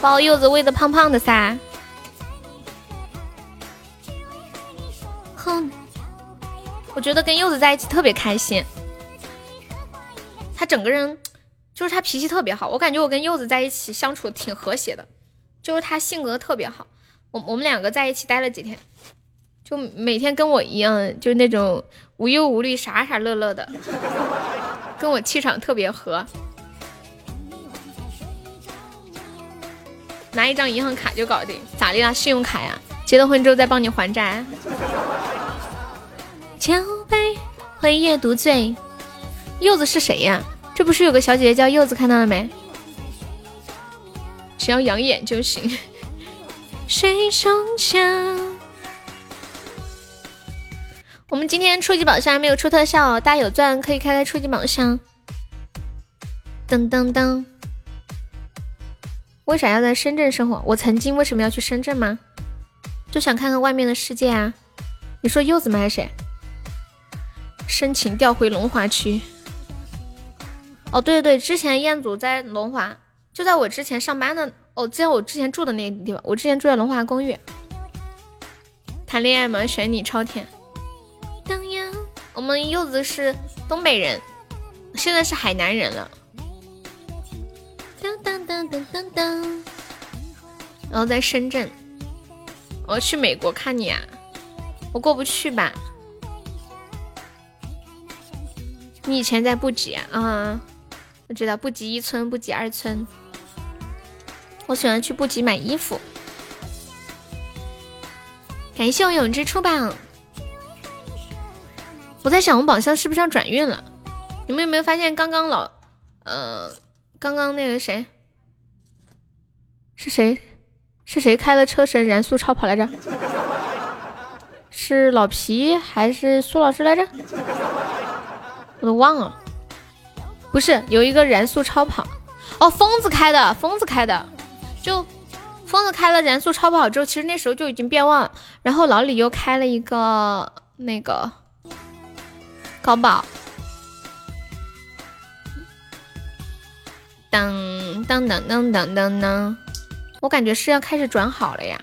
把我柚子喂的胖胖的噻。哼，我觉得跟柚子在一起特别开心。他整个人就是他脾气特别好，我感觉我跟柚子在一起相处挺和谐的。就是他性格特别好，我我们两个在一起待了几天，就每天跟我一样，就那种无忧无虑、傻傻乐乐的，跟我气场特别合。拿一张银行卡就搞定，咋的啦？信用卡呀？结了婚之后再帮你还债。酒杯欢迎夜独醉，柚子是谁呀？这不是有个小姐姐叫柚子，看到了没？只要养眼就行。谁中枪。我们今天初级宝箱还没有出特效，大家有钻可以开开初级宝箱。噔噔噔。为啥要在深圳生活？我曾经为什么要去深圳吗？就想看看外面的世界啊！你说柚子吗？还是谁？申请调回龙华区。哦，对对对，之前彦祖在龙华，就在我之前上班的哦，在我之前住的那个地方。我之前住在龙华公寓。谈恋爱吗？选你超甜。我们柚子是东北人，现在是海南人了。噔噔噔噔，然后在深圳，我要去美国看你啊，我过不去吧？你以前在布吉啊？我知道布吉一村，布吉二村。我喜欢去布吉买衣服。感谢我永之出榜。我在想，我宝箱是不是要转运了？你们有没有发现，刚刚老，呃，刚刚那个谁？是谁？是谁开了车神燃速超跑来着？是老皮还是苏老师来着？我都忘了。不是，有一个燃速超跑。哦，疯子开的，疯子开的。就疯子开了燃速超跑之后，其实那时候就已经变旺。然后老李又开了一个那个高宝。当当当当当当当。我感觉是要开始转好了呀！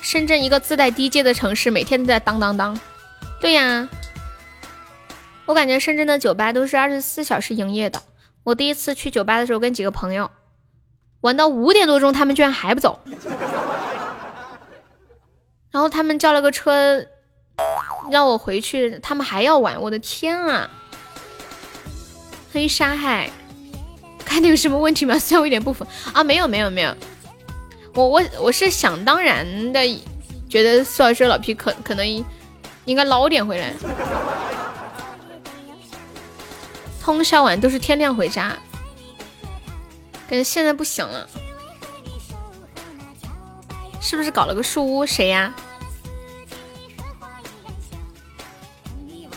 深圳一个自带 DJ 的城市，每天都在当当当。对呀，我感觉深圳的酒吧都是二十四小时营业的。我第一次去酒吧的时候，跟几个朋友玩到五点多钟，他们居然还不走。然后他们叫了个车让我回去，他们还要玩。我的天啊！黑沙海，看你有什么问题吗？虽然我有点不服啊，没有没有没有。我我我是想当然的，觉得苏老师老皮可可能应该捞点回来。通宵玩都是天亮回家，感觉现在不行了，是不是搞了个树屋？谁呀？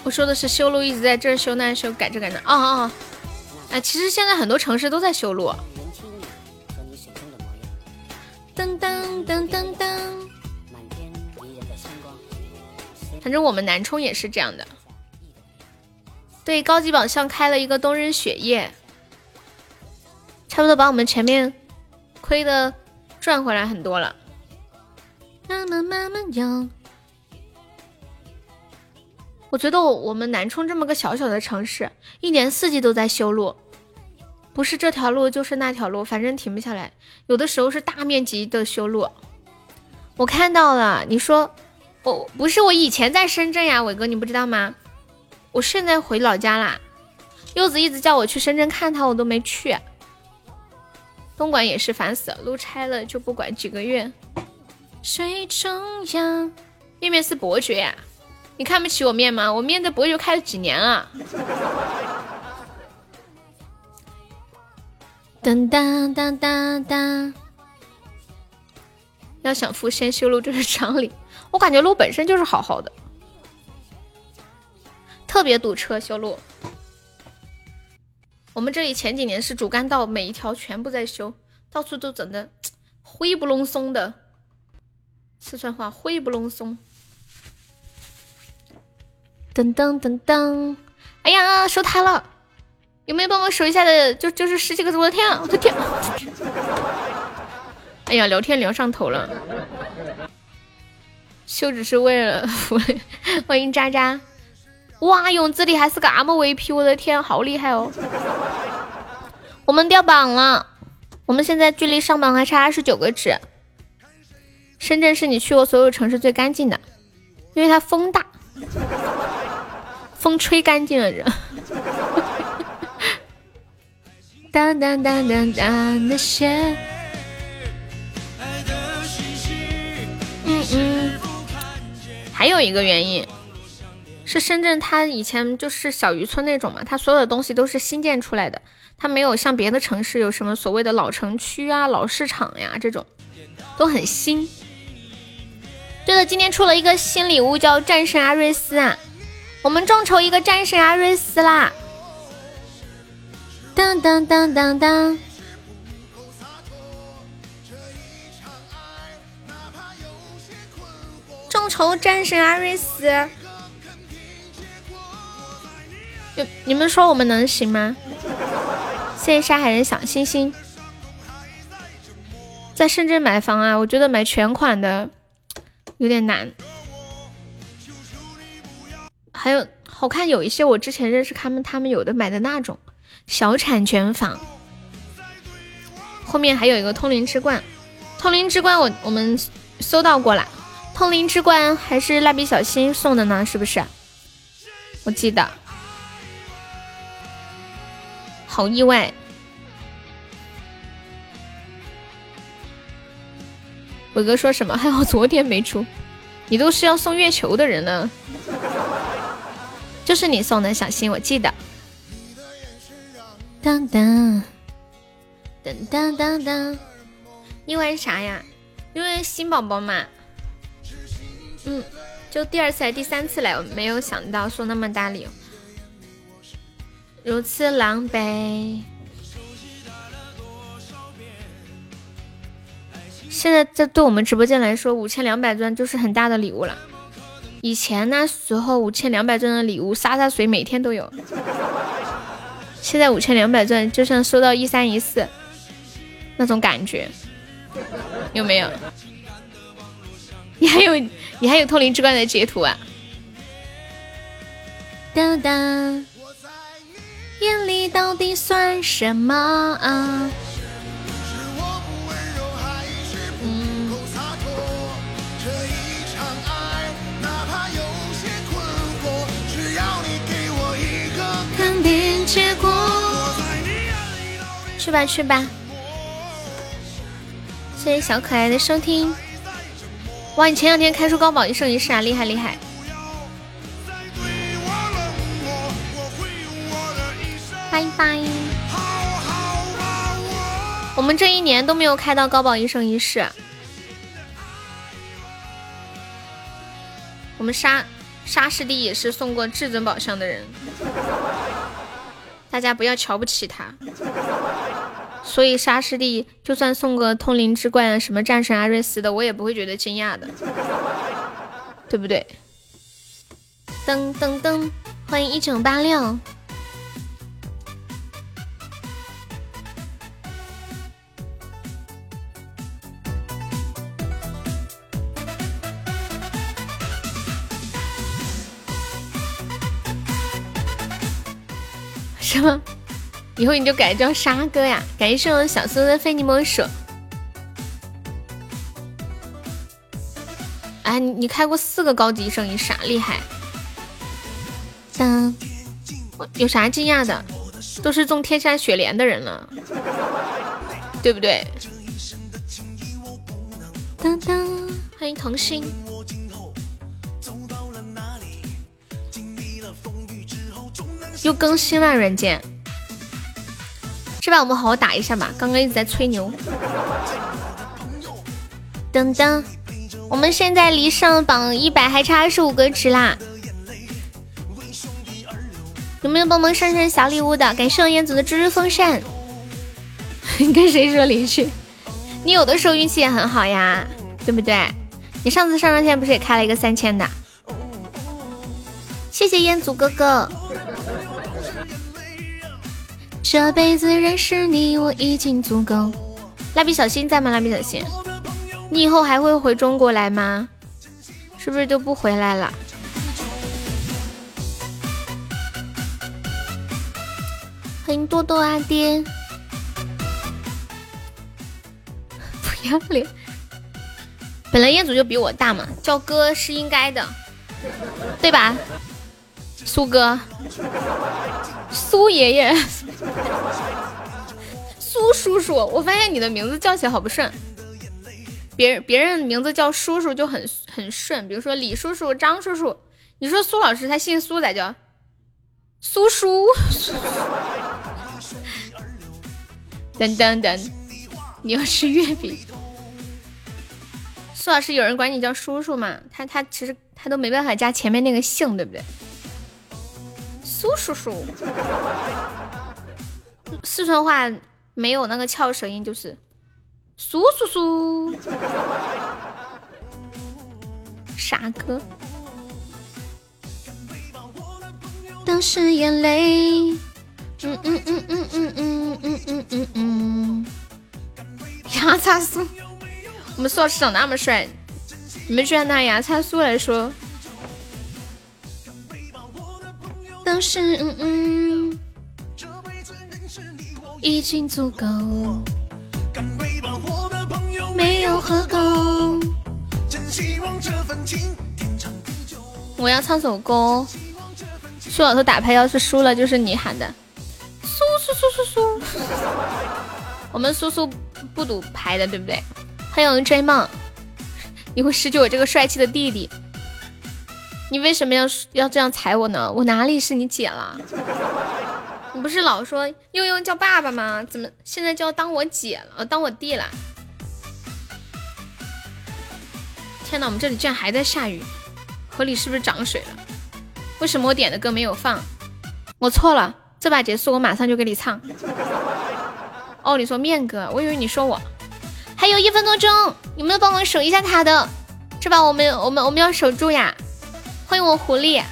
我说的是修路，一直在这修那修，改这改那。哦哦哦，哎，其实现在很多城市都在修路。噔噔噔噔噔。反正我们南充也是这样的。对，高级宝箱开了一个冬日雪夜，差不多把我们前面亏的赚回来很多了。慢慢慢慢摇。我觉得我们南充这么个小小的城市，一年四季都在修路，不是这条路就是那条路，反正停不下来。有的时候是大面积的修路。我看到了，你说我不是我以前在深圳呀，伟哥你不知道吗？我现在回老家啦。柚子一直叫我去深圳看他，我都没去。东莞也是烦死了，路拆了就不管几个月。水中央，面面是伯爵呀。你看不起我面吗？我面的伯爵开了几年了。当当当当当，要想富先修路，这是常理。我感觉路本身就是好好的，特别堵车修路。我们这里前几年是主干道，每一条全部在修，到处都整的 灰不隆松的。四川话灰不隆松。噔噔噔噔！哎呀，收塔了！有没有帮我守一下的？就就是十几个字，我的天啊！我的天！哎呀，聊天聊上头了。修只是为了福利。欢迎渣渣！哇，勇子里还是个 MVP，我的天，好厉害哦！我们掉榜了，我们现在距离上榜还差二十九个值。深圳是你去过所有城市最干净的，因为它风大。风吹干净了人。当当当当当那些。嗯嗯。还有一个原因，是深圳它以前就是小渔村那种嘛，它所有的东西都是新建出来的，它没有像别的城市有什么所谓的老城区啊、老市场呀这种，都很新。对了，今天出了一个新礼物，叫战神阿瑞斯啊。我们众筹一个战神阿瑞斯啦！当当当当当！众筹战神阿瑞斯，你们说我们能行吗？谢谢沙海人小星星。在深圳买房啊，我觉得买全款的有点难。还有好看有一些，我之前认识他们，他们有的买的那种小产权房。后面还有一个通灵之冠，通灵之冠我我们搜到过了，通灵之冠还是蜡笔小新送的呢，是不是？我记得，好意外。伟哥说什么？还好昨天没出，你都是要送月球的人了。就是你送的小心，我记得。当当当当当当，因为啥呀？因为新宝宝嘛。嗯，就第二次还第三次来，我没有想到送那么大礼，如此狼狈。现在这对我们直播间来说，五千两百钻就是很大的礼物了。以前那时候五千两百钻的礼物，洒洒水每天都有。现在五千两百钻就像收到一三一四那种感觉，有没有？你还有你还有通灵之冠的截图啊？当当，眼里到底算什么啊？结果，去吧去吧。谢谢小可爱的收听。哇，你前两天开出高保一生一世啊，厉害厉害！拜拜。我们这一年都没有开到高保一生一世。我们沙沙师弟也是送过至尊宝箱的人，大家不要瞧不起他。所以沙师弟就算送个通灵之冠啊，什么战神阿瑞斯的，我也不会觉得惊讶的，对不对？噔噔噔，欢迎一九八六。什么？以后你就改叫沙哥呀！感谢我小苏的非你莫属。哎，你你开过四个高级声音啥厉害？当，有啥惊讶的？都是中天下雪莲的人了，对不对？当当，欢迎童心。又更新了软件。是吧？我们好好打一下吧。刚刚一直在吹牛。噔噔，我们现在离上榜一百还差二十五个值啦。有没有帮忙上上小礼物的？感谢我彦祖的猪猪风扇。你 跟谁说离去？你有的时候运气也很好呀，对不对？你上次上上线不是也开了一个三千的？谢谢彦祖哥哥。这辈子认识你，我已经足够。蜡笔小新在吗？蜡笔小新，你以后还会回中国来吗？是不是就不回来了？欢迎多多阿爹，不要脸！本来彦祖就比我大嘛，叫哥是应该的，对吧？苏哥，苏爷爷。苏叔叔，我发现你的名字叫起来好不顺，别人别人名字叫叔叔就很很顺，比如说李叔叔、张叔叔，你说苏老师他姓苏咋叫？苏叔。等等等，你要吃月饼。苏老师有人管你叫叔叔吗？他他其实他都没办法加前面那个姓，对不对？苏叔叔。四川话没有那个翘舌音，就是苏叔叔。傻哥。都是眼泪。嗯嗯嗯嗯嗯嗯嗯嗯嗯嗯。牙擦苏，我们苏老师长那么帅，你们居然拿牙擦苏来说。都是嗯嗯。已经足够。没有喝够。我要唱首歌。苏老头打牌要是输了，就是你喊的。苏苏苏苏苏。我们苏苏不赌牌的，对不对？欢迎追梦。你会失去我这个帅气的弟弟。你为什么要要这样踩我呢？我哪里是你姐了？你不是老说悠悠叫爸爸吗？怎么现在就要当我姐了，当我弟了？天哪，我们这里居然还在下雨，河里是不是涨水了？为什么我点的歌没有放？我错了，这把结束我马上就给你唱。哦，你说面哥，我以为你说我。还有一分多钟，有没有帮忙守一下塔的？这把？我们我们我们要守住呀！欢迎我狐狸，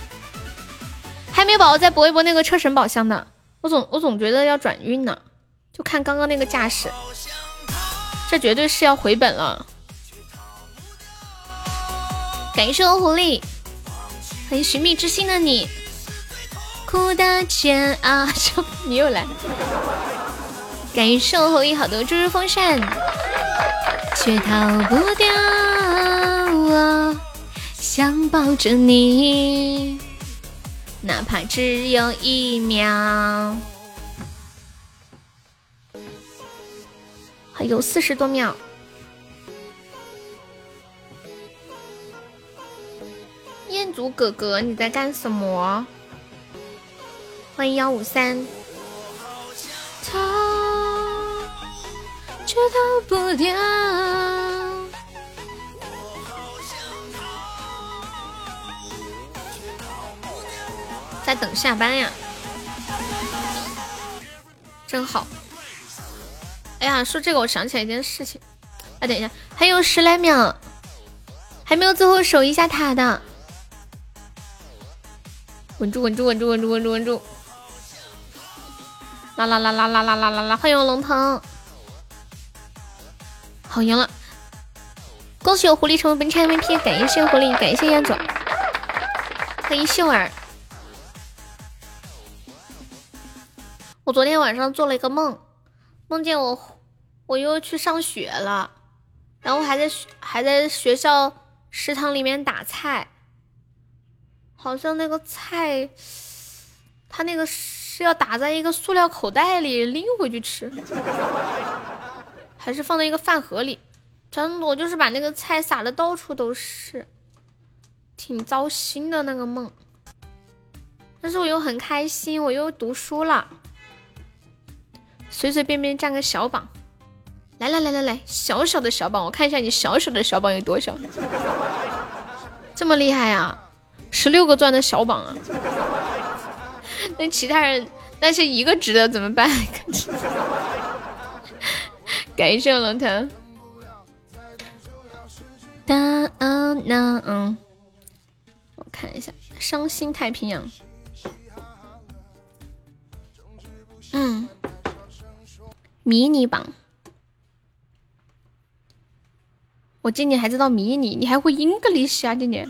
还没有宝宝再搏一搏那个车神宝箱呢。我总我总觉得要转运呢，就看刚刚那个架势，这绝对是要回本了。感谢我狐狸，欢迎寻觅之心的你，苦的煎熬，你又来。感谢我狐狸好多猪猪风扇，却逃不掉我，想抱着你哪怕只有一秒。还有四十多秒。彦祖哥哥你在干什么？欢迎幺五三。逃却逃不掉。在等下班呀，真好。哎呀，说这个我想起来一件事情。啊，等一下，还有十来秒，还没有最后守一下塔的。稳住，稳住，稳住，稳住，稳住，稳住。啦啦啦啦啦啦啦啦啦！欢迎龙腾，好赢了！恭喜我狐狸成为本场 MVP，感谢狐狸，感谢燕总，欢迎秀儿。我昨天晚上做了一个梦，梦见我我又去上学了，然后还在还在学校食堂里面打菜，好像那个菜，他那个。是要打在一个塑料口袋里拎回去吃，还是放在一个饭盒里？真的，我就是把那个菜撒的到处都是，挺糟心的那个梦。但是我又很开心，我又读书了，随随便便占个小榜。来来来来来，小小的小榜，我看一下你小小的小榜有多小，这么厉害啊？十六个钻的小榜啊！那其他人那些一个值的怎么办？感谢龙腾。哒啊那嗯，我看一下，伤心太平洋。嗯，迷你榜。我今年还知道迷你，你还会 English 啊？今年。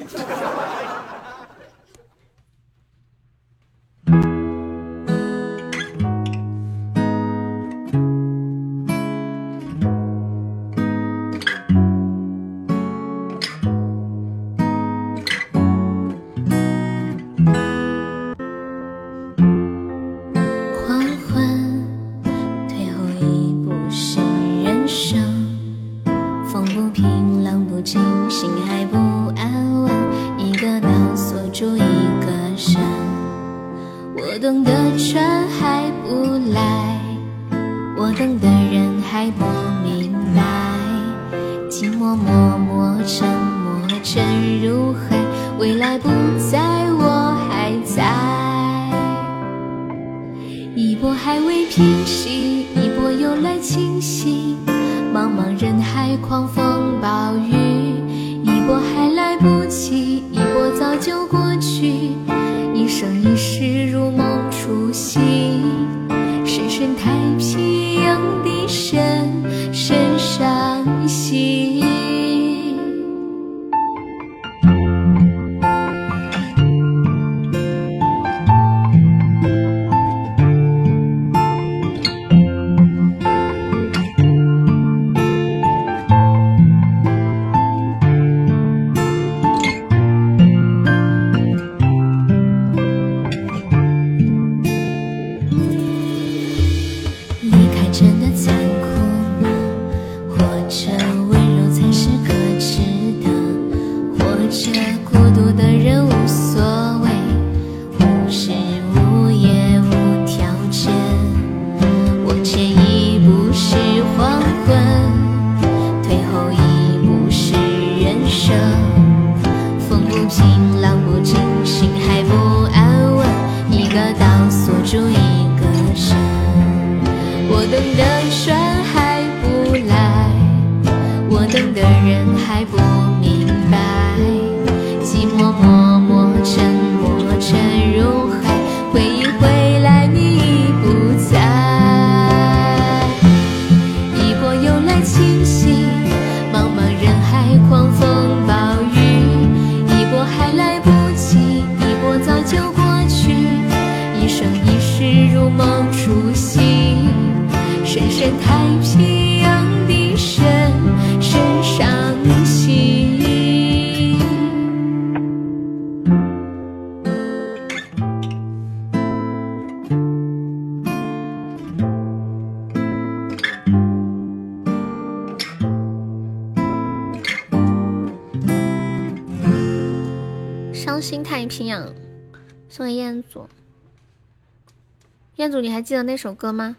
彦祖，你还记得那首歌吗？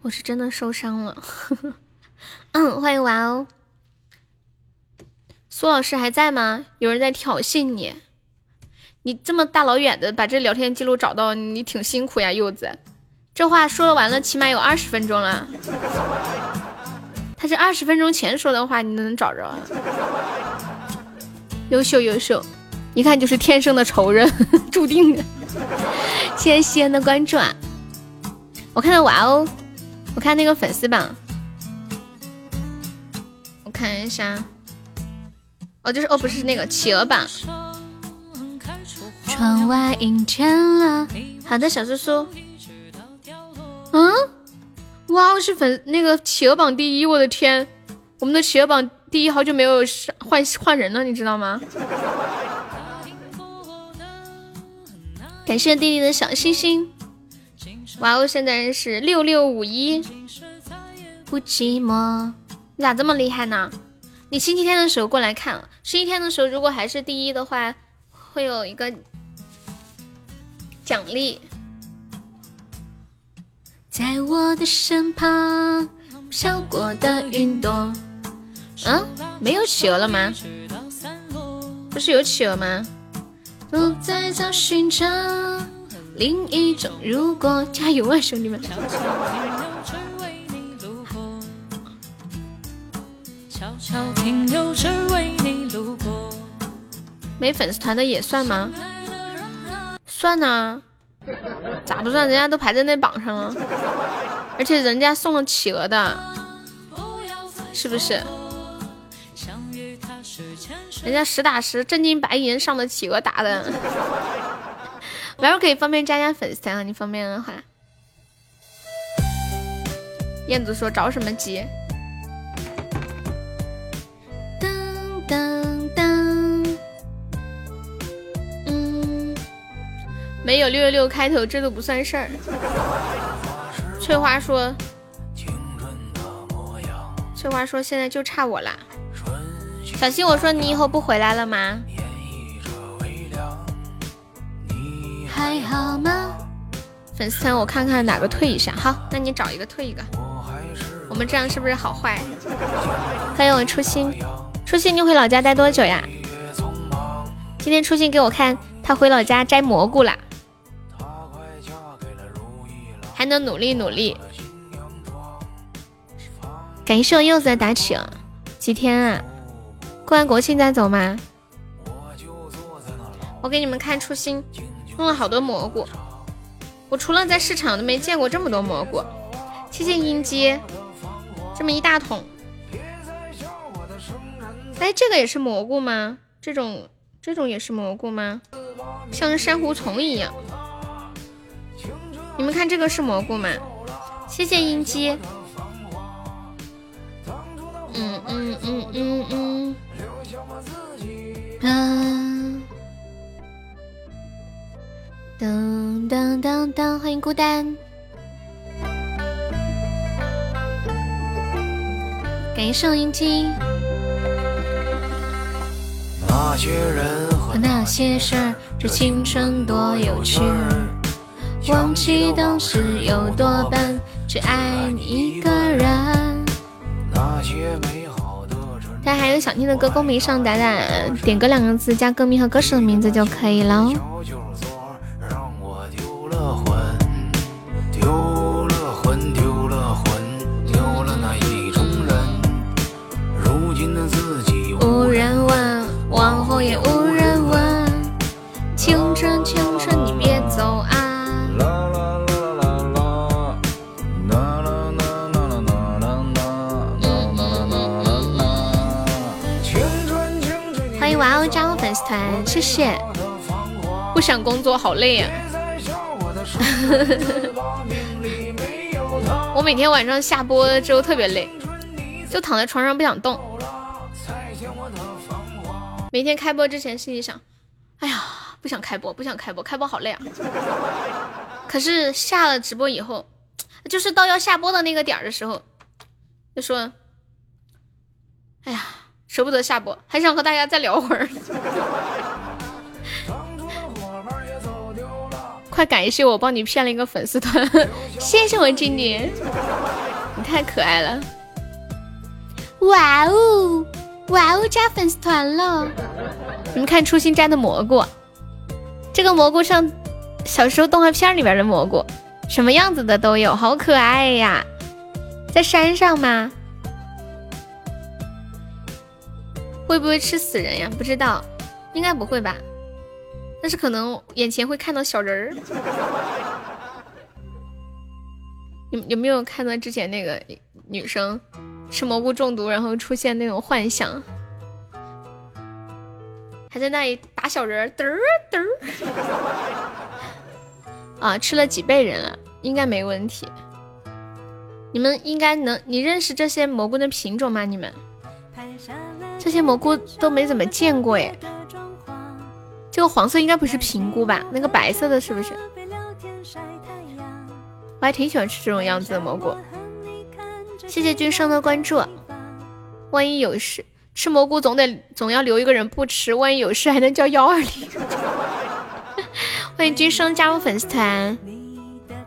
我是真的受伤了。嗯，欢迎玩哦。苏老师还在吗？有人在挑衅你。你这么大老远的把这聊天记录找到，你挺辛苦呀，柚子。这话说完了，起码有二十分钟了。他是二十分钟前说的话，你都能找着？优秀优秀，一看就是天生的仇人，注定的。谢谢西安的关注啊！我看到哇哦，我看那个粉丝榜，我看一下，哦，就是哦，不是那个企鹅榜。窗外阴天了，好的，小叔叔。嗯，哇，哦是粉那个企鹅榜第一，我的天，我们的企鹅榜第一好久没有换换人了，你知道吗？感谢弟弟的小心心，哇哦，现在是六六五一，不寂寞，你咋这么厉害呢？你星期天的时候过来看，星期天的时候如果还是第一的话，会有一个奖励。在我的身旁飘过的云朵，嗯，没有企鹅了吗？不是有企鹅吗？不再找寻找另一种如果，加油啊，兄弟们！没粉丝团的也算吗？算呢。咋不算？人家都排在那榜上了，而且人家送了企鹅的，是不是？人家实打实真金白银上的企鹅打的。玩儿可以方便加加粉丝啊，你方便的话。燕子说着什么急？噔噔噔。嗯。没有六六六开头，这都不算事儿。翠花说：“翠花说现在就差我啦。”小新，我说你以后不回来了吗？还好吗？粉丝团我看看哪个退一下。好，那你找一个退一个。我们这样是不是好坏？欢迎我初心，初心你回老家待多久呀？今天初心给我看，他回老家摘蘑菇啦。还能努力努力。感谢我柚子的打起啊！几天啊？过完国庆再走吗？我给你们看初心，弄了好多蘑菇。我除了在市场都没见过这么多蘑菇。谢谢英机，这么一大桶。哎，这个也是蘑菇吗？这种这种也是蘑菇吗？像珊瑚虫一样。你们看这个是蘑菇吗？谢谢音机。嗯嗯嗯嗯嗯。嗯。噔噔噔噔，欢迎孤单。感谢音机。那些人和那些事儿，这青春多有趣。忘记当时有多笨，只爱你一个人。大家还有想听的歌，公屏上打打点歌两个字，加歌名和歌手的名字就可以了。谢谢。不想工作，好累呀。我每天晚上下播之后特别累，就躺在床上不想动。每天开播之前心里想，哎呀，不想开播，不想开播，开播好累啊。可是下了直播以后，就是到要下播的那个点儿的时候，就说，哎呀。舍不得下播，还想和大家再聊会儿。快感谢我帮你骗了一个粉丝团，谢谢我经理，你太可爱了。哇哦，哇哦，加粉丝团了！你们看初心摘的蘑菇，这个蘑菇像小时候动画片里边的蘑菇，什么样子的都有，好可爱呀！在山上吗？会不会吃死人呀？不知道，应该不会吧。但是可能眼前会看到小人儿。有有没有看到之前那个女生？吃蘑菇中毒，然后出现那种幻想，还在那里打小人儿，嘚儿嘚儿。啊，吃了几辈人了，应该没问题。你们应该能，你认识这些蘑菇的品种吗？你们这些蘑菇都没怎么见过哎。这个黄色应该不是平菇吧？那个白色的是不是？我还挺喜欢吃这种样子的蘑菇。谢谢君生的关注。万一有事，吃蘑菇总得总要留一个人不吃。万一有事，还能叫幺二零。欢迎君生加入粉丝团。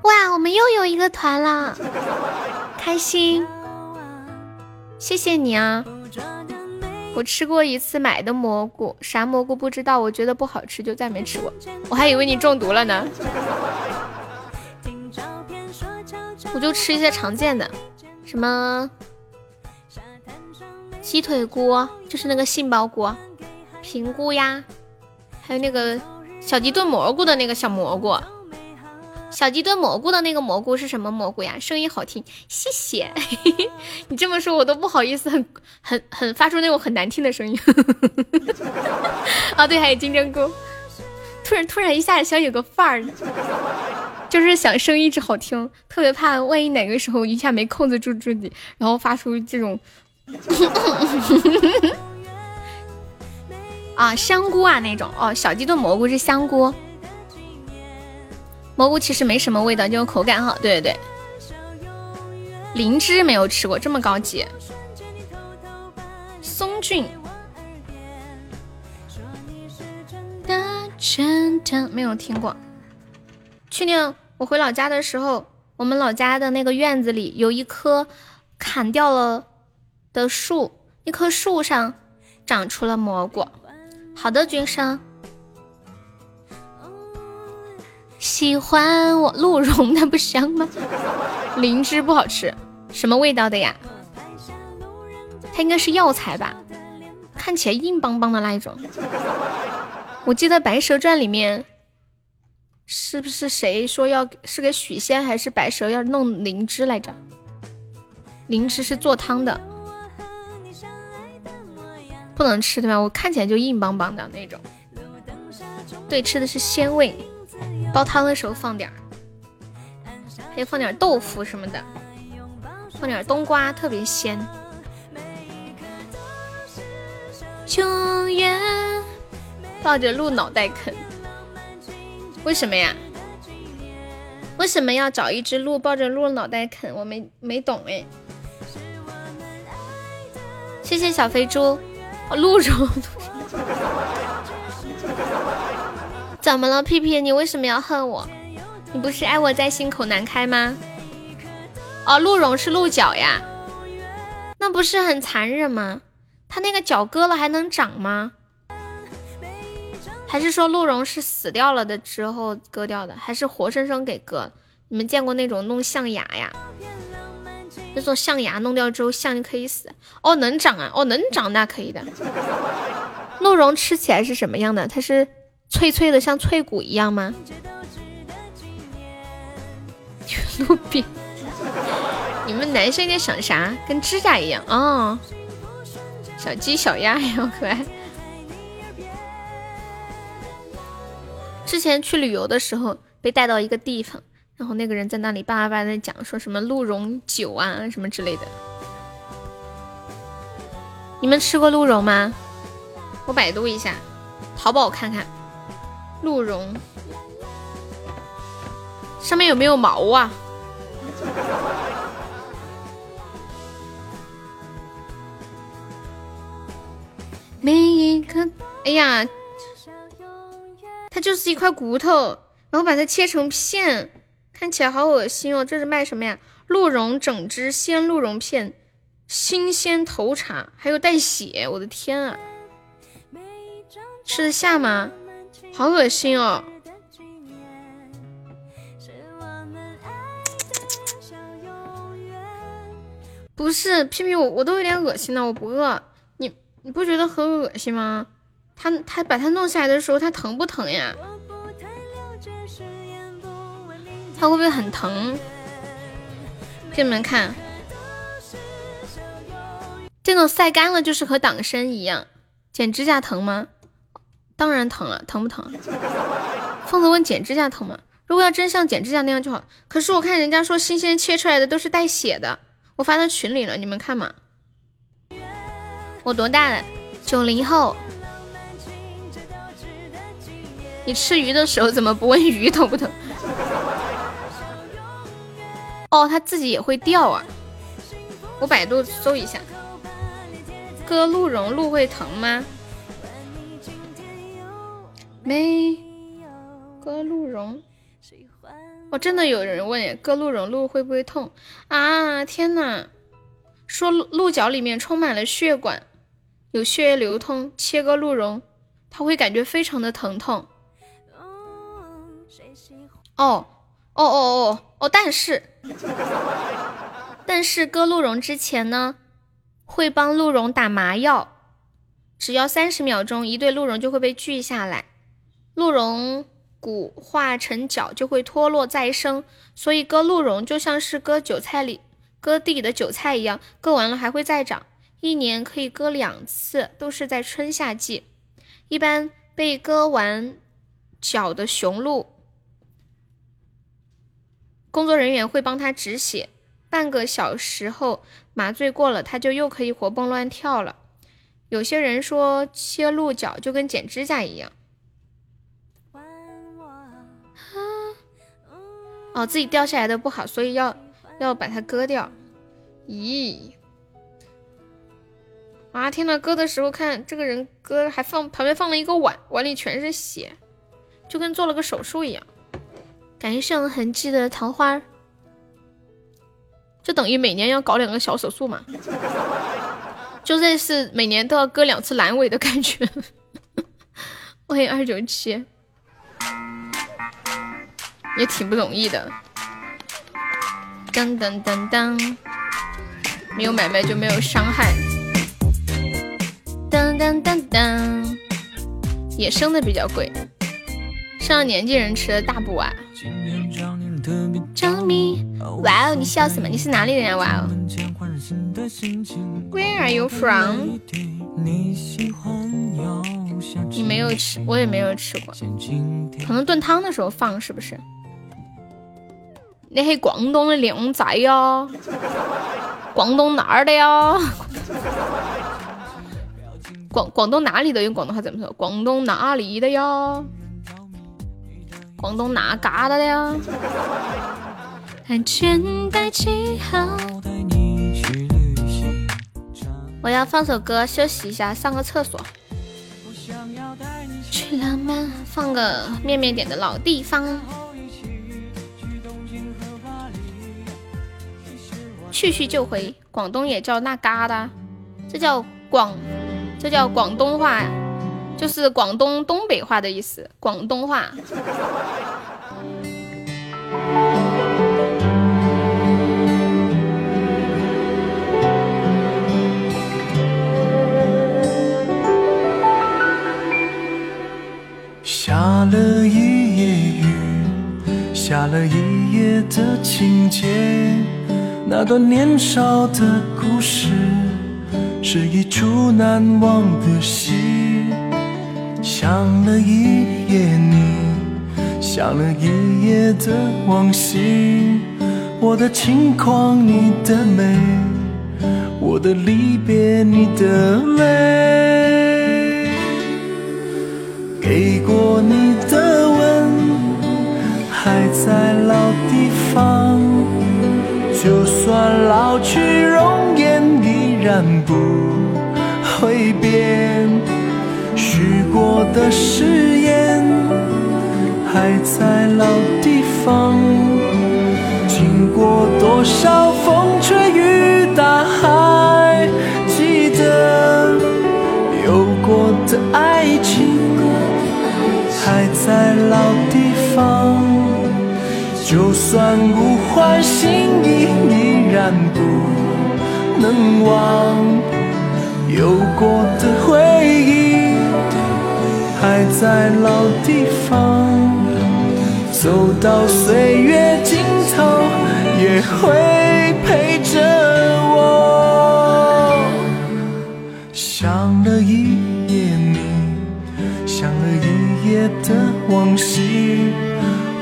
哇，我们又有一个团了，开心。谢谢你啊！我吃过一次买的蘑菇，啥蘑菇不知道，我觉得不好吃，就再没吃过。我还以为你中毒了呢。我就吃一些常见的。什么鸡腿菇，就是那个杏鲍菇、平菇呀，还有那个小鸡炖蘑菇的那个小蘑菇。小鸡炖蘑菇的那个蘑菇是什么蘑菇呀？声音好听，谢谢。你这么说，我都不好意思，很很很发出那种很难听的声音。啊，对，还有金针菇。突然突然一下子想有个范儿。就是想声音一直好听，特别怕万一哪个时候一下没控制住自己，然后发出这种 啊香菇啊那种哦，小鸡炖蘑菇是香菇，蘑菇其实没什么味道，就口感好。对对对，灵芝没有吃过，这么高级。松菌，没有听过，去年。我回老家的时候，我们老家的那个院子里有一棵砍掉了的树，一棵树上长出了蘑菇。好的，君生，喜欢我鹿茸它不香吗？灵芝不好吃，什么味道的呀？它应该是药材吧？看起来硬邦邦的那一种。我记得《白蛇传》里面。是不是谁说要是给许仙还是白蛇要弄灵芝来着？灵芝是做汤的，不能吃对吧？我看起来就硬邦邦的那种。对，吃的是鲜味，煲汤的时候放点儿，还有放点豆腐什么的，放点冬瓜特别鲜。秋月抱着鹿脑袋啃。为什么呀？为什么要找一只鹿抱着鹿脑袋啃？我没没懂哎。谢谢小肥猪，鹿茸。怎么了，屁屁？你为什么要恨我？你不是爱我在心口难开吗？哦，鹿茸是鹿角呀，那不是很残忍吗？它那个角割了还能长吗？还是说鹿茸是死掉了的之后割掉的，还是活生生给割？你们见过那种弄象牙呀？那种象牙弄掉之后象就可以死？哦，能长啊！哦，能长那可以的。鹿茸吃起来是什么样的？它是脆脆的，像脆骨一样吗？鹿鞭，你们男生在想啥？跟指甲一样哦。小鸡小鸭也好可爱。之前去旅游的时候，被带到一个地方，然后那个人在那里叭叭叭的讲，说什么鹿茸酒啊什么之类的。你们吃过鹿茸吗？我百度一下，淘宝看看，鹿茸上面有没有毛啊？每一颗，哎呀。它就是一块骨头，然后把它切成片，看起来好恶心哦。这是卖什么呀？鹿茸整只鲜鹿茸片，新鲜头茶，还有带血，我的天啊！吃得下吗？好恶心哦！不是屁屁，我我都有点恶心了，我不饿，你你不觉得很恶心吗？他他把它弄下来的时候，它疼不疼呀？它会不会很疼？给你们看，这种晒干了就是和党参一样。剪指甲疼吗？当然疼了，疼不疼？凤子问剪指甲疼吗？如果要真像剪指甲那样就好。可是我看人家说新鲜切出来的都是带血的，我发到群里了，你们看嘛。我多大了？九零后。你吃鱼的时候怎么不问鱼疼不疼？哦，它自己也会掉啊！我百度搜一下，割鹿茸鹿会疼吗？没，割鹿茸。哦，真的有人问，割鹿茸鹿会不会痛啊？天呐，说鹿角里面充满了血管，有血液流通，切割鹿茸，它会感觉非常的疼痛。哦哦哦哦哦！但是，但是割鹿茸之前呢，会帮鹿茸打麻药，只要三十秒钟，一对鹿茸就会被锯下来，鹿茸骨化成角就会脱落再生，所以割鹿茸就像是割韭菜里割地里的韭菜一样，割完了还会再长，一年可以割两次，都是在春夏季。一般被割完角的雄鹿。工作人员会帮他止血，半个小时后麻醉过了，他就又可以活蹦乱跳了。有些人说切鹿角就跟剪指甲一样。哦，自己掉下来的不好，所以要要把它割掉。咦，啊天呐，割的时候看这个人割还放旁边放了一个碗，碗里全是血，就跟做了个手术一样。感谢上痕迹的桃花，就等于每年要搞两个小手术嘛，就类似每年都要割两次阑尾的感觉。欢迎二九七，也挺不容易的。噔噔噔噔，没有买卖就没有伤害。噔噔噔噔，野生的比较贵。上了年纪人吃的大补啊！哇哦，你笑什么？你是哪里人呀？哇哦！Where are you from？你没有吃，我也没有吃过，可能炖汤的时候放是不是？你是广东的靓仔呀？广东哪儿的呀？广广东哪里的？用广东话怎么说？广东哪里的呀？广东哪嘎达的呀？我要放首歌休息一下，上个厕所。去浪漫，放个面面点的老地方。去去就回，广东也叫那嘎达，这叫广，这叫广东话。就是广东东北话的意思，广东话。下了一夜雨，下了一夜的情节，那段年少的故事，是一出难忘的戏。想了一夜你，想了一夜的往昔，我的轻狂你的美，我的离别你的泪，给过你的吻还在老地方，就算老去容颜依然不会变。许过的誓言还在老地方。经过多少风吹雨打，还记得有过的爱情，还在老地方。就算物换星移，依然不能忘有过的回忆，还在老地方。走到岁月尽头，也会陪着我。想了一夜你，想了一夜的往昔，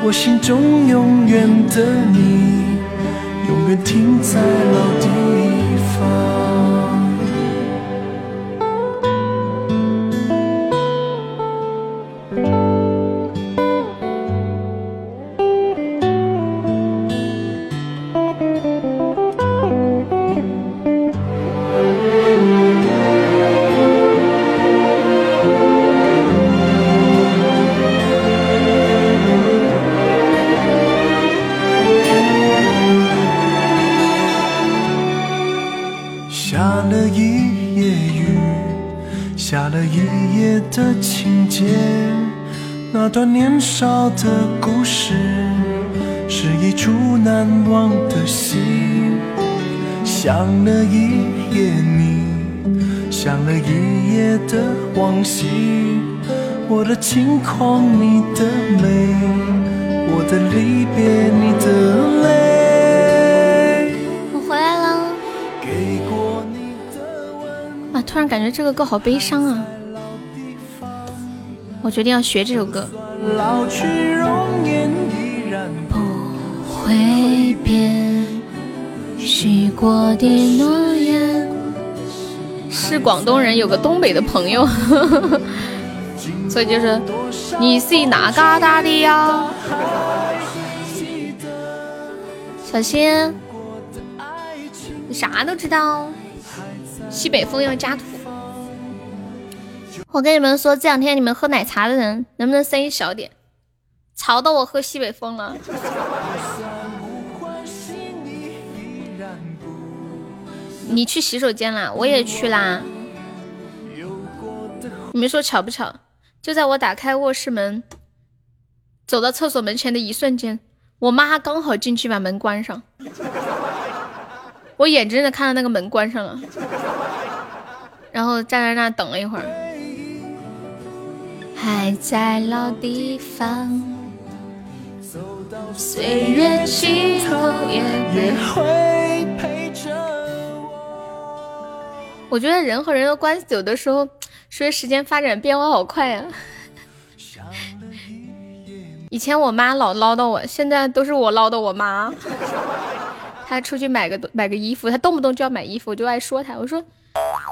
我心中永远的你，永远停在老地想了一夜你，想了一夜的往昔。我的轻狂，你的美，我的离别，你的泪。我回来了。啊，突然感觉这个歌好悲伤啊。我决定要学这首歌。不会变，许过的诺言。是广东人，有个东北的朋友，所以就是你是哪嘎达的呀？小心，你啥都知道。西北风要加土。我跟你们说，这两天你们喝奶茶的人，能不能声音小点？吵到我喝西北风了。你去洗手间啦，我也去啦。你们说巧不巧？就在我打开卧室门，走到厕所门前的一瞬间，我妈刚好进去把门关上。我眼睁睁的看到那个门关上了，然后站在那等了一会儿。还在老地方，岁月尽头也会陪我。觉得人和人的关系，有的时候随着时间发展变化好快呀。以前我妈老唠叨我，现在都是我唠叨我妈。她出去买个买个衣服，她动不动就要买衣服，我就爱说她。我说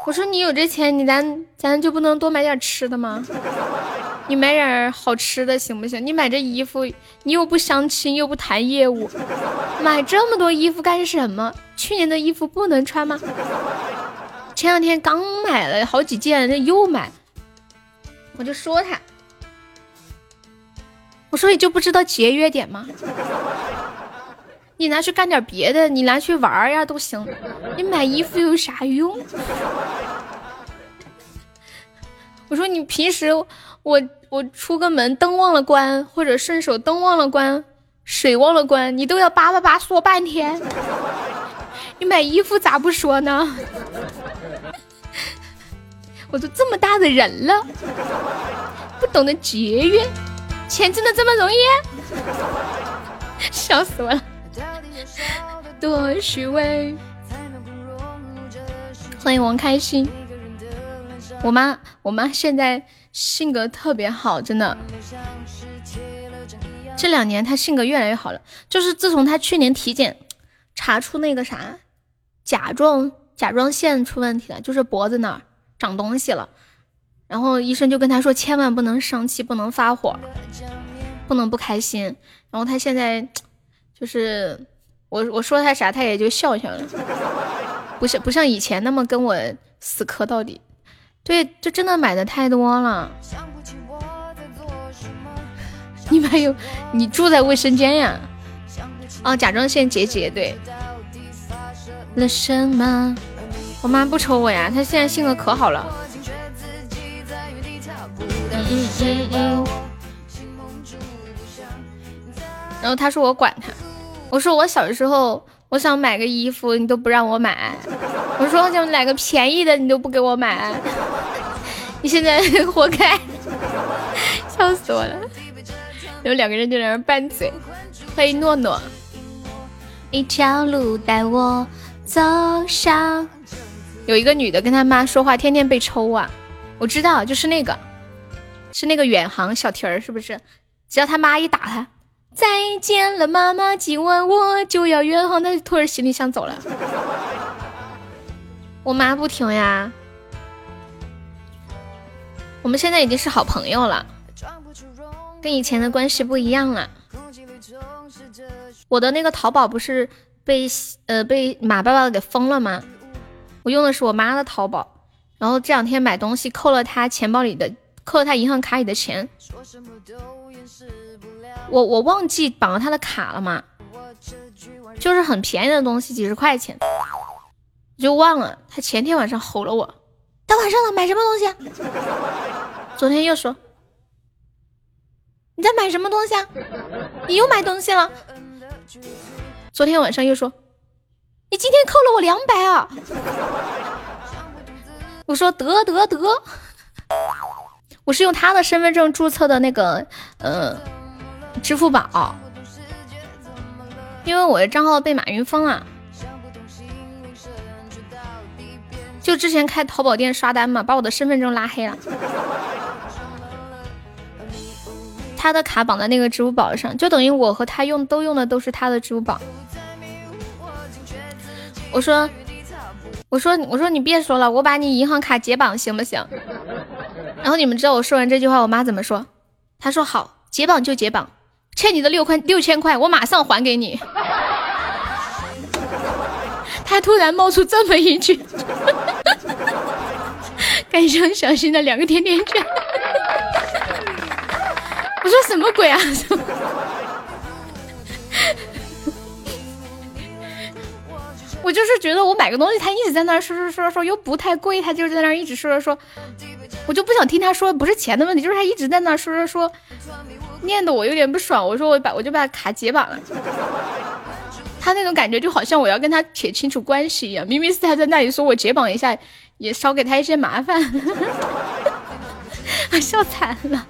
我说你有这钱，你咱咱就不能多买点吃的吗？你买点好吃的行不行？你买这衣服，你又不相亲又不谈业务，买这么多衣服干什么？去年的衣服不能穿吗？前两天刚买了好几件，这又买，我就说他，我说你就不知道节约点吗？你拿去干点别的，你拿去玩呀都行，你买衣服有啥用？我说你平时我。我出个门，灯忘了关，或者顺手灯忘了关，水忘了关，你都要叭叭叭说半天。你买衣服咋不说呢？我都这么大的人了，不懂得节约，钱真的这么容易？笑死我了！多虚伪。欢迎王开心。我妈，我妈现在。性格特别好，真的。这两年她性格越来越好了，就是自从她去年体检查出那个啥甲状甲状腺出问题了，就是脖子那儿长东西了，然后医生就跟他说，千万不能生气，不能发火，不能不开心。然后他现在就是我我说他啥，他也就笑笑了，不像不像以前那么跟我死磕到底。对，就真的买的太多了。你们还有你住在卫生间呀？哦，甲状腺结节对。了什么？我妈不抽我呀，她现在性格可好了。嗯嗯嗯。然后她说我管她，我说我小时候我想买个衣服你都不让我买，我说我想买个便宜的你都不给我买，你现在 活该，笑死我了。有两个人就在那拌嘴，欢迎诺诺。一条路带我走上。有一个女的跟她妈说话，天天被抽啊！我知道，就是那个，是那个远航小婷儿，是不是？只要他妈一打他，再见了妈妈，今晚我就要远航，他就拖着行李箱走了。我妈不听呀。我们现在已经是好朋友了。跟以前的关系不一样了。我的那个淘宝不是被呃被马爸爸给封了吗？我用的是我妈的淘宝，然后这两天买东西扣了她钱包里的，扣了她银行卡里的钱。我我忘记绑了她的卡了嘛，就是很便宜的东西，几十块钱，就忘了。他前天晚上吼了我，大晚上的买什么东西？昨天又说。你在买什么东西啊？你又买东西了？昨天晚上又说，你今天扣了我两百啊！我说得得得，我是用他的身份证注册的那个呃支付宝，因为我的账号被马云封了，就之前开淘宝店刷单嘛，把我的身份证拉黑了。他的卡绑在那个支付宝上，就等于我和他用都用的都是他的支付宝。我说，我说，我说你别说了，我把你银行卡解绑行不行？然后你们知道我说完这句话，我妈怎么说？她说好，解绑就解绑，欠你的六块六千块，我马上还给你。她突然冒出这么一句，感谢小新的两个甜甜圈。我说什么鬼啊！我就是觉得我买个东西，他一直在那说说说说，又不太贵，他就在那一直说说说，我就不想听他说，不是钱的问题，就是他一直在那说说说，念的我有点不爽。我说我把我就把卡解绑了，他那种感觉就好像我要跟他撇清楚关系一样，明明是他在那里说我解绑一下，也少给他一些麻烦，我 笑惨了。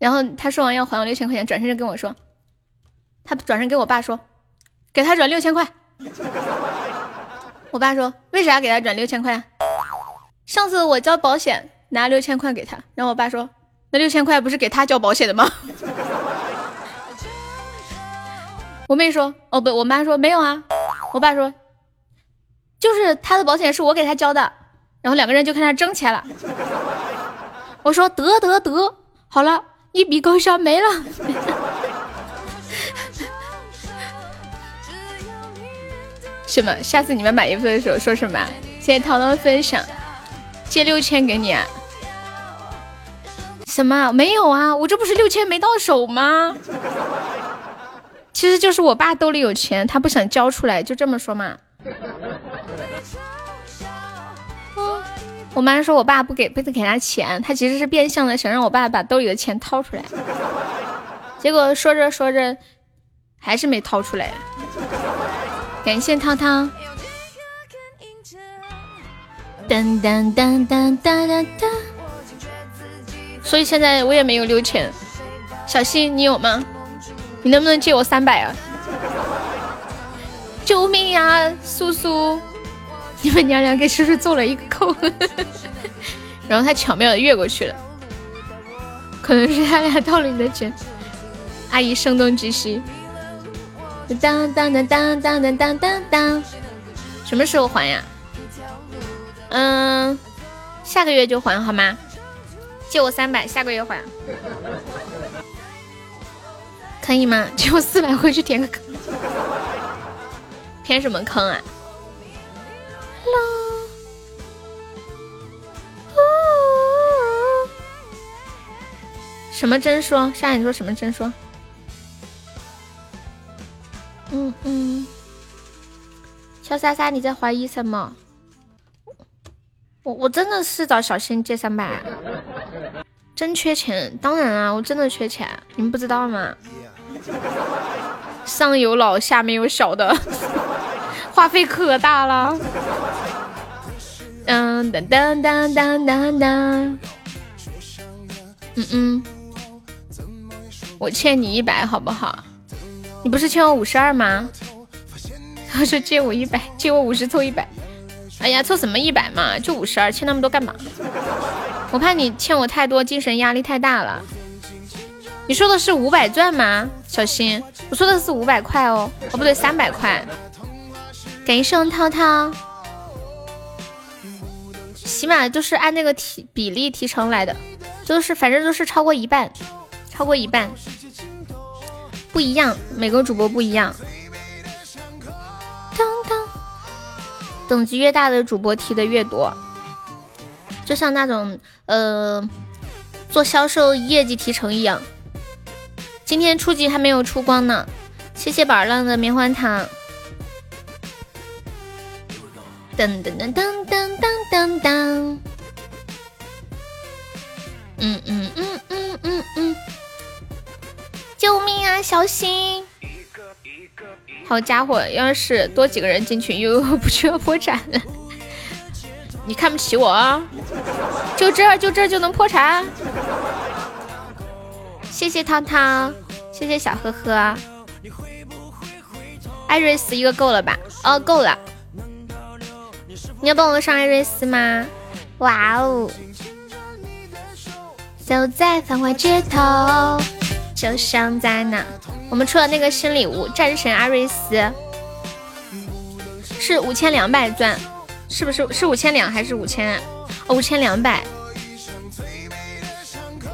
然后他说完要还我六千块钱，转身就跟我说，他转身给我爸说，给他转六千块。我爸说为啥给他转六千块？上次我交保险拿六千块给他，然后我爸说那六千块不是给他交保险的吗？我妹说哦不，我妈说没有啊。我爸说就是他的保险是我给他交的，然后两个人就开始争起来了。我说得得得，好了，一笔勾销没了。什么？下次你们买衣服的时候说什么？谢谢涛涛分享，借六千给你啊。什么？没有啊，我这不是六千没到手吗？其实就是我爸兜里有钱，他不想交出来，就这么说嘛。我妈说我爸不给不给他钱，他其实是变相的想让我爸把兜里的钱掏出来，结果说着说着还是没掏出来。感谢涛涛。噔噔噔噔噔噔噔。所以现在我也没有六千，小新你有吗？你能不能借我三百啊？救命呀，叔叔！你们娘俩给叔叔做了一个扣，然后他巧妙的越过去了，可能是他俩盗了你的钱。阿姨声东击西，当当当当当当当当当，什么时候还呀？嗯，下个月就还好吗？借我三百，下个月还，可以吗？借我四百回去填个坑，填什么坑啊？什么真说？夏你说什么真说？嗯嗯。肖莎莎，你在怀疑什么？我我真的是找小新借三百，真缺钱。当然啊，我真的缺钱，你们不知道吗？上有老，下面有小的，话费可大了。当当当当当当当。嗯嗯，我欠你一百，好不好？你不是欠我五十二吗？他说借我一百，借我五十凑一百。哎呀，凑什么一百嘛，就五十二，欠那么多干嘛？我怕你欠我太多，精神压力太大了。你说的是五百钻吗，小新？我说的是五百块哦，哦不对，三百块。感谢涛涛，起码都是按那个提比例提成来的，都是反正都是超过一半，超过一半，不一样，每个主播不一样。当当，等级越大的主播提的越多，就像那种呃做销售业绩提成一样。今天初级还没有出光呢，谢谢宝儿浪的棉花糖。噔噔噔噔噔噔噔噔，嗯嗯嗯嗯嗯嗯，救命啊，小心！好家伙，要是多几个人进群，又不需要破产了。你看不起我啊？就这就这就能破产？谢谢涛涛，谢谢小呵呵。艾瑞斯一个够了吧？哦，够了。你要帮我上艾瑞斯吗？哇哦！走在繁华街头，就像在那。我们出了那个新礼物，战神阿瑞斯，是五千两百钻，是不是？是五千两还是五千？五千两百，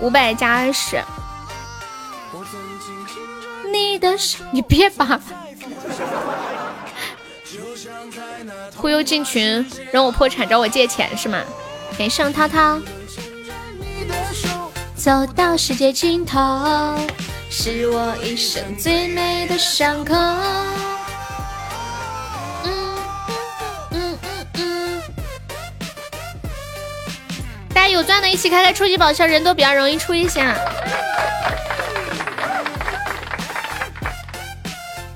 五百加二十。你的手，你别把忽悠进群，让我破产，找我借钱是吗？给上涛涛，走到世界尽头。是我一生最美的伤口。嗯嗯嗯嗯大家有钻的，一起开开初级宝箱，人多比较容易出一些。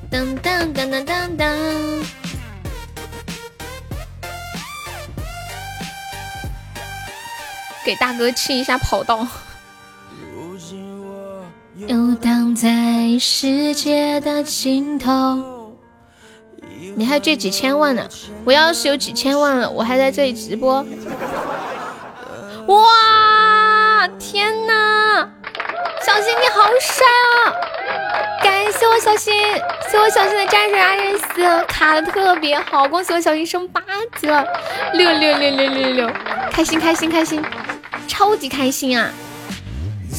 噔噔噔噔噔噔，给大哥清一下跑道。游荡在世界的尽头。你还借几千万呢？我要是有几千万了，我还在这里直播。哇！天哪！小新你好帅啊！感谢我小新，谢我小新的战士阿瑞斯卡的特别好，恭喜我小新升八级了！六六六六六六，开心开心开心，超级开心啊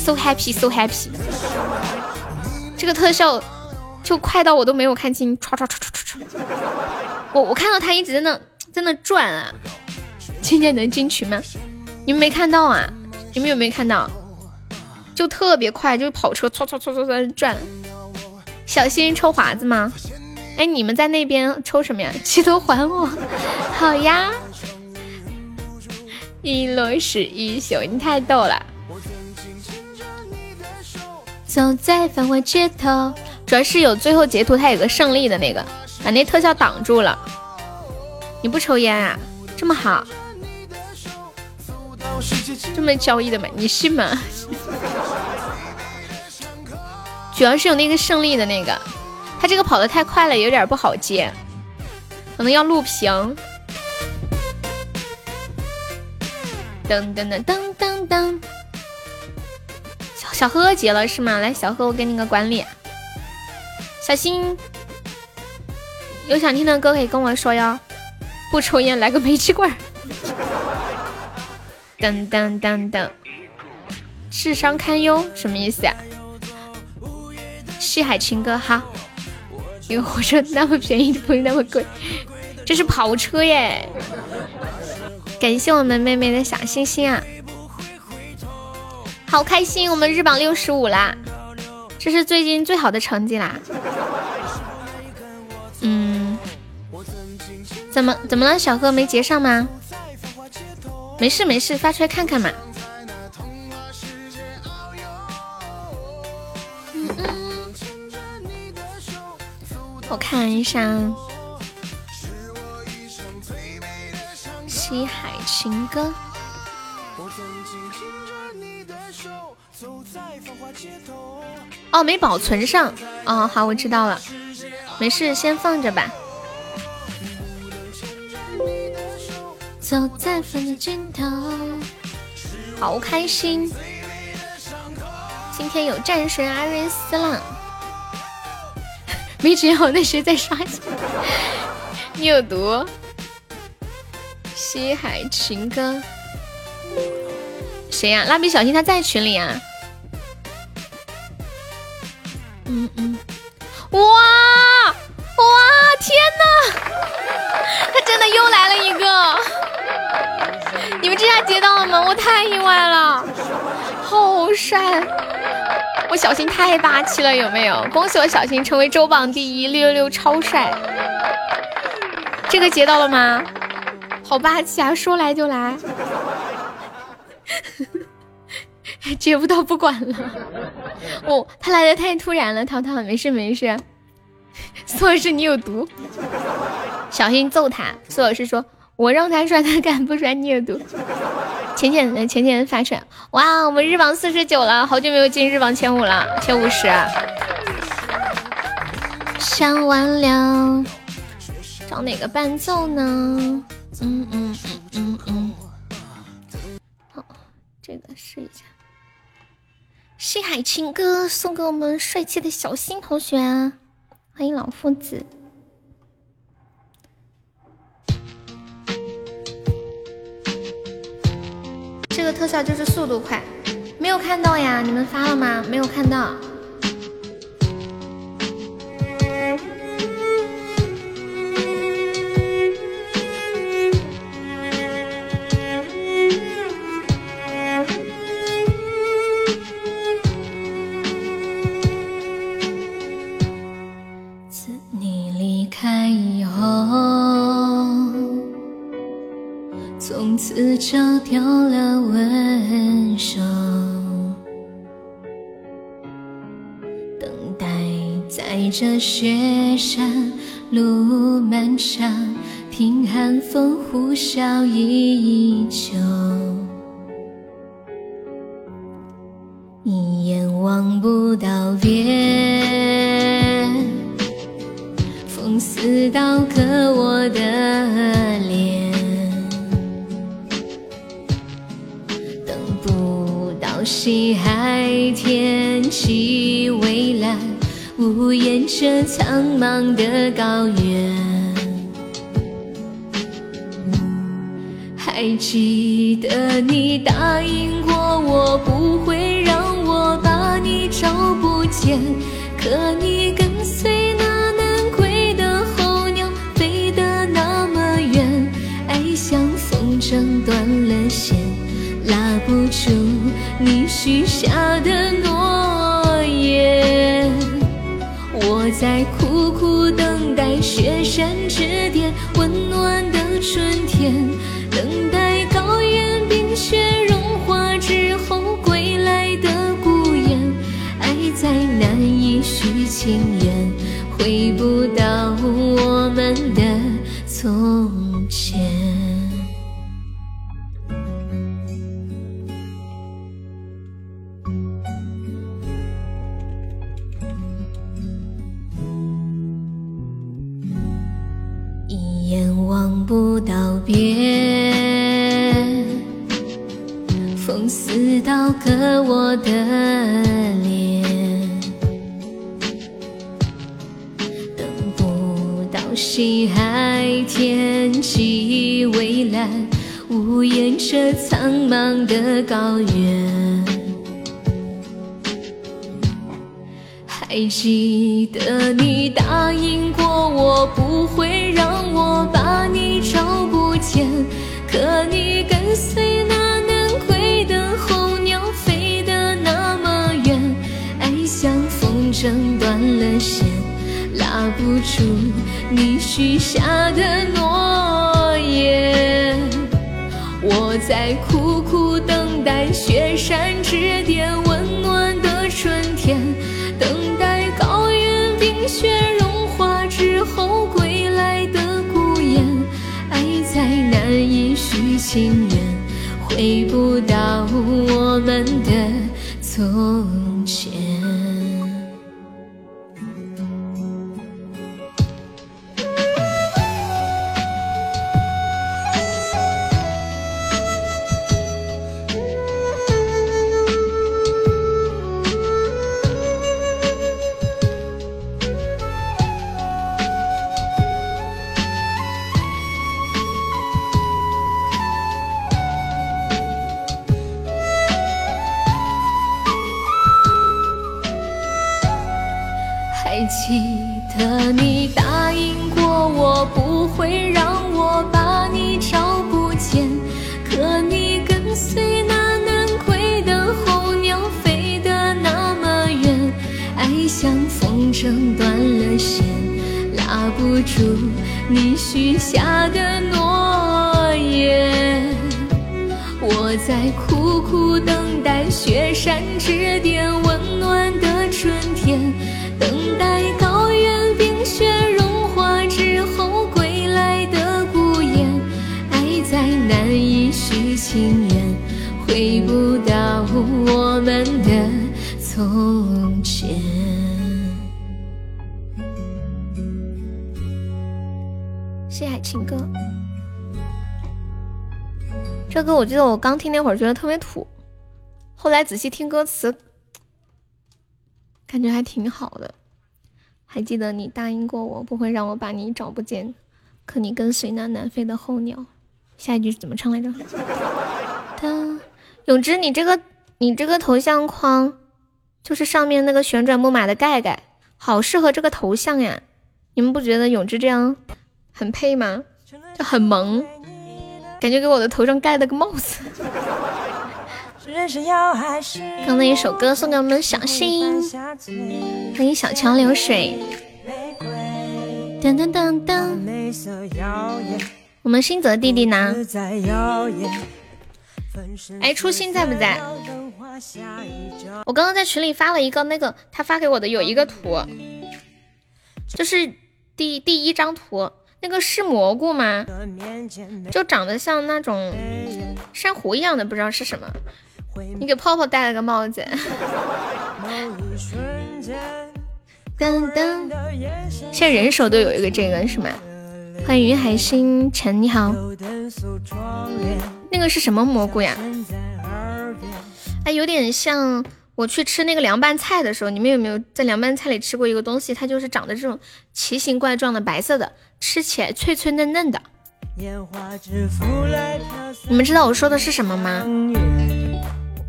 ！So happy, so happy！这个特效就快到我都没有看清，唰唰唰唰唰唰！我我看到他一直在那在那转啊！今天能进群吗？你们没看到啊？你们有没有看到？就特别快，就是跑车唰唰唰唰在转。小心抽华子吗？哎，你们在那边抽什么呀？记得还我！好呀！一落是一宿，你太逗了。走在繁华街头，主要是有最后截图，它有个胜利的那个，把那特效挡住了。你不抽烟啊？这么好，这么交易的吗？你信吗？主要是有那个胜利的那个，他这个跑的太快了，有点不好接，可能要录屏。噔噔噔噔噔噔。小呵呵结了是吗？来，小呵，我给你个管理。小心，有想听的歌可以跟我说哟。不抽烟，来个煤气罐。噔噔噔噔，智商堪忧什么意思呀？西海情歌哈，一个火车那么便宜，不会那么贵，这是跑车耶！感谢我们妹妹的小心心啊！好开心，我们日榜六十五啦，这是最近最好的成绩啦。嗯，怎么怎么了？小贺没结上吗？没事没事，发出来看看嘛。嗯嗯我看一下，《西海情歌》。哦，没保存上。哦，好，我知道了。没事，先放着吧。走在风的尽头，好开心！今天有战神阿瑞斯了。没准好，那谁在刷？你有毒。西海情歌。谁呀？蜡笔小新他在群里啊。嗯嗯，哇哇天哪！他真的又来了一个，你们这下接到了吗？我太意外了，好帅！我小新太霸气了，有没有？恭喜我小新成为周榜第一，六六六超帅！这个接到了吗？好霸气啊，说来就来。接不到不管了，哦，他来的太突然了，涛涛没事没事，苏老师你有毒，小心揍他。苏老师说，我让他刷，他敢不刷，你有毒。浅浅的浅浅的发出来，哇，我们日榜四十九了，好久没有进日榜前五了，前五十。想完了，找哪个伴奏呢？嗯嗯嗯嗯嗯。好，这个试一下。西海情歌送给我们帅气的小新同学！欢迎老夫子。这个特效就是速度快，没有看到呀？你们发了吗？没有看到。有了温柔，等待在这雪山路漫长，听寒风呼啸依旧，一眼望不到边，风似刀割我的西海天气蔚蓝，无言着苍茫的高原。还记得你答应过我，不会让我把你找不见。可你跟随那南归的候鸟，飞得那么远，爱像风筝断了线，拉不住。你许下的诺言，我在苦苦等待雪山之巅温暖的春天，等待高原冰雪融化之后归来的孤雁。爱再难以续情缘，回不到我们的似刀割我的脸，等不到西海天际蔚蓝，无言这苍茫的高原。还记得你答应过我，不会让我把你找不见。可你跟随那筝断了线，拉不住你许下的诺言。我在苦苦等待雪山之巅温暖的春天，等待高原冰雪融化之后归来的孤雁。爱再难以续情缘，回不到我们的从前。住你许下的诺言，我在苦苦等待雪山之巅温暖的春天，等待高原冰雪融化之后归来的孤雁。爱再难以续情缘，回不到我们的从前。这歌我记得我刚听那会儿觉得特别土，后来仔细听歌词，感觉还挺好的。还记得你答应过我不会让我把你找不见，可你跟随那南飞的候鸟。下一句是怎么唱来着？永之，你这个你这个头像框就是上面那个旋转木马的盖盖，好适合这个头像呀！你们不觉得永之这样很配吗？就很萌。感觉给我的头上盖了个帽子。刚那一首歌送给我们小新，欢迎小桥流水。噔噔噔噔。我们新泽弟弟呢？哎，初心在不在？我刚刚在群里发了一个那个，他发给我的有一个图，就是第第一张图。那个是蘑菇吗？就长得像那种珊瑚一样的，不知道是什么。你给泡泡戴了个帽子。噔噔，现在人手都有一个这个是吗？欢迎云海星辰，你好。那个是什么蘑菇呀？哎，有点像。我去吃那个凉拌菜的时候，你们有没有在凉拌菜里吃过一个东西？它就是长得这种奇形怪状的白色的，吃起来脆脆嫩嫩的。你们知道我说的是什么吗？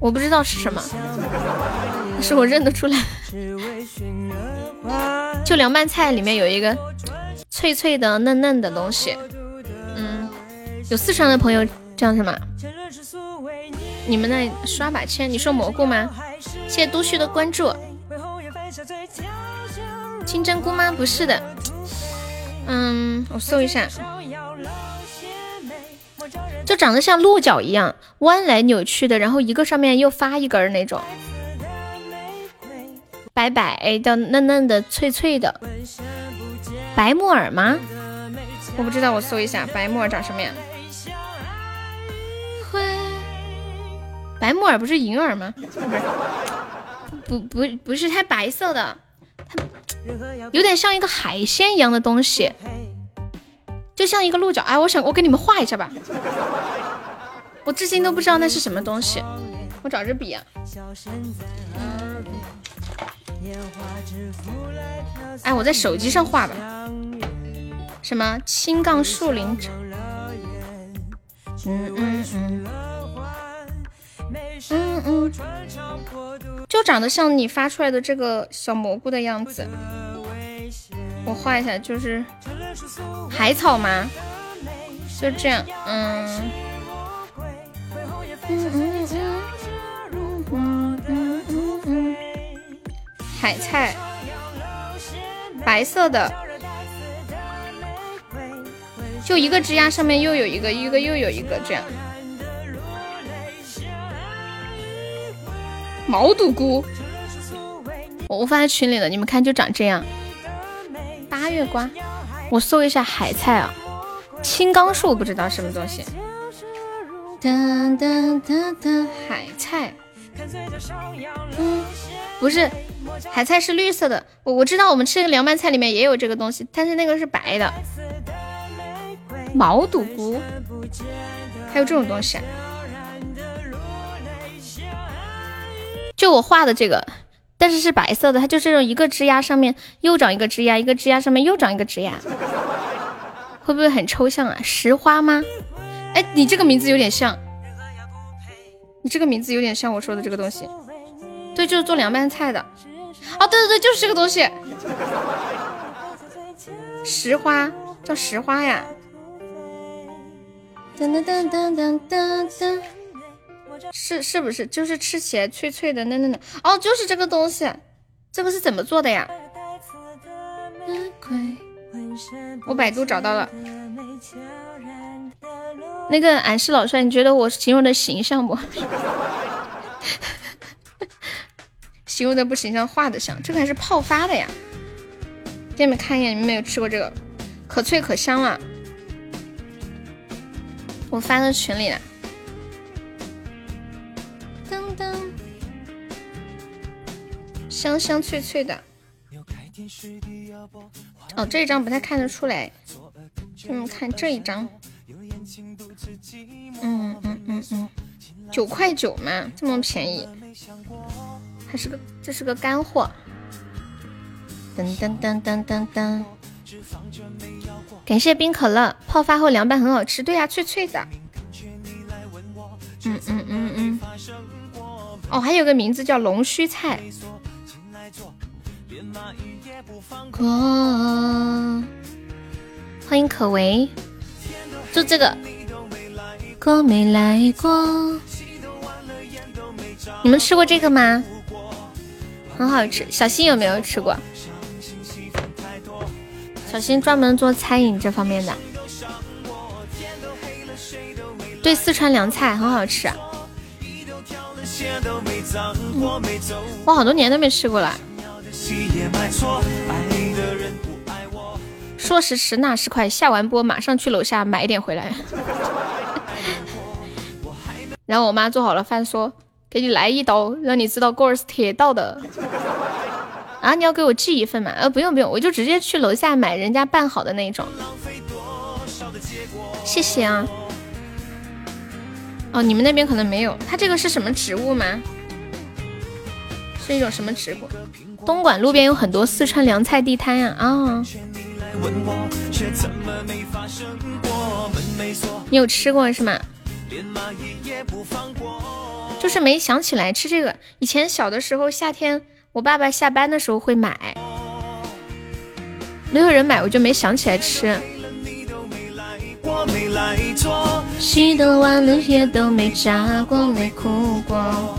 我不知道是什么，但是我认得出来。就凉拌菜里面有一个脆脆的嫩嫩的东西。嗯，有四川的朋友叫什么？你们那刷把签，你说蘑菇吗？谢谢都旭的关注。金针菇吗？不是的。嗯，我搜一下，就长得像鹿角一样，弯来扭曲的，然后一个上面又发一根那种，白白的、嫩嫩的、脆脆的。白木耳吗？我不知道，我搜一下白木耳长什么样。白木耳不是银耳吗？不不不是，它白色的，它有点像一个海鲜一样的东西，就像一个鹿角。哎，我想我给你们画一下吧，我至今都不知道那是什么东西。我找支笔啊。哎，我在手机上画吧。什么青杠树林？嗯嗯嗯。嗯嗯，就长得像你发出来的这个小蘑菇的样子。我画一下，就是海草吗？就这样，嗯。嗯嗯嗯嗯嗯嗯。海菜，白色的，就一个枝丫上面又有一个，一个又有一个这样。毛肚菇，我我发在群里了，你们看就长这样。八月瓜，我搜一下海菜啊，青冈树不知道什么东西。哒哒哒哒，海菜。嗯，不是，海菜是绿色的。我我知道，我们吃的凉拌菜里面也有这个东西，但是那个是白的。毛肚菇，还有这种东西。就我画的这个，但是是白色的，它就这种一个枝丫上面又长一个枝丫，一个枝丫上面又长一个枝丫，会不会很抽象啊？石花吗？哎，你这个名字有点像，你这个名字有点像我说的这个东西，对，就是做凉拌菜的。哦，对对对，就是这个东西，石花叫石花呀。噔噔噔噔噔噔噔。是是不是就是吃起来脆脆的嫩嫩的哦，就是这个东西，这个是怎么做的呀？我百度找到了，那个俺是老帅，你觉得我形容的形象不？形容的不形象，画的像，这个还是泡发的呀？给你们看一眼，你们没有吃过这个，可脆可香了，我发到群里了。香香脆脆的，哦，这一张不太看得出来。嗯，看这一张，嗯嗯嗯嗯，九块九嘛，这么便宜，还是个这是个干货。噔噔噔噔噔噔，感谢冰可乐，泡发后凉拌很好吃，对呀，脆脆的。嗯嗯嗯嗯，哦，还有个名字叫龙须菜。过，欢迎可为，就这个过没来过，你们吃过这个吗？很好吃，小新有没有吃过？小新专门做餐饮这方面的，对，四川凉菜很好吃。我好多年都没吃过了。说时迟，那时快，下完播马上去楼下买点回来。然后我妈做好了饭，说：“给你来一刀，让你知道锅儿是铁道的。”啊，你要给我寄一份吗？呃，不用不用，我就直接去楼下买人家拌好的那种。谢谢啊。哦，你们那边可能没有。它这个是什么植物吗？是一种什么植物？东莞路边有很多四川凉菜地摊呀！啊，你有吃过是吗？就是没想起来吃这个。以前小的时候，夏天我爸爸下班的时候会买，没有人买，我就没想起来吃。洗都完了，也都没炸过，没哭过。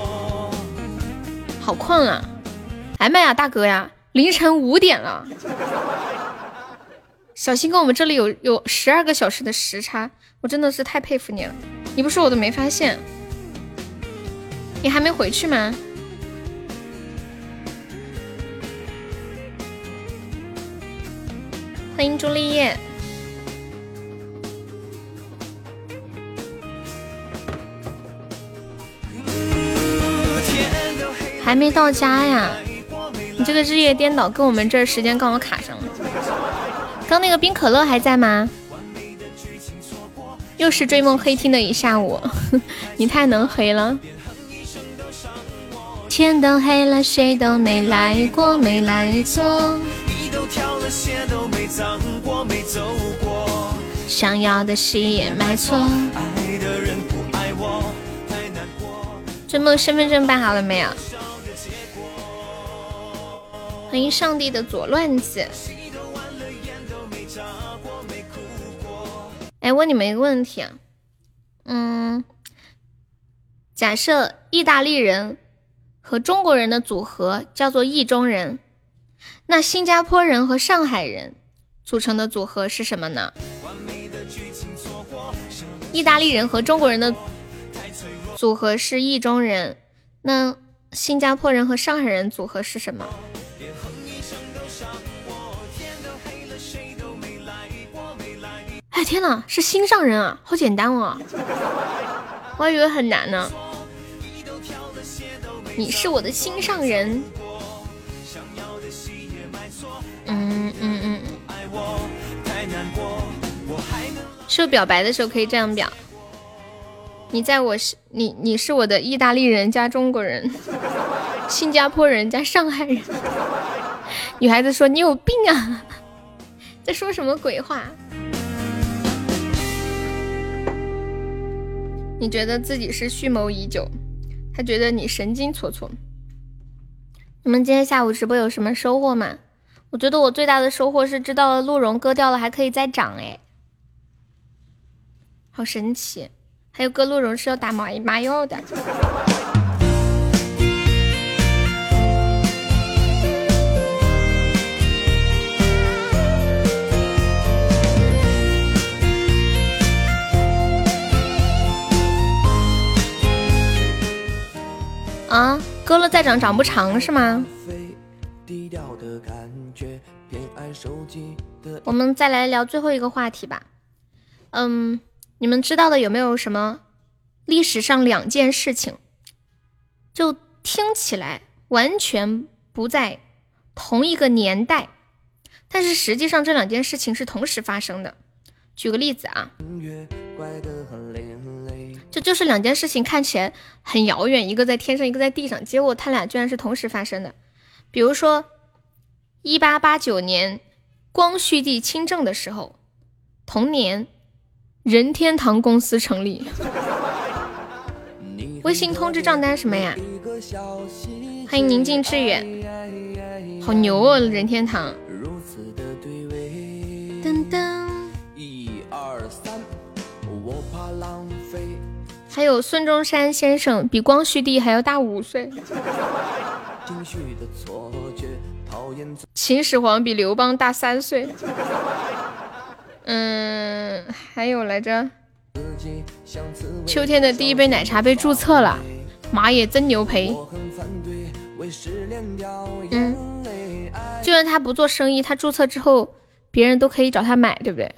好困啊，哎妈呀，大哥呀，凌晨五点了。小新跟我们这里有有十二个小时的时差，我真的是太佩服你了。你不说我都没发现。你还没回去吗？欢迎朱丽叶。还没到家呀？你这个日夜颠倒，跟我们这儿时间刚好卡上了。刚那个冰可乐还在吗？又是追梦黑听的一下午，你太能黑了。天都黑了，谁都没来过，没来过。想要的戏也买错。追梦身份证办好了没有？欢迎上帝的左乱子。哎，问你们一个问题，嗯，假设意大利人和中国人的组合叫做意中人，那新加坡人和上海人组成的组合是什么呢？意大利人和中国人的组合是意中人，那新加坡人和上海人组合是什么？天呐，是心上人啊，好简单哦，我还以为很难呢。你是我的心上人。嗯嗯嗯。是表白的时候可以这样表。你在我是你你是我的意大利人加中国人，新加坡人加上海人。女孩子说你有病啊，在说什么鬼话？你觉得自己是蓄谋已久，他觉得你神经错错。你们今天下午直播有什么收获吗？我觉得我最大的收获是知道了鹿茸割掉了还可以再长，哎，好神奇！还有割鹿茸是要打麻麻药的。啊，割了再长，长不长是吗？我们再来聊最后一个话题吧。嗯，你们知道的有没有什么历史上两件事情，就听起来完全不在同一个年代，但是实际上这两件事情是同时发生的？举个例子啊。这就是两件事情看起来很遥远，一个在天上，一个在地上，结果他俩居然是同时发生的。比如说，一八八九年光绪帝亲政的时候，同年任天堂公司成立。微信通知账单什么呀？欢迎宁静致远，好牛哦，任天堂。噔噔。还有孙中山先生比光绪帝还要大五岁，秦始皇比刘邦大三岁，嗯，还有来着，秋天的第一杯奶茶被注册了，妈也，真牛培，嗯，就算他不做生意，他注册之后，别人都可以找他买，对不对？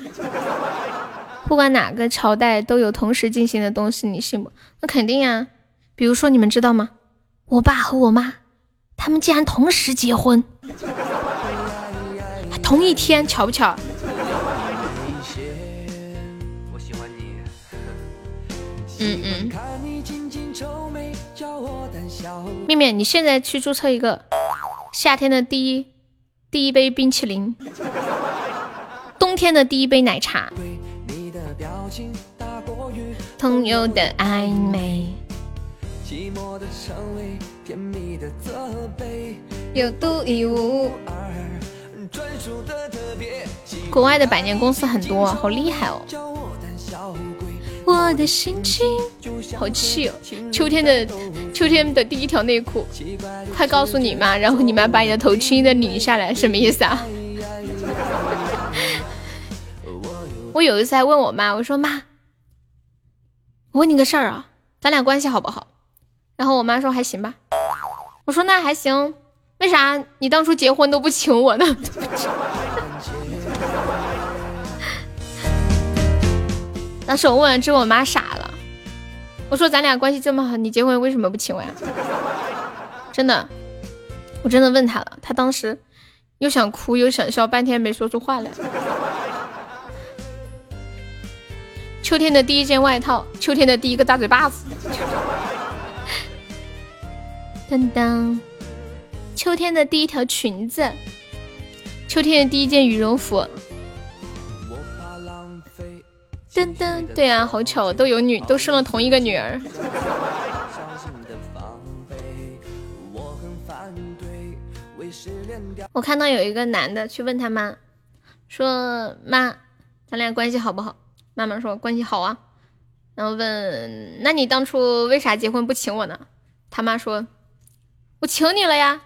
不管哪个朝代都有同时进行的东西，你信不？那肯定呀。比如说，你们知道吗？我爸和我妈，他们竟然同时结婚，同一天，巧不巧？嗯嗯。面面，你现在去注册一个夏天的第一第一杯冰淇淋，冬天的第一杯奶茶。朋友的暧昧，有独一无二。国外的百年公司很多，好厉害哦！我的心情好气哦！秋天的秋天的第一条内裤，快告诉你妈，然后你妈把你的头轻轻的拧下来，什么意思啊？我有一次还问我妈，我说妈。我问你个事儿啊，咱俩关系好不好？然后我妈说还行吧。我说那还行，为啥你当初结婚都不请我呢？当时我问完之后，我妈傻了。我说咱俩关系这么好，你结婚为什么不请我呀？真的，我真的问他了，他当时又想哭又想笑，半天没说出话来。秋天的第一件外套，秋天的第一个大嘴巴子。当当，秋天的第一条裙子，秋天的第一件羽绒服，噔噔，对啊，好巧，都有女，都生了同一个女儿。我看到有一个男的去问他妈，说妈，咱俩关系好不好？妈妈说关系好啊。然后问，那你当初为啥结婚不请我呢？他妈说，我请你了呀，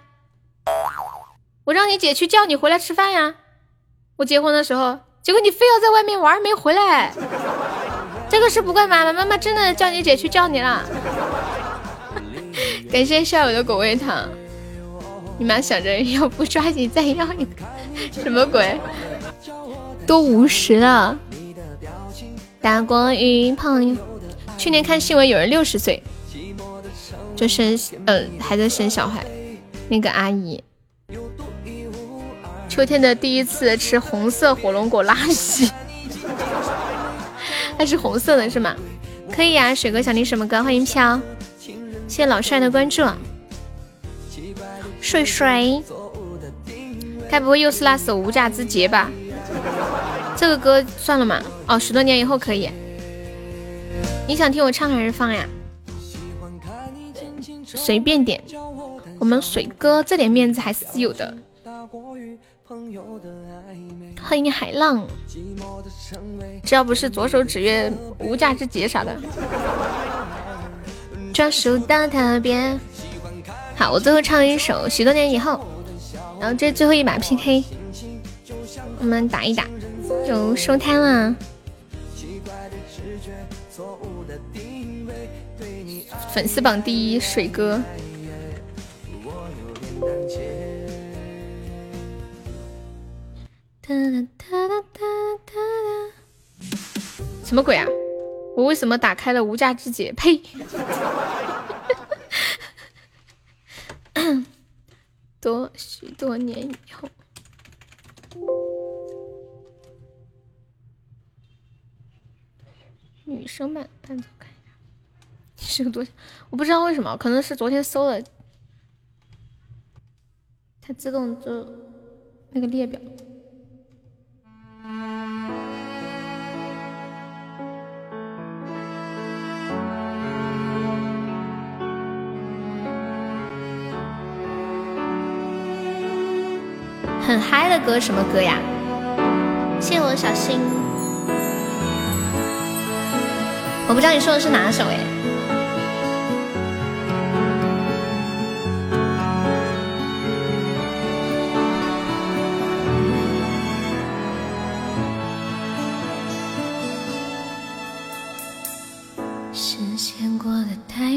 我让你姐去叫你回来吃饭呀。我结婚的时候，结果你非要在外面玩没回来。这个事不怪妈妈，妈妈真的叫你姐去叫你了。感谢校友的果味糖。你妈想着要不抓紧再要一个，什么鬼？都五十了。大过于朋友。去年看新闻，有人六十岁就生，呃，还在生小孩。那个阿姨，秋天的第一次吃红色火龙果拉稀，它是红色的，是吗？可以呀，水哥想听什么歌？欢迎飘，谢谢老帅的关注。帅帅，该不会又是那首无价之劫吧？这个歌算了嘛？哦，十多年以后可以。你想听我唱还是放呀？随便点。我们水哥这点面子还是有的。欢迎海浪。只要不是左手指月无价之劫啥的。专属的特别。好，我最后唱一首《许多年以后》，然后这最后一把 PK，我们打一打就收摊了。粉丝榜第一，水哥。什么鬼啊！我为什么打开了无价之姐？呸！多许多年以后，女生版伴奏是个多，我不知道为什么，可能是昨天搜了，它自动就那个列表。很嗨的歌，什么歌呀？谢谢我小心。我不知道你说的是哪首哎。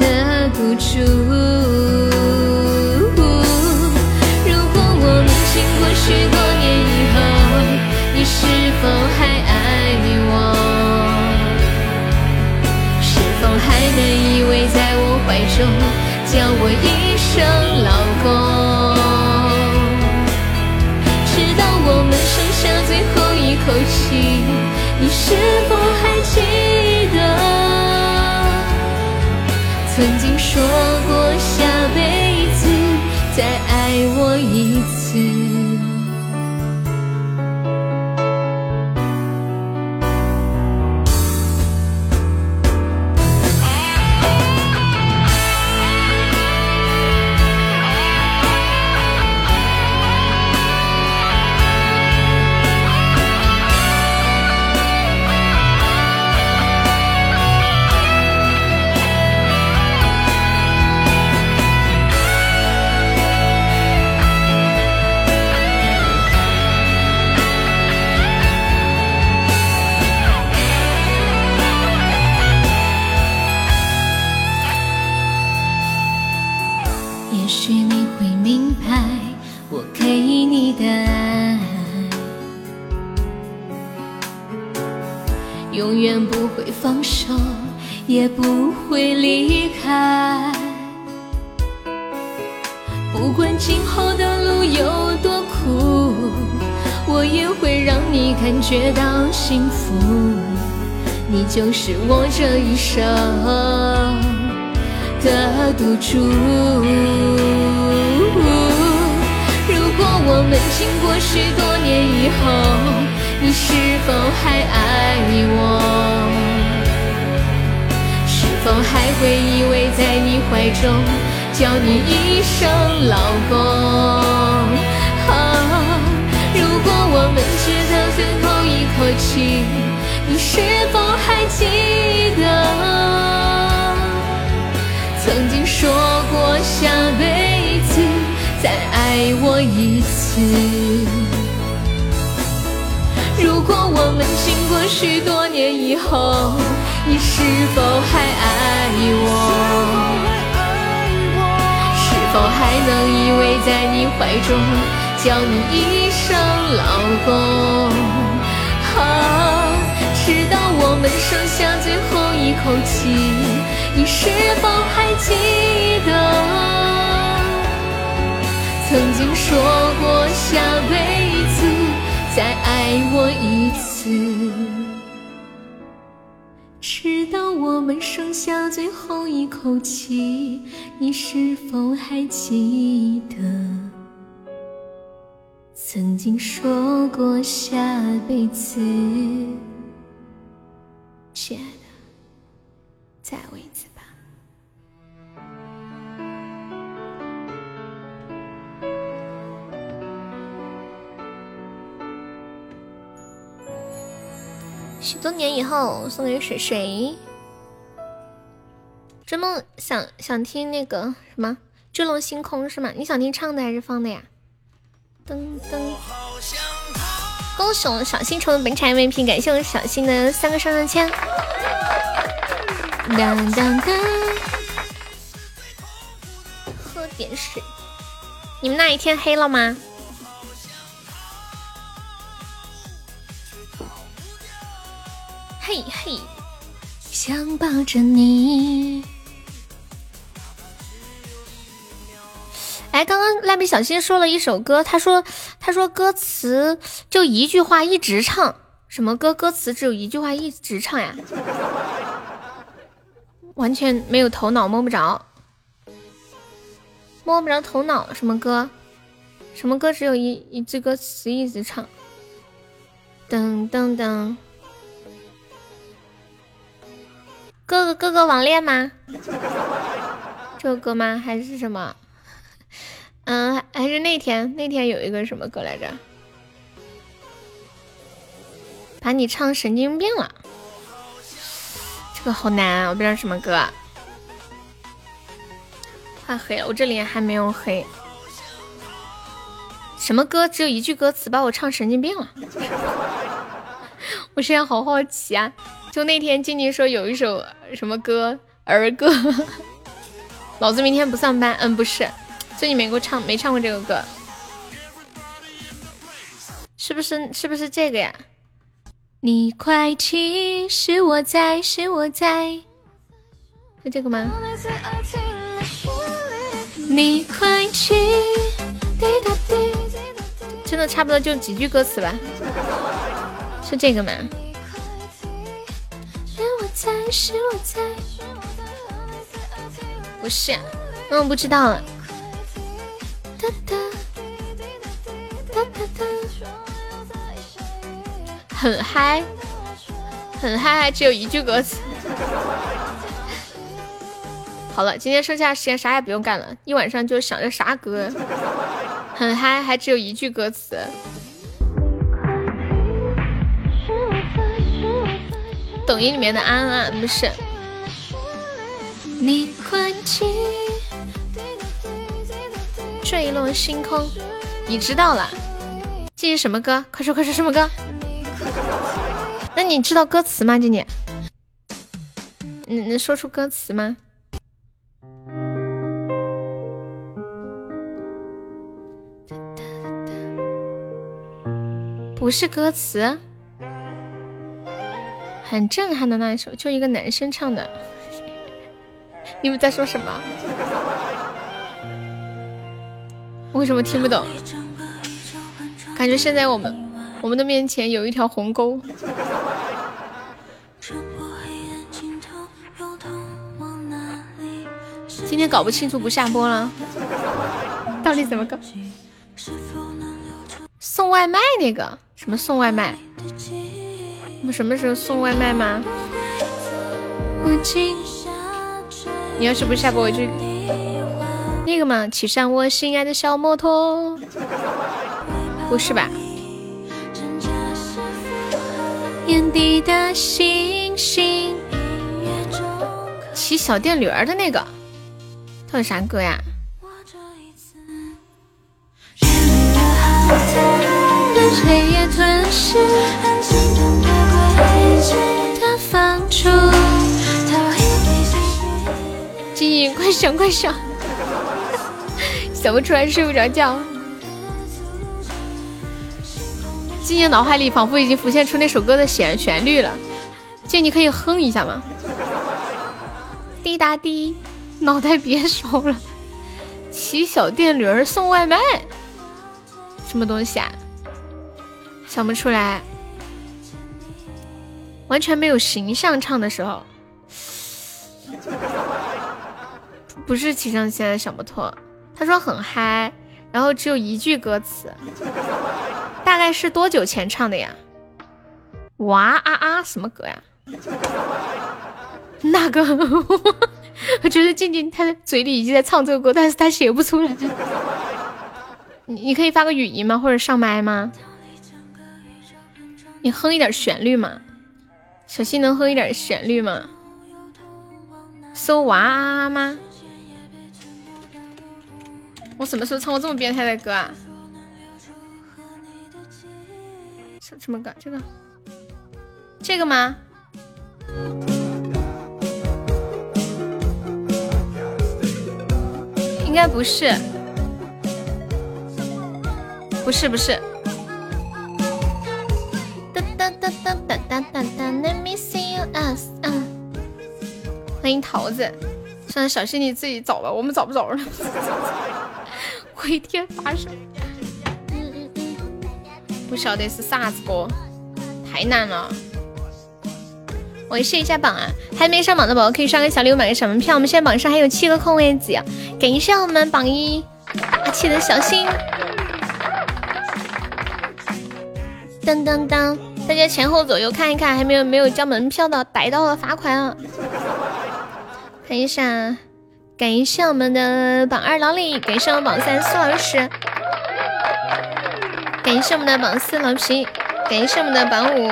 的赌注。如果我们经过许多年以后，你是否还爱我？是否还能依偎在我怀中，叫我一声老公，直到我们剩下最后一口气，你是否还记得？曾经说过下辈放手，也不会离开。不管今后的路有多苦，我也会让你感觉到幸福。你就是我这一生的赌注。如果我们经过许多年以后，你是否还爱我？否还会依偎在你怀中，叫你一声老公？如果我们直到最后一口气，你是否还记得曾经说过下辈子？再爱我一次。如果我们经过许多年以后，你是否还爱我？是否还能依偎在你怀中，叫你一声老公？啊直到我们剩下最后一口气，你是否还记得？曾经说过下辈子再爱我一次，直到我们剩下最后一口气，你是否还记得？曾经说过下辈子，亲爱的，再为许多年以后送给水水。追梦想想听那个什么坠落星空是吗？你想听唱的还是放的呀？噔噔！恭喜我小新成为本场 MVP，感谢我小新的三个上上签。当当当！喝点水。你们那一天黑了吗？嘿嘿，想抱着你。哎，刚刚蜡笔小新说了一首歌，他说他说歌词就一句话一直唱，什么歌？歌词只有一句话一直唱呀？完全没有头脑，摸不着，摸不着头脑。什么歌？什么歌？只有一一句歌词一直唱。噔噔噔。哥哥哥哥网恋吗？这首歌吗？还是什么？嗯，还是那天那天有一个什么歌来着？把你唱神经病了，这个好难啊！我不知道什么歌。快黑了，我这里还没有黑。什么歌？只有一句歌词，把我唱神经病了。我现在好好奇啊！就那天静静说有一首什么歌儿歌，老子明天不上班。嗯，不是，最近没给我唱，没唱过这个歌，是不是？是不是这个呀？你快去，是我在，是我在，是这个吗？你快去，真的差不多就几句歌词吧，是这个吗？不是，嗯，不知道了。很嗨，很嗨，还只有一句歌词。好了，今天剩下的时间啥也不用干了，一晚上就想着啥歌。很嗨，还只有一句歌词。抖音里面的安安不是。你快去，坠落星空，你知道了？这是什么歌？快说快说，什么歌？那你知道歌词吗，静姐？你能说出歌词吗？不是歌词。很震撼的那一首，就一个男生唱的。你们在说什么？为什么听不懂？感觉现在我们我们的面前有一条鸿沟。今天搞不清楚不下播了，到底怎么搞？送外卖那个什么送外卖？我们什么时候送外卖吗？你要是不下播，我就那个嘛，骑上我心爱的小摩托，不是吧？眼底的星星，骑小电驴儿的那个。唱的啥歌呀？静静，快想快想，想不出来睡不着觉。静静脑海里仿佛已经浮现出那首歌的旋旋律了。静，你可以哼一下吗？滴答滴。脑袋别烧了，骑小电驴送外卖，什么东西啊？想不出来，完全没有形象唱的时候，不是齐上现在想不通，他说很嗨，然后只有一句歌词，大概是多久前唱的呀？哇啊啊，什么歌呀？那个？我觉得静静她嘴里已经在唱这个歌，但是她写不出来。你你可以发个语音吗？或者上麦吗？你哼一点旋律嘛，小新能哼一点旋律吗？搜娃吗？我什么时候唱过这么变态的歌啊？什什么歌？这个？这个吗？应该不是，不是不是。哒哒哒哒哒哒，Let me see you as！欢迎桃子，算了，小心你自己找吧，我们找不着了。回天乏术，不晓得是啥子歌，太难了。我试一下榜啊，还没上榜的宝宝可以刷个小礼物，买个小门票。我们现在榜上还有七个空位子，感谢我们榜一大气的小新。噔噔噔。当当当大家前后左右看一看，还没有没有交门票的，逮到了罚款啊！看一下，感谢我们的榜二老李，感谢我们榜三苏老师，感谢我们的榜四老皮，感谢我们的榜五。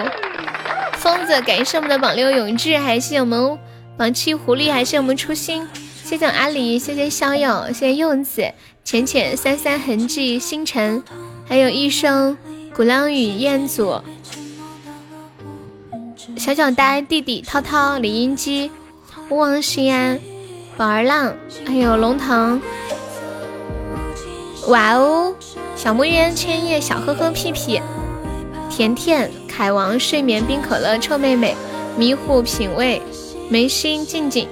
疯子，感谢我们的榜六永志，还谢谢我们榜七狐狸，还谢我们初心，谢谢阿里，谢谢逍遥，谢谢柚子，浅浅三三痕迹星辰，还有一生鼓浪屿彦祖，小小呆弟弟涛涛李英基，勿忘西安宝儿浪，还有龙腾，哇哦，小木鸢千叶小呵呵屁屁。甜甜、凯王、睡眠、冰可乐、臭妹妹、迷糊、品味、眉心、静静、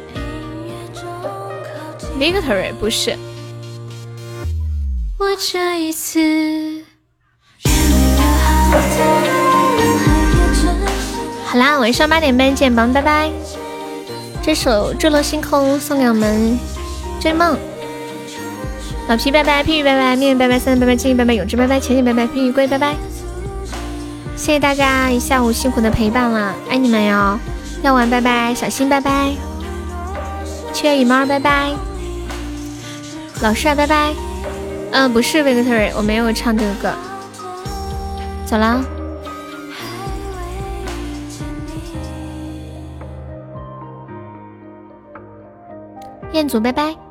Victory 不是。我这一次。好啦，晚上八点半见吧，拜拜。这首《坠落星空》送给我们追梦。老皮拜拜，屁雨拜拜，面面拜拜，三三拜拜，静静拜拜，永志拜拜，浅浅拜拜！P 鱼龟拜拜。谢谢大家一下午辛苦的陪伴了，爱你们哟！药丸拜拜，小新拜拜，七月雨猫拜拜，老帅拜拜。嗯，不是 Victory，我没有唱这个歌。走了，彦祖拜拜。